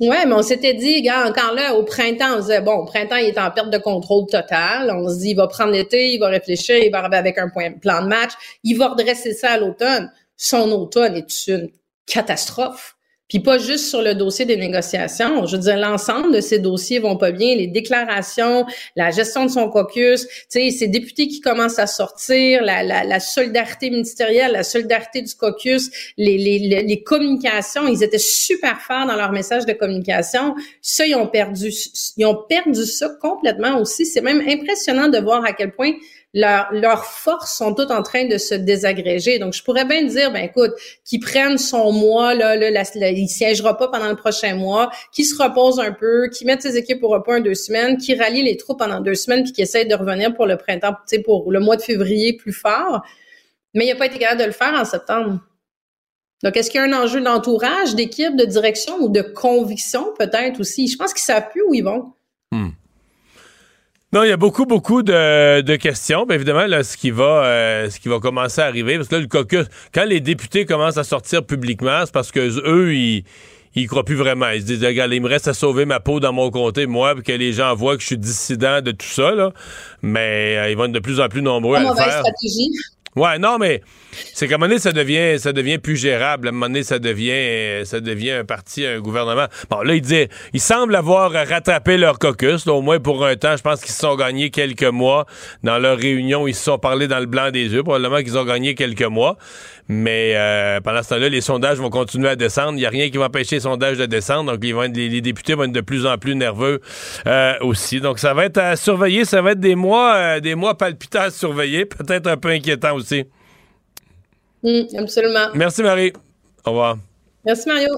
Ouais, mais on s'était dit, gars, encore là, au printemps, on disait, bon, au printemps, il est en perte de contrôle totale. On se dit, il va prendre l'été, il va réfléchir, il va arriver avec un plan de match. Il va redresser ça à l'automne. Son automne est une catastrophe. Puis pas juste sur le dossier des négociations. Je veux dire, l'ensemble de ces dossiers vont pas bien. Les déclarations, la gestion de son caucus, tu sais, ces députés qui commencent à sortir, la, la, la solidarité ministérielle, la solidarité du caucus, les, les, les, communications, ils étaient super forts dans leur message de communication. Ça, ils ont perdu, ils ont perdu ça complètement aussi. C'est même impressionnant de voir à quel point leurs forces sont toutes en train de se désagréger. Donc, je pourrais bien dire, ben écoute, qu'ils prennent son mois, là, là, il siégera pas pendant le prochain mois, qu'ils se repose un peu, qu'ils mettent ses équipes au repos en deux semaines, qu'ils rallient les troupes pendant deux semaines, puis qu'ils essayent de revenir pour le printemps, pour le mois de février plus fort. Mais il n'a pas été capable de le faire en septembre. Donc, est-ce qu'il y a un enjeu d'entourage, d'équipe, de direction ou de conviction peut-être aussi? Je pense qu'ils savent plus où ils vont. Non, il y a beaucoup, beaucoup de, de questions. Bien évidemment, là, ce qui va euh, ce qui va commencer à arriver, parce que là, le caucus, quand les députés commencent à sortir publiquement, c'est parce que eux, ils ils croient plus vraiment. Ils se disent, regarde, il me reste à sauver ma peau dans mon comté, moi, puis que les gens voient que je suis dissident de tout ça, là. Mais euh, ils vont être de plus en plus nombreux à le mauvaise faire. stratégie. Ouais, non, mais c'est qu'à un moment donné, ça devient, ça devient plus gérable. À un moment donné, ça devient, ça devient un parti, un gouvernement. Bon, là, il dit, ils semblent avoir rattrapé leur caucus, au moins pour un temps. Je pense qu'ils se sont gagnés quelques mois. Dans leur réunion, ils se sont parlé dans le blanc des yeux. Probablement qu'ils ont gagné quelques mois. Mais euh, pendant ce temps-là, les sondages vont continuer à descendre. Il n'y a rien qui va empêcher les sondages de descendre. Donc, ils vont être, les, députés vont être de plus en plus nerveux euh, aussi. Donc, ça va être à surveiller. Ça va être des mois, euh, des mois palpitants à surveiller. Peut-être un peu inquiétant aussi. Mm, absolument. Merci, Marie. Au revoir. Merci, Mario.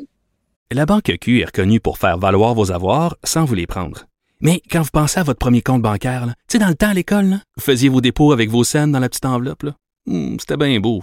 La Banque Q est reconnue pour faire valoir vos avoirs sans vous les prendre. Mais quand vous pensez à votre premier compte bancaire, tu sais, dans le temps à l'école, vous faisiez vos dépôts avec vos scènes dans la petite enveloppe. Hmm, C'était bien beau.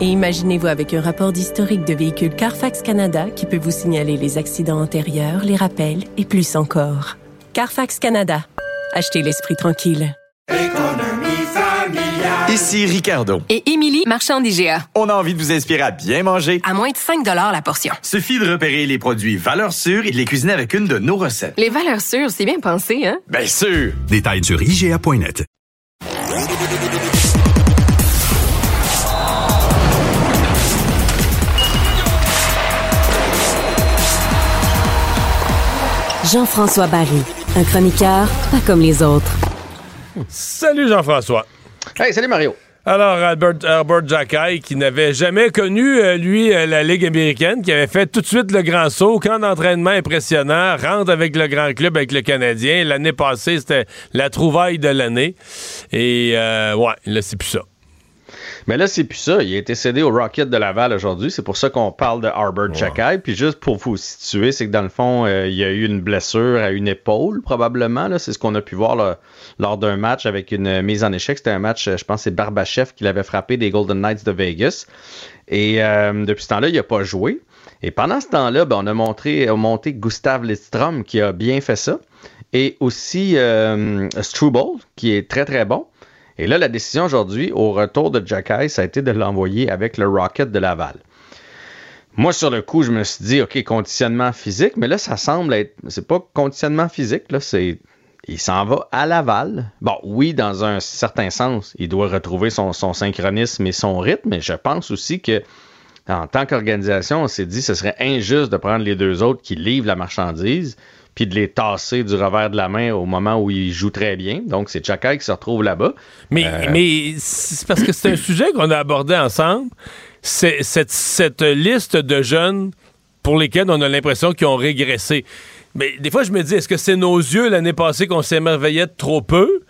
Et imaginez-vous avec un rapport d'historique de véhicule Carfax Canada qui peut vous signaler les accidents antérieurs, les rappels et plus encore. Carfax Canada. Achetez l'esprit tranquille. Ici Ricardo. Et Émilie, marchand d'IGA. On a envie de vous inspirer à bien manger. À moins de 5 la portion. Suffit de repérer les produits valeurs sûres et de les cuisiner avec une de nos recettes. Les valeurs sûres, c'est bien pensé, hein? Bien sûr! Détails sur IGA.net. Jean-François Barry, un chroniqueur pas comme les autres. Salut Jean-François. Hey, salut Mario. Alors, Albert, Albert Jackay, qui n'avait jamais connu, euh, lui, euh, la Ligue américaine, qui avait fait tout de suite le grand saut, camp d'entraînement impressionnant, rentre avec le grand club, avec le Canadien. L'année passée, c'était la trouvaille de l'année. Et, euh, ouais, là, c'est plus ça. Mais là, c'est plus ça. Il a été cédé au Rocket de Laval aujourd'hui. C'est pour ça qu'on parle de Albert Jackay. Puis juste pour vous situer, c'est que dans le fond, il y a eu une blessure à une épaule, probablement. C'est ce qu'on a pu voir là, lors d'un match avec une mise en échec. C'était un match, je pense, c'est Barbachev qui l'avait frappé des Golden Knights de Vegas. Et euh, depuis ce temps-là, il n'a pas joué. Et pendant ce temps-là, ben, on a montré, on monté Gustav Lidstrom qui a bien fait ça. Et aussi euh, Struble, qui est très très bon. Et là, la décision aujourd'hui, au retour de Jacky, ça a été de l'envoyer avec le Rocket de Laval. Moi, sur le coup, je me suis dit, OK, conditionnement physique, mais là, ça semble être. C'est pas conditionnement physique, là, c'est. Il s'en va à Laval. Bon, oui, dans un certain sens, il doit retrouver son, synchronisme et son rythme, mais je pense aussi que en tant qu'organisation, on s'est dit ce serait injuste de prendre les deux autres qui livrent la marchandise puis de les tasser du revers de la main au moment où ils jouent très bien. Donc, c'est Chakai qui se retrouve là-bas. Mais, mais c'est parce que c'est un sujet qu'on a abordé ensemble. C'est cette, cette liste de jeunes pour lesquels on a l'impression qu'ils ont régressé. Mais des fois, je me dis, est-ce que c'est nos yeux l'année passée qu'on s'émerveillait de trop peu?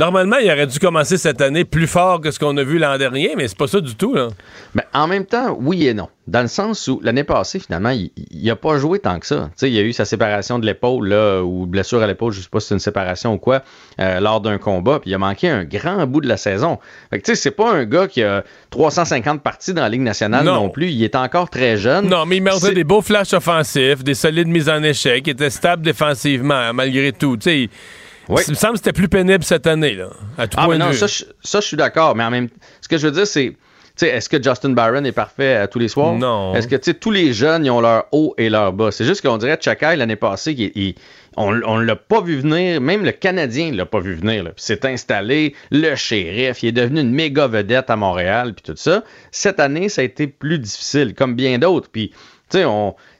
Normalement, il aurait dû commencer cette année plus fort que ce qu'on a vu l'an dernier, mais c'est pas ça du tout. Là. Mais en même temps, oui et non. Dans le sens où l'année passée, finalement, il n'a pas joué tant que ça. il y a eu sa séparation de l'épaule, là, ou blessure à l'épaule, je sais pas si c'est une séparation ou quoi, euh, lors d'un combat, puis il a manqué un grand bout de la saison. Fait que tu sais, c'est pas un gars qui a 350 parties dans la Ligue nationale non, plus. Il est encore très jeune. Non, mais il montait des beaux flashs offensifs, des solides mises en échec, il était stable défensivement, malgré tout. Oui. Il me semble que c'était plus pénible cette année, là, à tout ah, point non, de ça, je, ça, je suis d'accord, mais en même ce que je veux dire, c'est est-ce que Justin Byron est parfait à tous les soirs? Non. Est-ce que tous les jeunes, ils ont leur haut et leur bas? C'est juste qu'on dirait Chakai l'année passée, il, on ne l'a pas vu venir, même le Canadien ne l'a pas vu venir. Il s'est installé, le shérif, il est devenu une méga vedette à Montréal, puis tout ça. Cette année, ça a été plus difficile, comme bien d'autres. Puis, tu sais,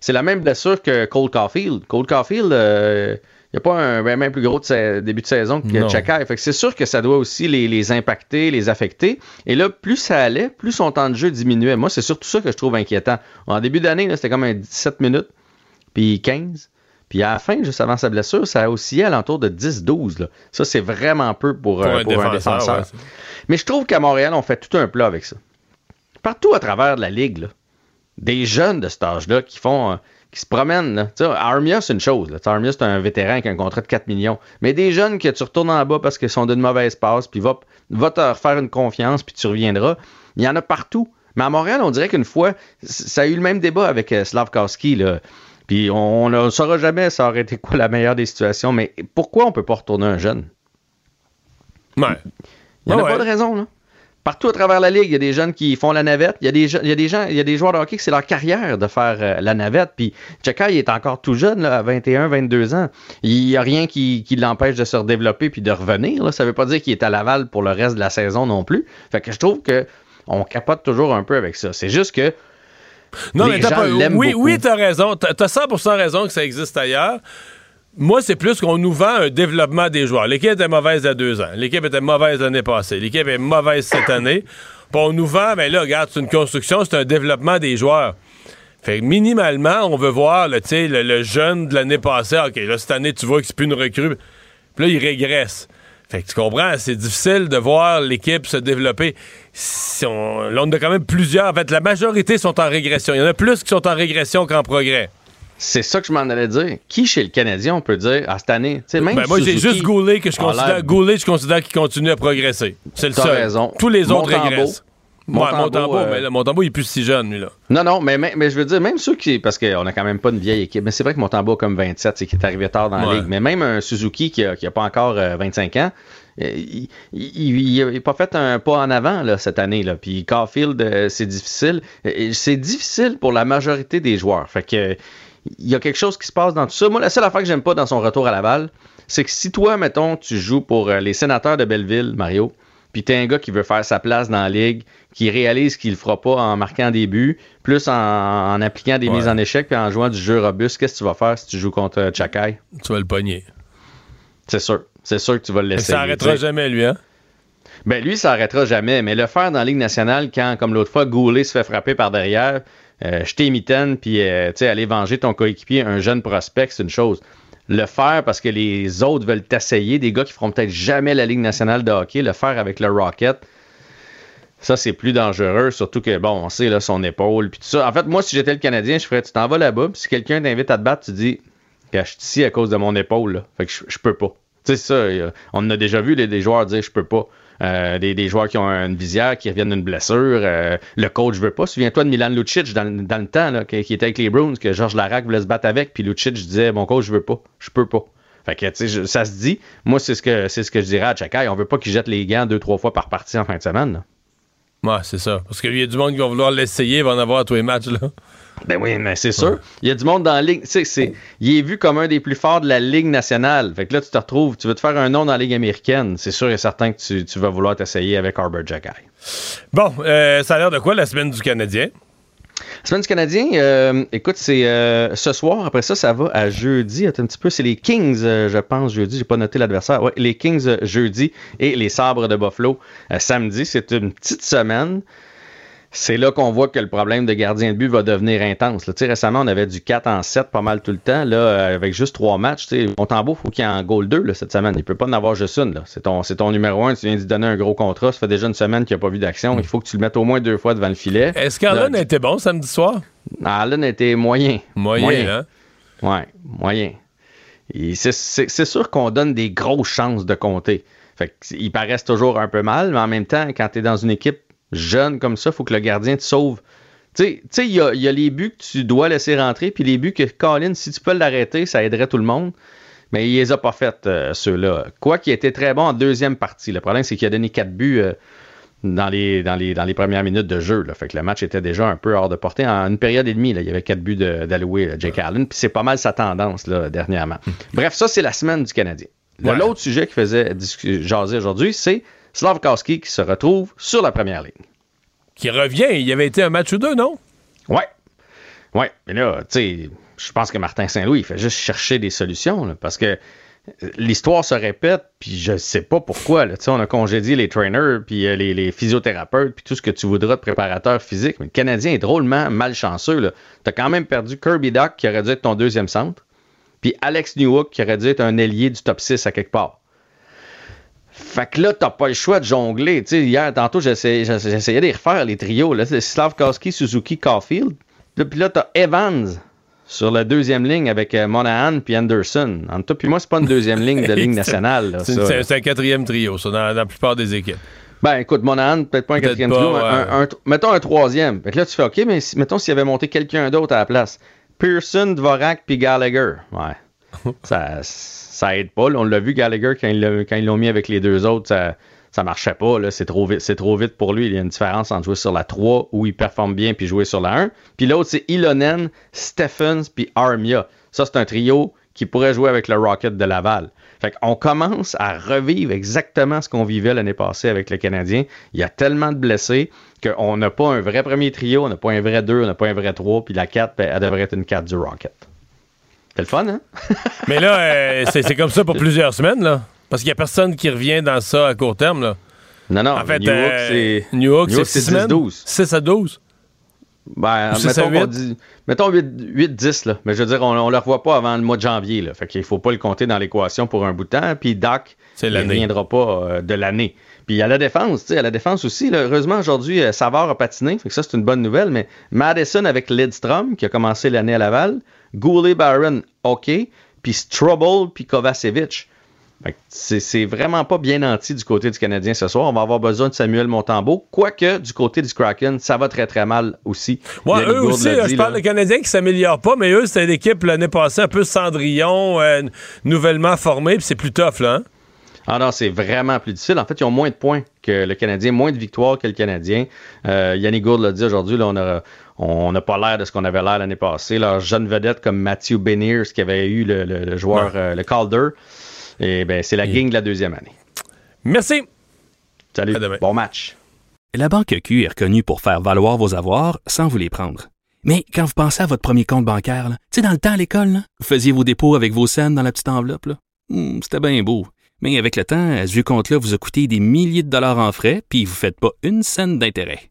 c'est la même blessure que Cole Caulfield. Cole Caulfield, euh, n'y a pas un même plus gros début de saison que Chakai. Fait que c'est sûr que ça doit aussi les, les, impacter, les affecter. Et là, plus ça allait, plus son temps de jeu diminuait. Moi, c'est surtout ça que je trouve inquiétant. En début d'année, c'était comme un 17 minutes, puis 15. Puis à la fin, juste avant sa blessure, ça a oscillé à l'entour de 10-12. Ça, c'est vraiment peu pour, pour, euh, un, pour défenseur, un défenseur. Ouais, Mais je trouve qu'à Montréal, on fait tout un plat avec ça. Partout à travers la ligue, là, des jeunes de cet âge-là qui font... Euh, qui se promènent. Là. T'sais, Armia, c'est une chose. Là. Armia, c'est un vétéran avec un contrat de 4 millions. Mais des jeunes que tu retournes en bas parce qu'ils sont d'une mauvaise passe, puis va, va te faire une confiance, puis tu reviendras. Il y en a partout. Mais à Montréal, on dirait qu'une fois, ça a eu le même débat avec euh, Slavkowski. Là. Puis on ne saura jamais ça aurait été quoi la meilleure des situations, mais pourquoi on peut pas retourner un jeune? Ouais. Il n'y en a Ouais, pas de raison, là. Partout à travers la ligue, il y a des jeunes qui font la navette. Il y a des, je- il y a des gens, il y a des joueurs de hockey que c'est leur carrière de faire euh, la navette. Puis Chekai est encore tout jeune, là, à 21, 22 ans. Il n'y a rien qui, qui l'empêche de se redévelopper puis de revenir. Là. Ça veut pas dire qu'il est à Laval pour le reste de la saison non plus. Fait que je trouve que on capote toujours un peu avec ça. C'est juste que Non, les mais gens pas. Oui, beaucoup. oui, t'as raison. T'as 100% raison que ça existe ailleurs. Moi, c'est plus qu'on nous vend un développement des joueurs. L'équipe était mauvaise il y a deux ans. L'équipe était mauvaise l'année passée. L'équipe est mauvaise cette année. Puis on nous vend, mais là, regarde, c'est une construction, c'est un développement des joueurs. Fait que minimalement, on veut voir le, le jeune de l'année passée. OK, là, cette année, tu vois que c'est plus une recrue. Puis là, il régresse. Fait que tu comprends, c'est difficile de voir l'équipe se développer. Si on, là, on a quand même plusieurs. En fait, la majorité sont en régression. Il y en a plus qui sont en régression qu'en progrès. C'est ça que je m'en allais dire. Qui chez le Canadien on peut dire à cette année? Même Ben, moi, j'ai juste Goulet que je considère. l'air- Goulet, je considère qu'il continue à progresser. C'est le seul. raison. Tous les autres Montembeau. régressent. Ouais, Montembeau, Montembeau, euh, mais là, Montembeau, il est plus si jeune, lui, là. Non, non, mais, mais, mais je veux dire, même ceux qui. Parce qu'on a quand même pas une vieille équipe. Mais c'est vrai que Montembeau a comme 27, c'est qui est arrivé tard dans la Ouais. ligue. Mais même un Suzuki qui a, qui a pas encore euh, 25 ans, euh, il, il, il a pas fait un pas en avant là, cette année. Là. Puis Caulfield, euh, c'est difficile. C'est difficile pour la majorité des joueurs. Fait que il y a quelque chose qui se passe dans tout ça. Moi, la seule affaire que j'aime pas dans son retour à Laval, c'est que si toi, mettons, tu joues pour euh, les sénateurs de Belleville, Mario, puis t'es un gars qui veut faire sa place dans la ligue, qui réalise qu'il le fera pas en marquant des buts, plus en, en appliquant des Ouais. mises en échec, puis en jouant du jeu robuste, qu'est-ce que tu vas faire si tu joues contre euh, Chakai? Tu vas le pogner. C'est sûr. C'est sûr que tu vas le laisser. Ça arrêtera jamais, lui, hein? Ben lui, ça arrêtera jamais. Mais le faire dans la Ligue nationale, quand, comme l'autre fois, Goulet se fait frapper par derrière, euh, jeter les mitaines, puis euh, aller venger ton coéquipier, un jeune prospect, c'est une chose. Le faire parce que les autres veulent t'essayer, des gars qui feront peut-être jamais la Ligue nationale de hockey, le faire avec le Rocket, ça, c'est plus dangereux, surtout que, bon, on sait, là, son épaule, puis tout ça. En fait, moi, si j'étais le Canadien, je ferais, tu t'en vas là-bas, puis si quelqu'un t'invite à te battre, tu dis, je suis ici à cause de mon épaule, là. Fait que je, je peux pas. Tu sais, ça, a- on a déjà vu les, des joueurs dire, je peux pas. Euh, des, joueurs qui ont une visière, qui reviennent d'une blessure. euh, le coach veut pas. Souviens-toi de Milan Lucic dans, dans le temps, qui, était avec les Bruins, que Georges Larac voulait se battre avec, puis Lucic disait, mon coach, je veux pas. Je peux pas. Fait que, je- ça se dit. Moi, c'est ce que c'est ce que je dirais à Chakai. On veut pas qu'il jette les gants deux, trois fois par partie en fin de semaine. Ouais, c'est ça. Parce qu'il y a du monde qui va vouloir l'essayer, il va en avoir à tous les matchs, là. Ben oui, mais c'est sûr. Il y a du monde dans la ligue. Tu sais, c'est, il est vu comme un des plus forts de la Ligue nationale. Fait que là, tu te retrouves, tu veux te faire un nom dans la Ligue américaine. C'est sûr et certain que tu, tu vas vouloir t'essayer avec Arbor Jacky. Bon, euh, ça a l'air de quoi la semaine du Canadien? La semaine du Canadien, euh, écoute, c'est euh, ce soir. Après ça, ça va à jeudi. Attends un petit peu. C'est les Kings, je pense, jeudi. J'ai pas noté l'adversaire. Ouais, les Kings jeudi et les Sabres de Buffalo samedi. C'est une petite semaine. C'est là qu'on voit que le problème de gardien de but va devenir intense. là. Récemment, on avait du 4 en 7 pas mal tout le temps. Là, euh, avec juste trois matchs, tu sais, Montembeau, faut qu'il y ait en goal 2 là, cette semaine. Il peut pas en avoir juste une. C'est ton, c'est ton numéro 1. Tu viens d'y donner un gros contrat. Ça fait déjà une semaine qu'il n'a pas vu d'action. Il faut que tu le mettes au moins deux fois devant le filet. Est-ce qu'Allen a été bon samedi soir? Allen était moyen. Moyen, hein? Ouais, moyen. C'est- sûr qu'on donne des grosses chances de compter. Fait ils paraissent toujours un peu mal, mais en même temps, quand tu es dans une équipe jeune comme ça, il faut que le gardien te sauve. Tu sais- il y a, y a les buts que tu dois laisser rentrer, puis les buts que Colin, si tu peux l'arrêter, ça aiderait tout le monde. Mais il les a pas fait, euh, ceux-là. Quoi qu'il ait été très bon en deuxième partie. Le problème, c'est qu'il a donné quatre buts euh, dans, les, dans, les, dans les premières minutes de jeu. Là. Fait que le match était déjà un peu hors de portée. En une période et demie, là, il y avait quatre buts d'alloué Jake Allen. Puis c'est pas mal sa tendance là, dernièrement. Bref, ça, c'est la semaine du Canadien. Ouais. L'autre sujet qui faisait jaser aujourd'hui, c'est Slavkowski qui se retrouve sur la première ligne. Qui revient, il y avait été un match ou deux, non? Ouais. Ouais, mais là, tu sais, je pense que Martin Saint-Louis, il fait juste chercher des solutions, là, parce que euh, l'histoire se répète, puis je sais pas pourquoi. Là. Tu sais, On a congédié les trainers, puis euh, les, les physiothérapeutes, puis tout ce que tu voudras de préparateur physique. Mais le Canadien est drôlement malchanceux. Tu as quand même perdu Kirby Doc, qui aurait dû être ton deuxième centre, puis Alex Newhook, qui aurait dû être un ailier du top 6 à quelque part. Fait que là, t'as pas le choix de jongler. Tu sais, hier, tantôt, j'essayais, j'essayais de les refaire, les trios. Là, c'est Slavkowski, Suzuki, Caulfield. Puis là, t'as Evans sur la deuxième ligne avec euh, Monahan puis Anderson. Entre toi puis moi, c'est pas une deuxième ligne de ligne nationale. là, C'est ça. c'est- c'est un quatrième trio, ça, dans, dans la plupart des équipes. Ben, écoute, Monahan, peut-être pas un Peut-être quatrième pas, trio, ouais. un- un- mettons un troisième. Fait que là, tu fais OK, mais si- mettons s'il avait monté quelqu'un d'autre à la place. Pearson, Dvorak puis Gallagher. Ouais. ça, ça aide pas. On l'a vu, Gallagher, quand ils l'ont mis avec les deux autres, ça, ça marchait pas. là. C'est trop vite. C'est trop vite pour lui. Il y a une différence entre jouer sur la 3 où il performe bien puis jouer sur la 1. Puis l'autre, c'est Ilonen, Stephens puis Armia. Ça, c'est un trio qui pourrait jouer avec le Rocket de Laval. Fait qu'on commence à revivre exactement ce qu'on vivait l'année passée avec le Canadien. Il y a tellement de blessés qu'on n'a pas un vrai premier trio, on n'a pas un vrai 2, on n'a pas un vrai 3, puis la 4, ben, elle devrait être une 4 du Rocket. C'est le fun, hein? Mais là, euh, c'est comme ça pour plusieurs semaines, là. Parce qu'il n'y a personne qui revient dans ça à court terme, là. Non, non, En fait, New York, euh, c'est. New York, c'est c'est six semaines? 10-12. 6 à 12. Ben, mettons, dit- mettons 8-10, là. Mais je veux dire, on ne le revoit pas avant le mois de janvier, là. Fait qu'il faut pas le compter dans l'équation pour un bout de temps. Puis Doc, il ne reviendra pas euh, de l'année. Puis à la défense, tu sais, à la défense aussi, là, heureusement, aujourd'hui, euh, Savard a patiné. Fait que ça, c'est une bonne nouvelle. Mais Madison avec Lidstrom, qui a commencé l'année à Laval. Goulet Barron, OK. Puis Strobel, puis Kovacevic. C'est vraiment pas bien nanti du côté du Canadien ce soir. On va avoir besoin de Samuel Montembeau. Quoique, du côté du Kraken, ça va très très mal aussi. Ouais, eux aussi, là, dit, je parle là. de Canadiens qui s'améliorent pas, mais eux, c'était une équipe l'année passée un peu Cendrillon, euh, nouvellement formée, puis c'est plus tough, là. hein? Ah non, c'est vraiment plus difficile. En fait, ils ont moins de points que le Canadien, moins de victoires que le Canadien. Euh, Yannick Gourde l'a dit aujourd'hui, là, on a- on n'a pas l'air de ce qu'on avait l'air l'année passée. Leurs jeunes vedettes comme Matthew Beniers, qui avait eu le, le- le joueur, euh, le Calder, et ben, c'est la gang de la deuxième année. Merci. Salut. Bon match. La Banque Q est reconnue pour faire valoir vos avoirs sans vous les prendre. Mais quand vous pensez à votre premier compte bancaire, tu sais, dans le temps à l'école, là, vous faisiez vos dépôts avec vos scènes dans la petite enveloppe. là. Hmm, C'était bien beau. Mais avec le temps, à ce vieux compte-là vous a coûté des milliers de dollars en frais, puis vous ne faites pas une scène d'intérêt.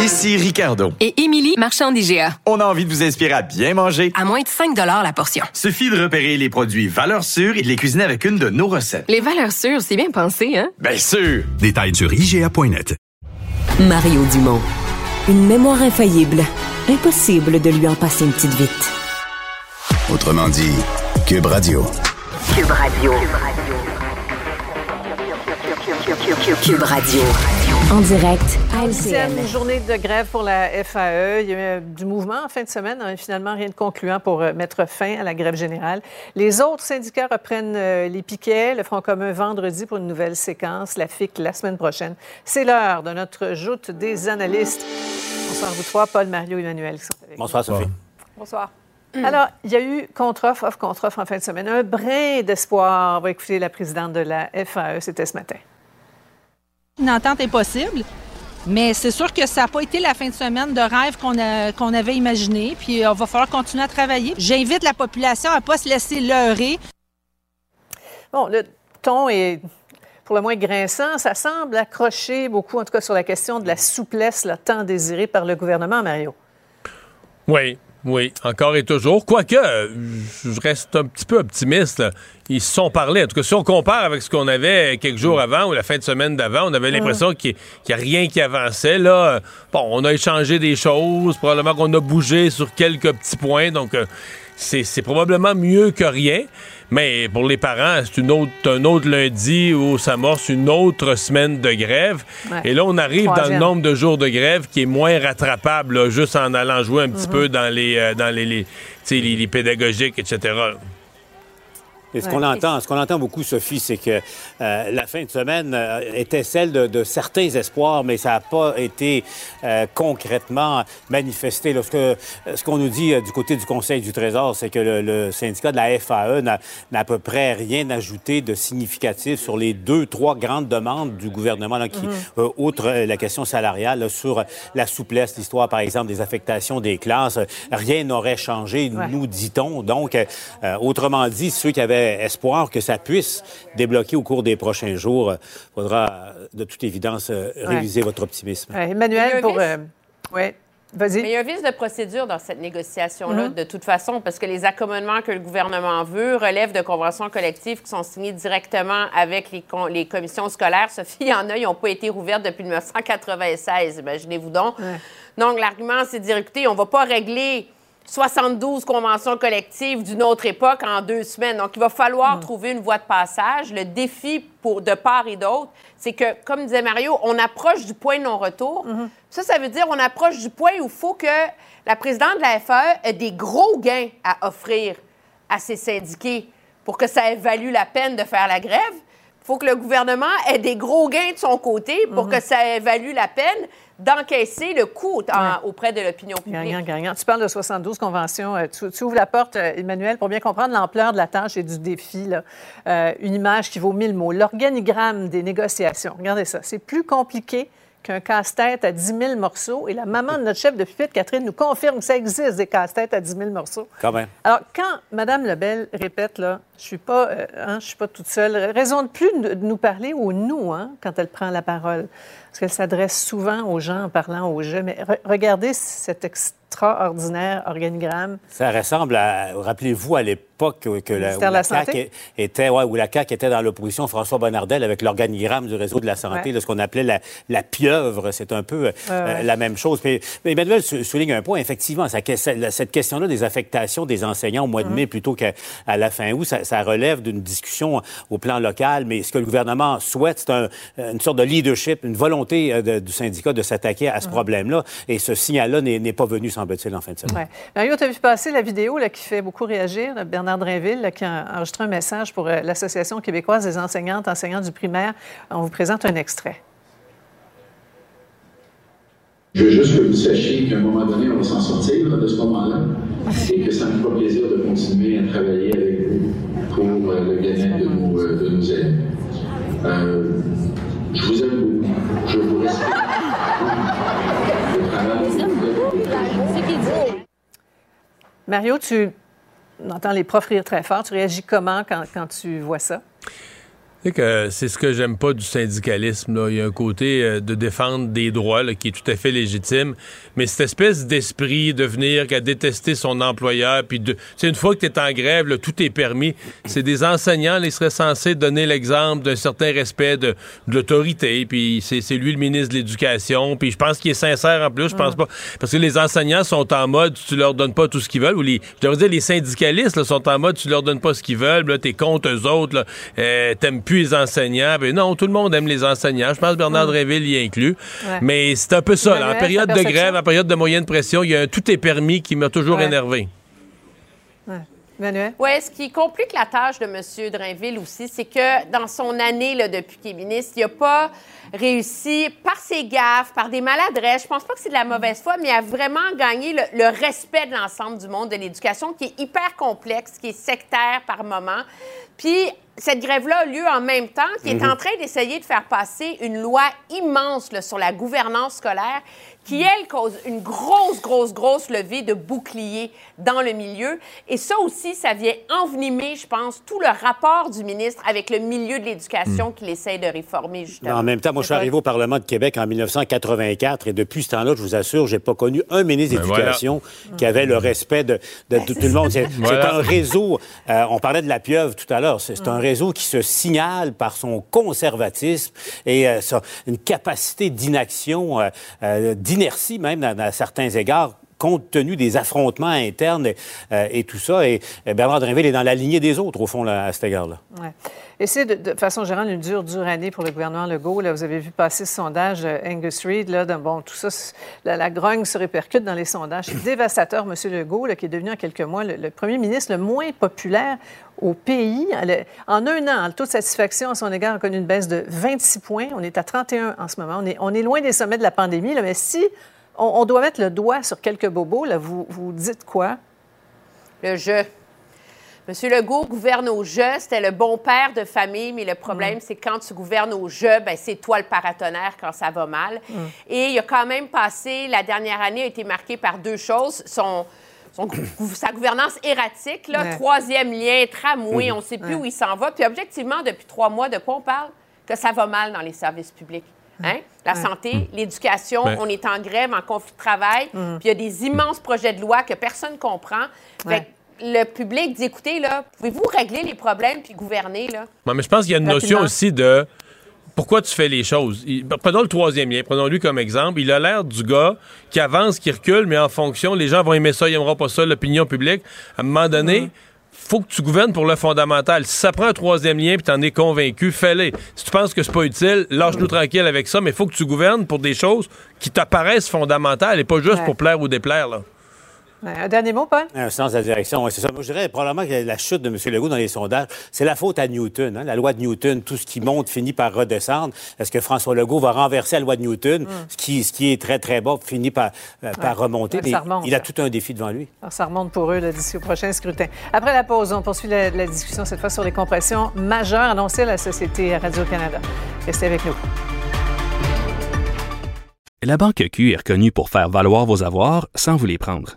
Ici Ricardo. Et Émilie, marchand d'IGA. On a envie de vous inspirer à bien manger. À moins de 5 la portion. Suffit de repérer les produits valeurs sûres et de les cuisiner avec une de nos recettes. Les valeurs sûres, c'est bien pensé, hein? Bien sûr! Détails sur IGA.net. Mario Dumont. Une mémoire infaillible. Impossible de lui en passer une petite vite. Autrement dit, Cube Radio. Cube Radio. Cube Radio. En direct à LCN. Deuxième journée de grève pour la FAE. Il y a eu du mouvement en fin de semaine. hein, finalement, rien de concluant pour euh, mettre fin à la grève générale. Les autres syndicats reprennent euh, les piquets. Le Front commun vendredi pour une nouvelle séquence. La FIC la semaine prochaine. C'est l'heure de notre joute des analystes. Bonsoir vous trois, Paul, Mario, Emmanuel. qui sont avec nous. Bonsoir, Sophie. Bonsoir. Alors, il y a eu contre-offre, offre contre-offre en fin de semaine. Un brin d'espoir. On va écouter la présidente de la FAE. C'était ce matin. Une entente est possible, mais c'est sûr que ça n'a pas été la fin de semaine de rêve qu'on a- qu'on avait imaginé. Puis il va falloir continuer à travailler. J'invite la population à ne pas se laisser leurrer. Bon, le ton est pour le moins grinçant. Ça semble accrocher beaucoup, en tout cas sur la question de la souplesse là, tant désirée par le gouvernement, Mario. Oui, oui, encore et toujours. Quoique, je reste un petit peu optimiste. Ils se sont parlé. En tout cas, si on compare avec ce qu'on avait quelques jours avant ou la fin de semaine d'avant, on avait l'impression qu'il n'y a rien qui avançait. Là, bon, on a échangé des choses. Probablement qu'on a bougé sur quelques petits points. Donc, euh, c'est probablement mieux que rien. Mais pour les parents, c'est une autre, un autre lundi où s'amorce une autre semaine de grève. Ouais. Et là, on arrive dans le nombre de jours de grève qui est moins rattrapable, là, juste en allant jouer un petit Mhm. peu dans les, euh, dans les, les pédagogiques, etc. Ce qu'on entend, ce qu'on entend beaucoup, Sophie, c'est que euh, la fin de semaine euh, était celle de, de certains espoirs, mais ça n'a pas été euh, concrètement manifesté. Lorsque ce qu'on nous dit du côté du Conseil du Trésor, c'est que le, le syndicat de la FAE n'a à peu près rien ajouté de significatif sur les deux, trois grandes demandes du gouvernement, là, qui, Mhm. outre la question salariale, là, sur la souplesse, l'histoire, par exemple, des affectations des classes, rien n'aurait changé, Ouais. nous dit-on. Donc, autrement dit, ceux qui avaient espoir que ça puisse débloquer au cours des prochains jours, il faudra, euh, de toute évidence, euh, réviser votre optimisme. Ouais, Emmanuel, pour. euh, ouais. Vas-y. Mais il y a un vice de procédure dans cette négociation-là, Mhm. de toute façon, parce que les accommodements que le gouvernement veut relèvent de conventions collectives qui sont signées directement avec les commissions scolaires. Sophie, il y en a, ils n'ont pas été rouvertes depuis 1996, imaginez-vous donc. Donc, l'argument, c'est de dire, écoutez, on ne va pas régler 72 conventions collectives d'une autre époque en deux semaines. Donc, il va falloir trouver une voie de passage. Le défi pour, de part et d'autre, c'est que, comme disait Mario, on approche du point de non-retour. Ça, ça veut dire on approche du point où il faut que la présidente de la FAE ait des gros gains à offrir à ses syndiqués pour que ça ait valu la peine de faire la grève. Il faut que le gouvernement ait des gros gains de son côté pour que ça ait valu la peine d'encaisser le coût en- auprès de l'opinion publique. Gagnant, gagnant. Tu parles de 72 conventions. Euh, Tu, tu ouvres la porte, euh, Emmanuel, pour bien comprendre l'ampleur de la tâche et du défi. là. Euh, une image qui vaut mille mots. L'organigramme des négociations. Regardez ça. C'est plus compliqué qu'un casse-tête à 10 000 morceaux. Et la maman de notre chef de pupitre, Catherine, nous confirme que ça existe des casse-têtes à 10 000 morceaux. Quand même. Alors, quand Mme Lebel répète, là, je suis pas, euh, hein, je suis pas toute seule, raison de plus de nous parler au nous hein, quand elle prend la parole. Parce qu'elle s'adresse souvent aux gens en parlant au jeu. Mais re- regardez cet extraordinaire organigramme. Ça ressemble à. Rappelez-vous à l'époque que la, où la la CAQ Santé? était, ouais, où la CAQ était dans l'opposition, François Bonnardel, avec l'organigramme du réseau de la santé, Ouais. là, ce qu'on appelait la, la pieuvre. C'est un peu euh, ouais. la même chose. Mais, mais Emmanuel sou- souligne un point. Effectivement, ça- cette question-là des affectations des enseignants au mois de mai plutôt qu'à la fin août, ça, ça relève d'une discussion au plan local. Mais ce que le gouvernement souhaite, c'est un- une sorte de leadership, une volonté euh, de- du syndicat de s'attaquer à ce Mhm. problème-là. Et ce signal-là n'est pas venu, semble-t-il, en fin de semaine. Ouais. Mario, tu as vu passer la vidéo là, qui fait beaucoup réagir, là, Bernard Drinville, là, qui a enregistré un message pour euh, l'Association québécoise des enseignantes, enseignants du primaire. On vous présente un extrait. Je veux juste que vous sachiez qu'à un moment donné, on va s'en sortir de ce moment-là et que ça me fera plaisir de continuer à travailler avec vous pour euh, le bien-être de nos, euh, de nos élèves. Euh, je vous aime beaucoup. Je vous respecte. Mario, tu on entend les profs rire très fort. Tu réagis comment quand, quand tu vois ça? Que c'est ce que j'aime pas du syndicalisme. Là. Il y a un côté euh, de défendre des droits là, qui est tout à fait légitime, mais cette espèce d'esprit de venir qu'à détester son employeur, puis de, c'est une fois que tu es en grève, là, tout est permis. C'est des enseignants, là, ils seraient censés donner l'exemple d'un certain respect de, de l'autorité, puis c'est, c'est lui le ministre de l'Éducation, puis je pense qu'il est sincère en plus, je pense pas, parce que les enseignants sont en mode tu leur donnes pas tout ce qu'ils veulent, ou les, je devrais dire les syndicalistes là, sont en mode tu leur donnes pas ce qu'ils veulent, là, t'es contre eux autres, là, euh, t'aimes plus les enseignants. Ben non, tout le monde aime les enseignants. Je pense que Bernard Dréville y inclut. Ouais. Mais c'est un peu ça. là. En période de grève, en période de moyenne pression, il y a un tout est permis qui m'a toujours Ouais. énervé. Emmanuel? Oui, ce qui complique la tâche de M. Drainville aussi, c'est que dans son année là, depuis qu'il est ministre, il n'a pas réussi par ses gaffes, par des maladresses. Je pense pas que c'est de la mauvaise foi, mais il a vraiment gagné le, le respect de l'ensemble du monde de l'éducation, qui est hyper complexe, qui est sectaire par moment. Puis cette grève-là a lieu en même temps qu'il est Mhm. en train d'essayer de faire passer une loi immense là, sur la gouvernance scolaire qui, elle, cause une grosse, grosse, grosse levée de boucliers dans le milieu. Et ça aussi, ça vient envenimer, je pense, tout le rapport du ministre avec le milieu de l'éducation qu'il essaie de réformer, justement. En même temps, moi, je suis arrivé au Parlement de Québec en 1984 et depuis ce temps-là, je vous assure, j'ai pas connu un ministre Ben d'éducation qui avait le respect de, de- de tout le monde. C'est Voilà. un réseau, euh, on parlait de la pieuvre tout à l'heure, c'est un réseau qui se signale par son conservatisme et euh, une capacité d'inaction, euh, euh, d'inertie même à, certains égards compte tenu des affrontements internes euh, et tout ça. Et euh, Bernard Drinville est dans la lignée des autres, au fond, à cet égard-là. Et c'est de, façon générale une dure, dure année pour le gouvernement Legault. Là, vous avez vu passer ce sondage euh, Angus Reid. Là, bon, tout ça, la, grogne se répercute dans les sondages. C'est dévastateur, M. Legault, qui est devenu en quelques mois le, premier ministre le moins populaire au pays. En un an, le taux de satisfaction à son égard a connu une baisse de 26 points. On est à 31 en ce moment. On est, loin des sommets de la pandémie. Mais si on, on doit mettre le doigt sur quelques bobos, là, vous, vous dites quoi? Le jeu. Monsieur Legault gouverne au jeu, c'était le bon père de famille, mais le problème, c'est que quand tu gouvernes au jeu, ben, c'est toi le paratonnerre quand ça va mal. Et il a quand même passé, la dernière année a été marquée par deux choses. Son, sa gouvernance erratique, là, Ouais. troisième lien, tramway, Mhm. on ne sait plus Ouais. où il s'en va. Puis objectivement, depuis trois mois, de quoi on parle? Que ça va mal dans les services publics. Hein? La santé, l'éducation, Ouais. on est en grève, en conflit de travail, puis il y a des immenses projets de loi que personne ne comprend. Fait que le public dit, écoutez, là, pouvez-vous régler les problèmes puis gouverner, là? Ouais, mais je pense qu'il y a une Rapidement. notion aussi de pourquoi tu fais les choses. Il- ben, prenons le troisième lien, prenons lui comme exemple. Il a l'air du gars qui avance, qui recule, mais en fonction, les gens vont aimer ça, ils n'aimeront pas ça, l'opinion publique. À un moment donné, faut que tu gouvernes pour le fondamental. Si ça prend un troisième lien puis t'en es convaincu, fais-le. Si tu penses que c'est pas utile, lâche-nous tranquille avec ça, mais il faut que tu gouvernes pour des choses qui t'apparaissent fondamentales et pas juste Ouais. pour plaire ou déplaire. Là. Un dernier mot, Paul? Un sens de la direction, oui, c'est ça. Moi, je dirais probablement que la chute de M. Legault dans les sondages, c'est la faute à Newton. hein. La loi de Newton, tout ce qui monte finit par redescendre. Est-ce que François Legault va renverser la loi de Newton? Ce, qui, ce qui est très, très bas finit par, euh, par remonter. Ouais, ça Mais remonte, il a tout un défi devant lui. Alors, ça remonte pour eux d'ici au prochain scrutin. Après la pause, on poursuit la, la discussion cette fois sur les compressions majeures annoncées à la Société Radio-Canada. Restez avec nous. La Banque Q est reconnue pour faire valoir vos avoirs sans vous les prendre.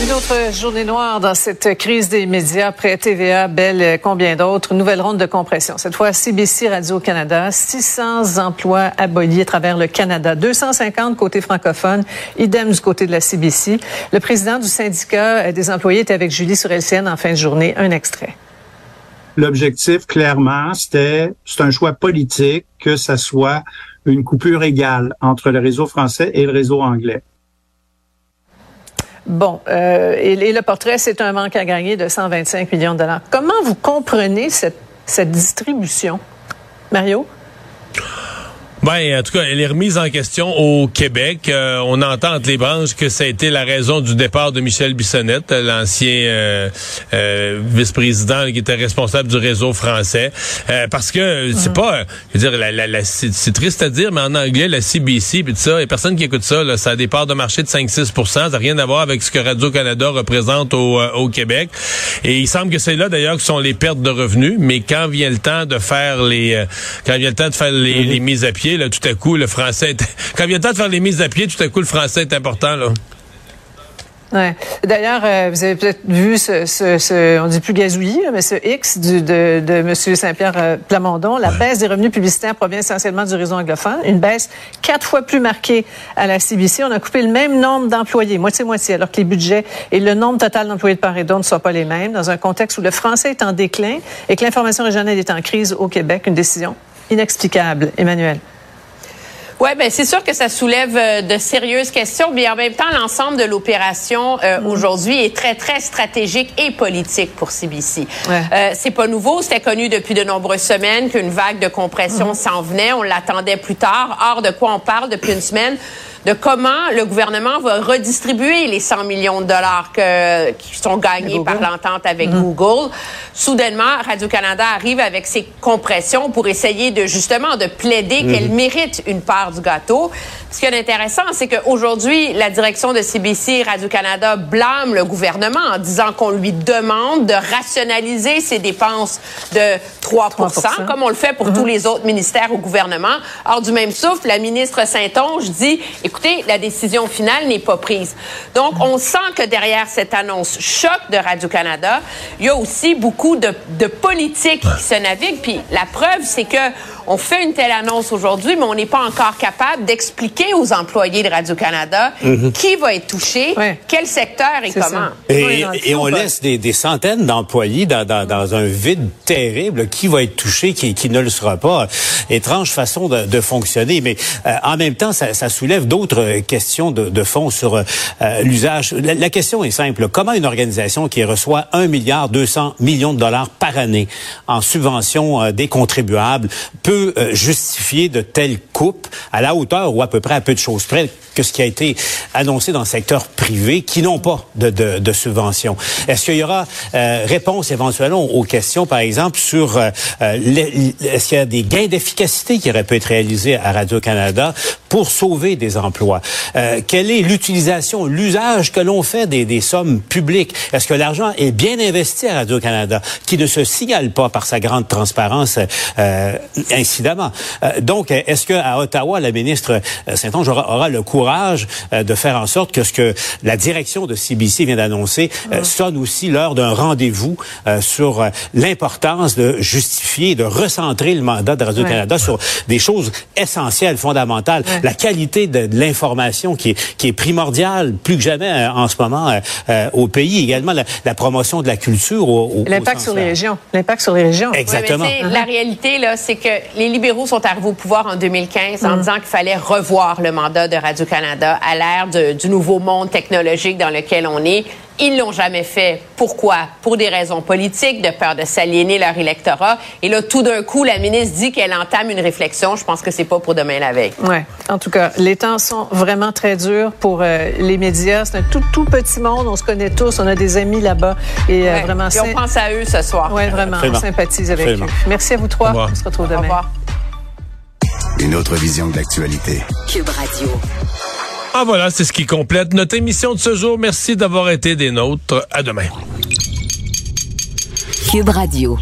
Une autre journée noire dans cette crise des médias après TVA, Bell, euh, combien d'autres? Nouvelle ronde de compression. Cette fois, CBC Radio-Canada, 600 emplois abolis à travers le Canada, 250 côté francophone, idem du côté de la CBC. Le président du syndicat euh, des employés était avec Julie sur LCN en fin de journée. Un extrait. L'objectif, clairement, c'était, c'est un choix politique que ça soit une coupure égale entre le réseau français et le réseau anglais. Bon, euh, et, et le portrait, c'est un manque à gagner de 125 millions de dollars. Comment vous comprenez cette, cette distribution? Mario? Ben, en tout cas, elle est remise en question au Québec. Euh, on entend entre les branches que ça a été la raison du départ de Michel Bissonnette, l'ancien euh, euh, vice-président qui était responsable du réseau français. Euh, parce que c'est pas, je veux dire, la, la, la- c'est triste à dire, mais en anglais, la CBC puis tout ça, a personne qui écoute ça. Là, ça a des parts de marché de 5-6% Ça n'a rien à voir avec ce que Radio-Canada représente au, euh, au Québec. Et il semble que c'est là d'ailleurs que sont les pertes de revenus. Mais quand vient le temps de faire les, euh, quand vient le temps de faire les, les mises à pied, là, tout à coup, le français, est- quand vient le temps de faire les mises à pied, tout à coup, le français est important, là. Ouais. D'ailleurs, euh, vous avez peut-être vu ce, ce, ce- on dit plus gazouillis, mais ce X du, de, de M. Saint-Pierre euh, Plamondon. La baisse des revenus publicitaires provient essentiellement du réseau anglophone. Une baisse quatre fois plus marquée à la CBC. On a coupé le même nombre d'employés, moitié-moitié, alors que les budgets et le nombre total d'employés de part et d'autre ne sont pas les mêmes, dans un contexte où le français est en déclin et que l'information régionale est en crise au Québec. Une décision inexplicable. Emmanuel. Oui, ben c'est sûr que ça soulève euh, de sérieuses questions, mais en même temps, l'ensemble de l'opération euh, aujourd'hui est très, très stratégique et politique pour CBC. Ouais. Euh, c'est pas nouveau, c'était connu depuis de nombreuses semaines qu'une vague de compression s'en venait. On l'attendait plus tard. Or, de quoi on parle depuis une semaine? De comment le gouvernement va redistribuer les 100 millions de dollars que, qui sont gagnés par l'entente avec Google. Soudainement, Radio-Canada arrive avec ses compressions pour essayer de justement de plaider qu'elle mérite une part du gâteau. Ce qui est intéressant, c'est qu'aujourd'hui, la direction de CBC Radio-Canada blâme le gouvernement en disant qu'on lui demande de rationaliser ses dépenses, de 3% comme on le fait pour tous les autres ministères au gouvernement. Or, du même souffle, la ministre Saint-Onge dit, écoutez, la décision finale n'est pas prise. Donc, on sent que derrière cette annonce choc de Radio-Canada, il y a aussi beaucoup de, de politique qui se navigue. Puis la preuve, c'est que on fait une telle annonce aujourd'hui, mais on n'est pas encore capable d'expliquer aux employés de Radio-Canada Mhm. qui va être touché, quel secteur et comment. Et, et on laisse des, des centaines d'employés dans, dans, dans un vide terrible. Qui va être touché, qui, qui ne le sera pas? Étrange façon de, de fonctionner. Mais euh, en même temps, ça, ça soulève d'autres questions de, de fond sur euh, l'usage. La, question est simple. Comment une organisation qui reçoit 1 milliard 200 millions de dollars par année en subvention euh, des contribuables peut euh, justifier de telles coupes à la hauteur ou à peu près à peu de choses près que ce qui a été annoncé dans le secteur privé qui n'ont pas de, de, subvention? Est-ce qu'il y aura euh, réponse éventuellement aux questions, par exemple, sur euh, est-ce qu'il y a des gains d'efficacité qui auraient pu être réalisés à Radio-Canada pour sauver des emplois? Euh, quelle est l'utilisation, l'usage que l'on fait des, des sommes publiques? Est-ce que l'argent est bien investi à Radio-Canada, qui ne se signale pas par sa grande transparence, euh, incidemment? Euh, donc, est-ce qu'à Ottawa, la ministre euh, Saint-Onge aura, aura le courage euh, de faire en sorte que ce que la direction de CBC vient d'annoncer euh, sonne aussi l'heure d'un rendez-vous euh, sur l'importance de justifier, de recentrer le mandat de Radio-Canada Ouais. sur des choses essentielles, fondamentales? La qualité de, de l'information qui est, qui est primordiale plus que jamais euh, en ce moment euh, euh, au pays. Également la, la promotion de la culture au, L'impact sur les régions. L'impact sur les régions. Exactement. Mais La réalité, là, c'est que les libéraux sont arrivés au pouvoir en 2015 en Mm. disant qu'il fallait revoir le mandat de Radio-Canada à l'ère du nouveau monde technologique dans lequel on est. Ils l'ont jamais fait. Pourquoi? Pour des raisons politiques, de peur de s'aliéner leur électorat. Et là, tout d'un coup, la ministre dit qu'elle entame une réflexion. Je pense que c'est pas pour demain la veille. Ouais. En tout cas, les temps sont vraiment très durs pour euh, les médias. C'est un tout, tout petit monde. On se connaît tous. On a des amis là-bas. Et euh, Ouais. vraiment, Puis on pense à eux ce soir. Ouais, vraiment. Absolument. On sympathise avec Absolument. eux. Merci à vous trois. Au revoir. On se retrouve demain. Une autre vision de l'actualité. Cube Radio. Ah voilà, c'est ce qui complète notre émission de ce jour. Merci d'avoir été des nôtres. À demain. Cube Radio.